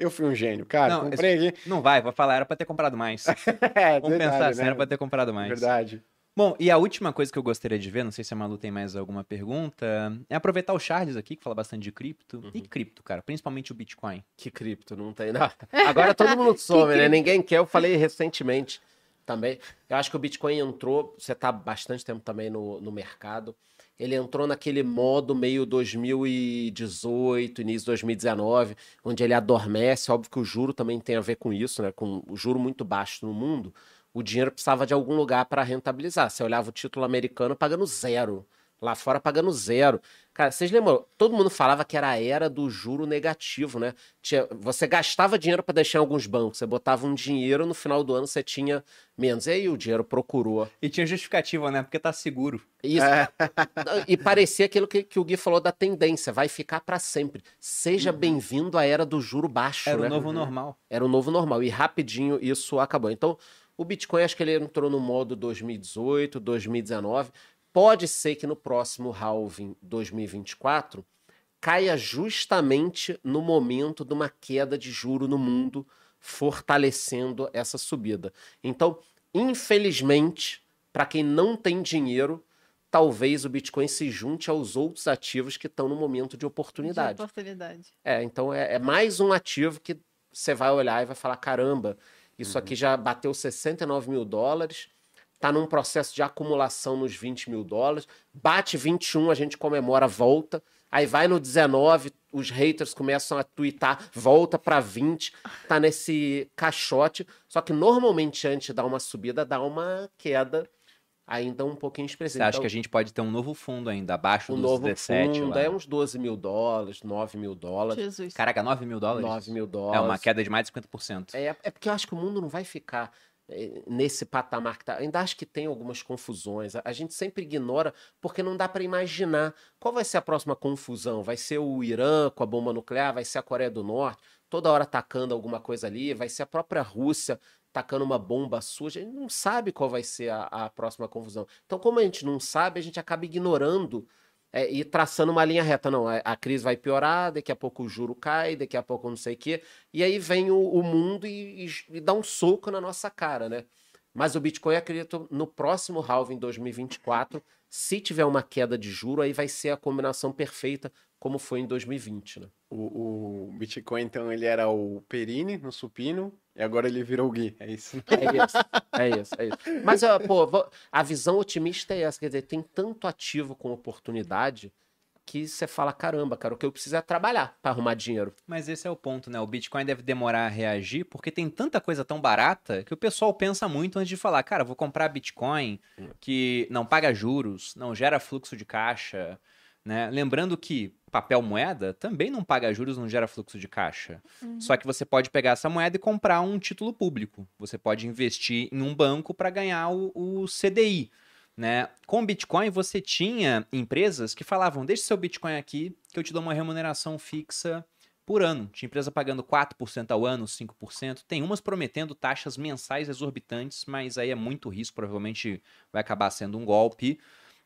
eu fui um gênio, cara, Não, comprei aqui. Não vai, vou falar, era pra ter comprado mais. [LAUGHS] É, Vamos verdade, pensar assim, né? era pra ter comprado mais. Verdade. Bom, e a última coisa que eu gostaria de ver, não sei se a Malu tem mais alguma pergunta, é aproveitar o Charles aqui, que fala bastante de cripto. Uhum. E cripto, cara, principalmente o Bitcoin. Que cripto, não tem nada. Agora todo mundo [LAUGHS] some, né? Ninguém quer. Eu falei recentemente também. Eu acho que o Bitcoin entrou, você tá há bastante tempo também no, no mercado. Ele entrou naquele modo meio 2018, início de 2019, onde ele adormece. Óbvio que o juro também tem a ver com isso, né? Com o juro muito baixo no mundo, o dinheiro precisava de algum lugar para rentabilizar. Você olhava o título americano pagando zero. Lá fora pagando zero. Cara, vocês lembram? Todo mundo falava que era a era do juro negativo, né? Tinha, você gastava dinheiro para deixar em alguns bancos. Você botava um dinheiro, no final do ano você tinha menos. E aí o dinheiro procurou. E tinha justificativa, né? Porque tá seguro. Isso. E parecia aquilo que, que o Gui falou da tendência, vai ficar para sempre. Seja bem-vindo à era do juro baixo, Era né? o novo normal. Era o novo normal. E rapidinho isso acabou. Então, o Bitcoin, acho que ele entrou no modo 2018, 2019. Pode ser que no próximo halving 2024 caia justamente no momento de uma queda de juro no mundo, fortalecendo essa subida. Então, infelizmente, para quem não tem dinheiro, talvez o Bitcoin se junte aos outros ativos que estão no momento de oportunidade. De oportunidade. É, então é, é mais um ativo que você vai olhar e vai falar: caramba, isso aqui já bateu 69 mil dólares, tá num processo de acumulação nos 20 mil dólares, bate 21, a gente comemora, volta. Aí vai no 19, os haters começam a twittar, volta para 20, tá nesse caixote. Só que normalmente antes de dar uma subida, dá uma queda ainda um pouquinho Você expressiva. acha Então, que a gente pode ter um novo fundo ainda, abaixo o dos novo 17 fundo lá? é uns 12 mil dólares, 9 mil dólares. Jesus. Caraca, 9 mil dólares? 9 mil É dólares. uma queda de mais de 50%. É, é porque eu acho que o mundo não vai ficar nesse patamar que tá. Ainda acho que tem algumas confusões. A, a gente sempre ignora porque não dá para imaginar qual vai ser a próxima confusão. Vai ser o Irã com a bomba nuclear? Vai ser a Coreia do Norte? Toda hora atacando alguma coisa ali? Vai ser a própria Rússia tacando uma bomba suja? A gente não sabe qual vai ser a, a próxima confusão. Então, como a gente não sabe, a gente acaba ignorando é, e traçando uma linha reta. Não, a, a crise vai piorar, daqui a pouco o juro cai, daqui a pouco não sei o quê. E aí vem o, o mundo e, e- e dá um soco na nossa cara, né? Mas o Bitcoin, acredito, no próximo halving 2024, se tiver uma queda de juro, aí vai ser a combinação perfeita, como foi em 2020, né? O, o Bitcoin, então, ele era o Perini no supino e agora ele virou o Gui. É isso. É isso, é isso, é isso. Mas, pô, a visão otimista é essa, quer dizer, tem tanto ativo com oportunidade que você fala, caramba, cara, o que eu preciso é trabalhar para arrumar dinheiro. Mas esse é o ponto, né? O Bitcoin deve demorar a reagir porque tem tanta coisa tão barata que o pessoal pensa muito antes de falar, cara, vou comprar Bitcoin que não paga juros, não gera fluxo de caixa, né? Lembrando que papel moeda também não paga juros, não gera fluxo de caixa. Só que você pode pegar essa moeda e comprar um título público. Você pode investir em um banco para ganhar o, o CDI. Né? Com Bitcoin, você tinha empresas que falavam: deixe seu Bitcoin aqui, que eu te dou uma remuneração fixa por ano. Tinha empresa pagando 4% ao ano, 5%. Tem umas prometendo taxas mensais exorbitantes, mas aí é muito risco, provavelmente vai acabar sendo um golpe,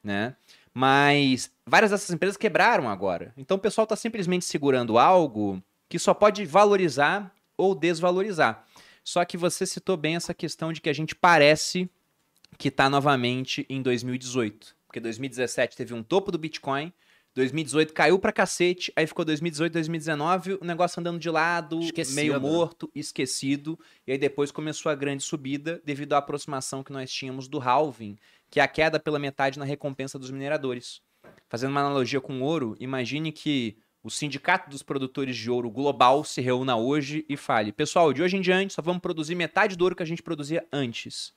né? Mas várias dessas empresas quebraram agora. Então o pessoal está simplesmente segurando algo que só pode valorizar ou desvalorizar. Só que você citou bem essa questão de que a gente parece que está novamente em 2018. Porque 2017 teve um topo do Bitcoin, 2018 caiu pra cacete, aí ficou 2018, 2019, o negócio andando de lado, Esquecido, meio né? morto, esquecido, e aí depois começou a grande subida devido à aproximação que nós tínhamos do halving, que é a queda pela metade na recompensa dos mineradores. Fazendo uma analogia com ouro, imagine que o Sindicato dos Produtores de Ouro Global se reúna hoje e fale: pessoal, de hoje em diante só vamos produzir metade do ouro que a gente produzia antes.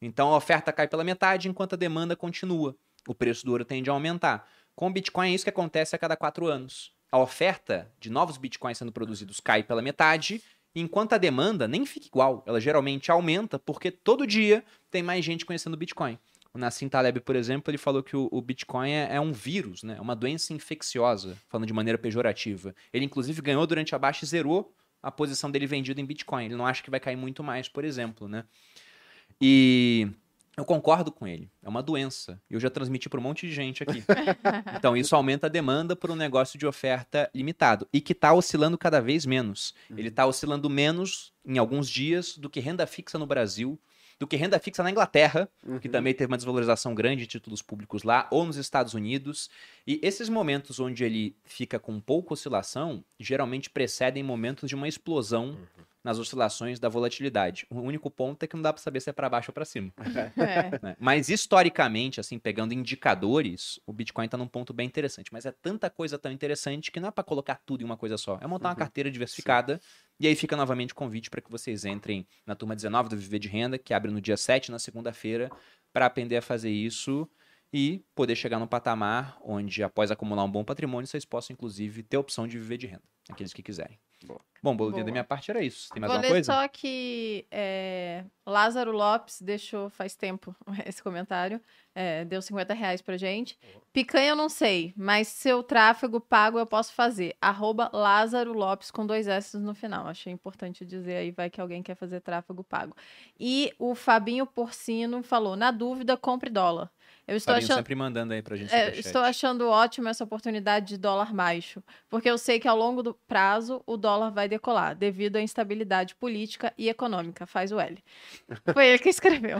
Então a oferta cai pela metade enquanto a demanda continua. O preço do ouro tende a aumentar. Com o Bitcoin é isso que acontece a cada quatro anos. A oferta de novos Bitcoins sendo produzidos cai pela metade, enquanto a demanda nem fica igual. Ela geralmente aumenta porque todo dia tem mais gente conhecendo o Bitcoin. O Nassim Taleb, por exemplo, ele falou que o, Bitcoin é, é, um vírus, né? É uma doença infecciosa, falando de maneira pejorativa. Ele, inclusive, ganhou durante a baixa e zerou a posição dele vendido em Bitcoin. Ele não acha que vai cair muito mais, por exemplo, né? E eu concordo com ele. É uma doença. Eu já transmiti para um monte de gente aqui. [LAUGHS] então, isso aumenta a demanda por um negócio de oferta limitado e que está oscilando cada vez menos. Ele está oscilando menos em alguns dias do que renda fixa no Brasil, do que renda fixa na Inglaterra, uhum. que também teve uma desvalorização grande de títulos públicos lá, ou nos Estados Unidos. E esses momentos onde ele fica com pouca oscilação, geralmente precedem momentos de uma explosão uhum nas oscilações da volatilidade. O único ponto é que não dá para saber se é para baixo ou para cima. [LAUGHS] É. Né? Mas historicamente, assim, pegando indicadores, o Bitcoin está num ponto bem interessante. Mas é tanta coisa tão interessante que não é para colocar tudo em uma coisa só. É montar uhum. uma carteira diversificada. Sim. E aí fica novamente o convite para que vocês entrem na turma 19 do Viver de Renda, que abre no dia 7, na segunda-feira, para aprender a fazer isso e poder chegar num patamar onde, após acumular um bom patrimônio, vocês possam, inclusive, ter a opção de viver de renda, aqueles que quiserem. Boa. Bom, Boludinha, da minha parte era isso. Tem mais Vou alguma coisa? só que é, Lázaro Lopes deixou faz tempo [LAUGHS] esse comentário. É, deu 50 reais pra gente. Picanha eu não sei, mas seu tráfego pago eu posso fazer. Arroba Lázaro Lopes com dois S no final. Achei importante dizer aí, vai que alguém quer fazer tráfego pago. E o Fabinho Porcino falou, na dúvida, compre dólar. Eu estou achando sempre mandando aí pra gente. É, estou achando ótimo essa oportunidade de dólar baixo, porque eu sei que ao longo do prazo o dólar vai decolar, devido à instabilidade política e econômica. Faz o L. [LAUGHS] Foi ele que escreveu.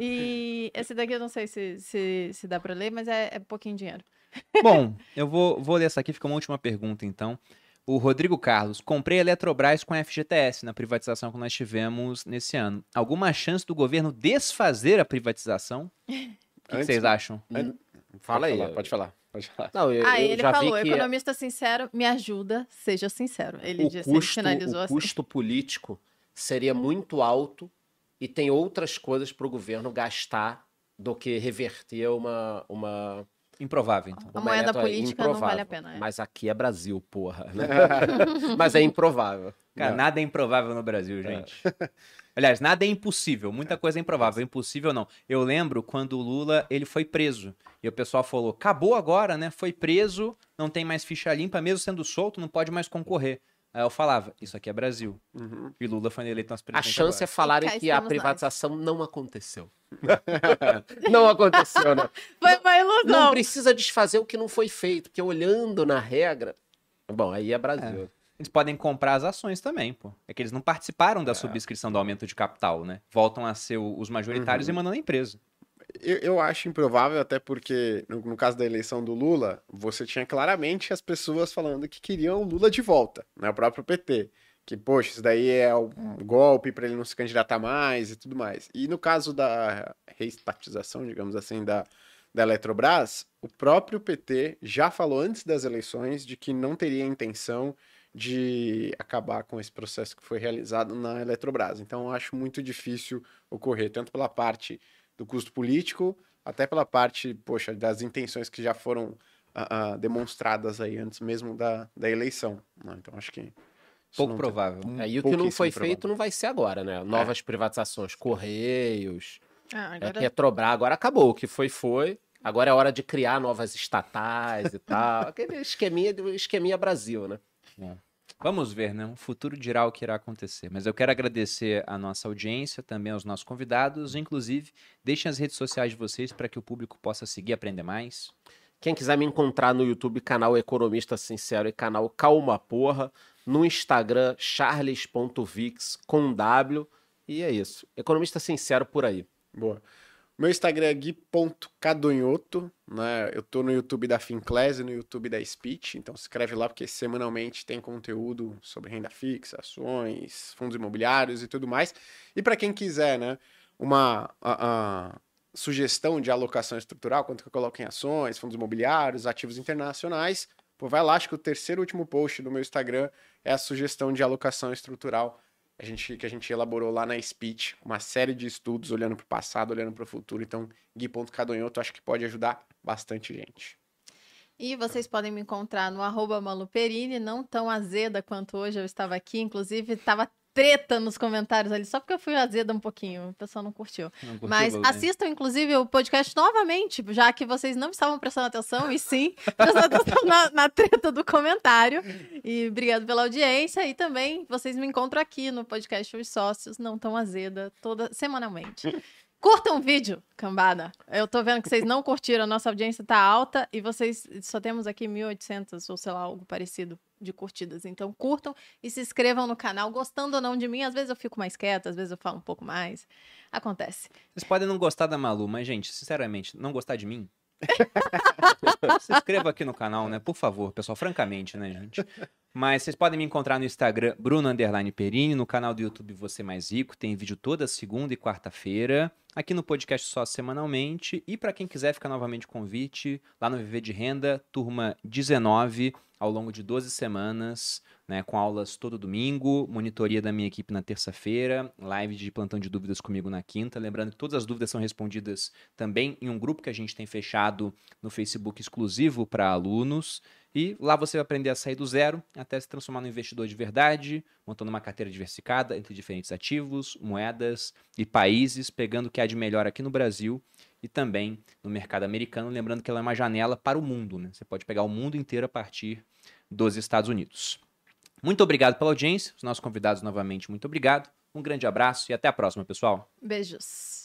e esse daqui eu não sei se, se, se dá para ler, mas é, é pouquinho dinheiro. Bom, eu vou, vou ler essa aqui, fica uma última pergunta então. O Rodrigo Carlos, comprei a Eletrobras com a FGTS na privatização que nós tivemos nesse ano. Alguma chance do governo desfazer a privatização? [LAUGHS] O que, vocês acham? Fala aí, pode falar. Pode falar. Não, eu, ah, eu ele falou, que... economista sincero, me ajuda, seja sincero. Ele o disse, custo, ele finalizou o assim. custo político seria muito alto e tem outras coisas para o governo gastar do que reverter uma, uma Improvável, então. A moeda política não vale a pena. É. Mas aqui é Brasil, porra. Né? [LAUGHS] [LAUGHS] Mas é improvável. Cara, não. nada é improvável no Brasil, é. gente. É. [LAUGHS] Aliás, nada é impossível. Muita coisa é improvável. Impossível não. Eu lembro quando o Lula ele foi preso. E o pessoal falou: acabou agora, né? Foi preso, não tem mais ficha limpa, mesmo sendo solto, não pode mais concorrer. Aí eu falava, isso aqui é Brasil. Uhum. E Lula foi eleito nas A chance agora. é falarem que a privatização nós. não aconteceu. [LAUGHS] não aconteceu, né? Foi uma ilusão. Não precisa desfazer o que não foi feito, porque olhando na regra. Bom, aí é Brasil. É. Eles podem comprar as ações também, pô. É que eles não participaram da é. subscrição do aumento de capital, né? Voltam a ser os majoritários uhum. e mandam na empresa. Eu, eu, acho improvável, até porque no, no, caso da eleição do Lula, você tinha claramente as pessoas falando que queriam o Lula de volta, né? O próprio PT. Que, poxa, isso daí é um golpe para ele não se candidatar mais e tudo mais. E no caso da reestatização, digamos assim, da, da Eletrobras, o próprio PT já falou antes das eleições de que não teria intenção de acabar com esse processo que foi realizado na Eletrobras. Então, eu acho muito difícil ocorrer, tanto pela parte do custo político, até pela parte, poxa, das intenções que já foram uh, uh, demonstradas aí antes mesmo da, da eleição. Né? Então acho que. Pouco provável. É, e o que não foi feito não vai ser agora, né? Novas é. privatizações, Correios, ah, agora... é, Petrobras, agora acabou. O que foi, foi. Agora é hora de criar novas estatais e tal. [LAUGHS] Aquele esqueminha, esqueminha Brasil, né? É. Vamos ver, né? O futuro dirá o que irá acontecer. Mas eu quero agradecer a nossa audiência, também aos nossos convidados. Inclusive, deixem as redes sociais de vocês para que o público possa seguir e aprender mais. Quem quiser me encontrar no YouTube, canal Economista Sincero e canal Calma Porra. No Instagram, charles.vix com W. E é isso. Economista Sincero por aí. Boa. Meu Instagram é gui.cadonhoto, né? Eu tô no YouTube da Finclass e no YouTube da Speech, então se inscreve lá porque semanalmente tem conteúdo sobre renda fixa, ações, fundos imobiliários e tudo mais. E para quem quiser, né, uma a, sugestão de alocação estrutural, quanto que eu coloco em ações, fundos imobiliários, ativos internacionais, Pô, vai lá, acho que o terceiro último post do meu Instagram é a sugestão de alocação estrutural a gente, que a gente elaborou lá na Speech, uma série de estudos olhando para o passado, olhando para o futuro. Então, Gui.cadonhoto acho que pode ajudar bastante gente. E vocês podem me encontrar no arroba Maluperini, não tão azeda quanto hoje eu estava aqui. Inclusive, estava treta nos comentários ali, só porque eu fui azeda um pouquinho, o pessoal não curtiu. Não curtiu Mas assistam, inclusive, o podcast novamente, já que vocês não estavam prestando atenção, e sim, [LAUGHS] prestando atenção na, na, treta do comentário. E obrigado pela audiência. E também vocês me encontram aqui no podcast Os Sócios, não tão azeda, toda semanalmente. Curtam o vídeo, cambada. Eu tô vendo que vocês não curtiram, a nossa audiência tá alta e vocês só temos aqui 1.800 ou sei lá, algo parecido de curtidas. Então curtam e se inscrevam no canal, gostando ou não de mim. Às vezes eu fico mais quieta, às vezes eu falo um pouco mais. Acontece. Vocês podem não gostar da Malu, mas, gente, sinceramente, não gostar de mim? Se inscreva aqui no canal, né? Por favor, pessoal, francamente, né, gente? Mas vocês podem me encontrar no Instagram, Bruno Underline Perini, no canal do YouTube Você Mais Rico, tem vídeo toda segunda e quarta-feira, aqui no podcast só semanalmente, e para quem quiser ficar novamente convite, lá no Viver de Renda, turma 19, ao longo de 12 semanas, né, com aulas todo domingo, monitoria da minha equipe na terça-feira, live de plantão de dúvidas comigo na quinta. Lembrando que todas as dúvidas são respondidas também em um grupo que a gente tem fechado no Facebook exclusivo para alunos. E lá você vai aprender a sair do zero até se transformar num investidor de verdade, montando uma carteira diversificada entre diferentes ativos, moedas e países, pegando o que há de melhor aqui no Brasil e também no mercado americano. Lembrando que ela é uma janela para o mundo, né? Você pode pegar o mundo inteiro a partir dos Estados Unidos. Muito obrigado pela audiência. Os nossos convidados, novamente, muito obrigado. Um grande abraço e até a próxima, pessoal. Beijos.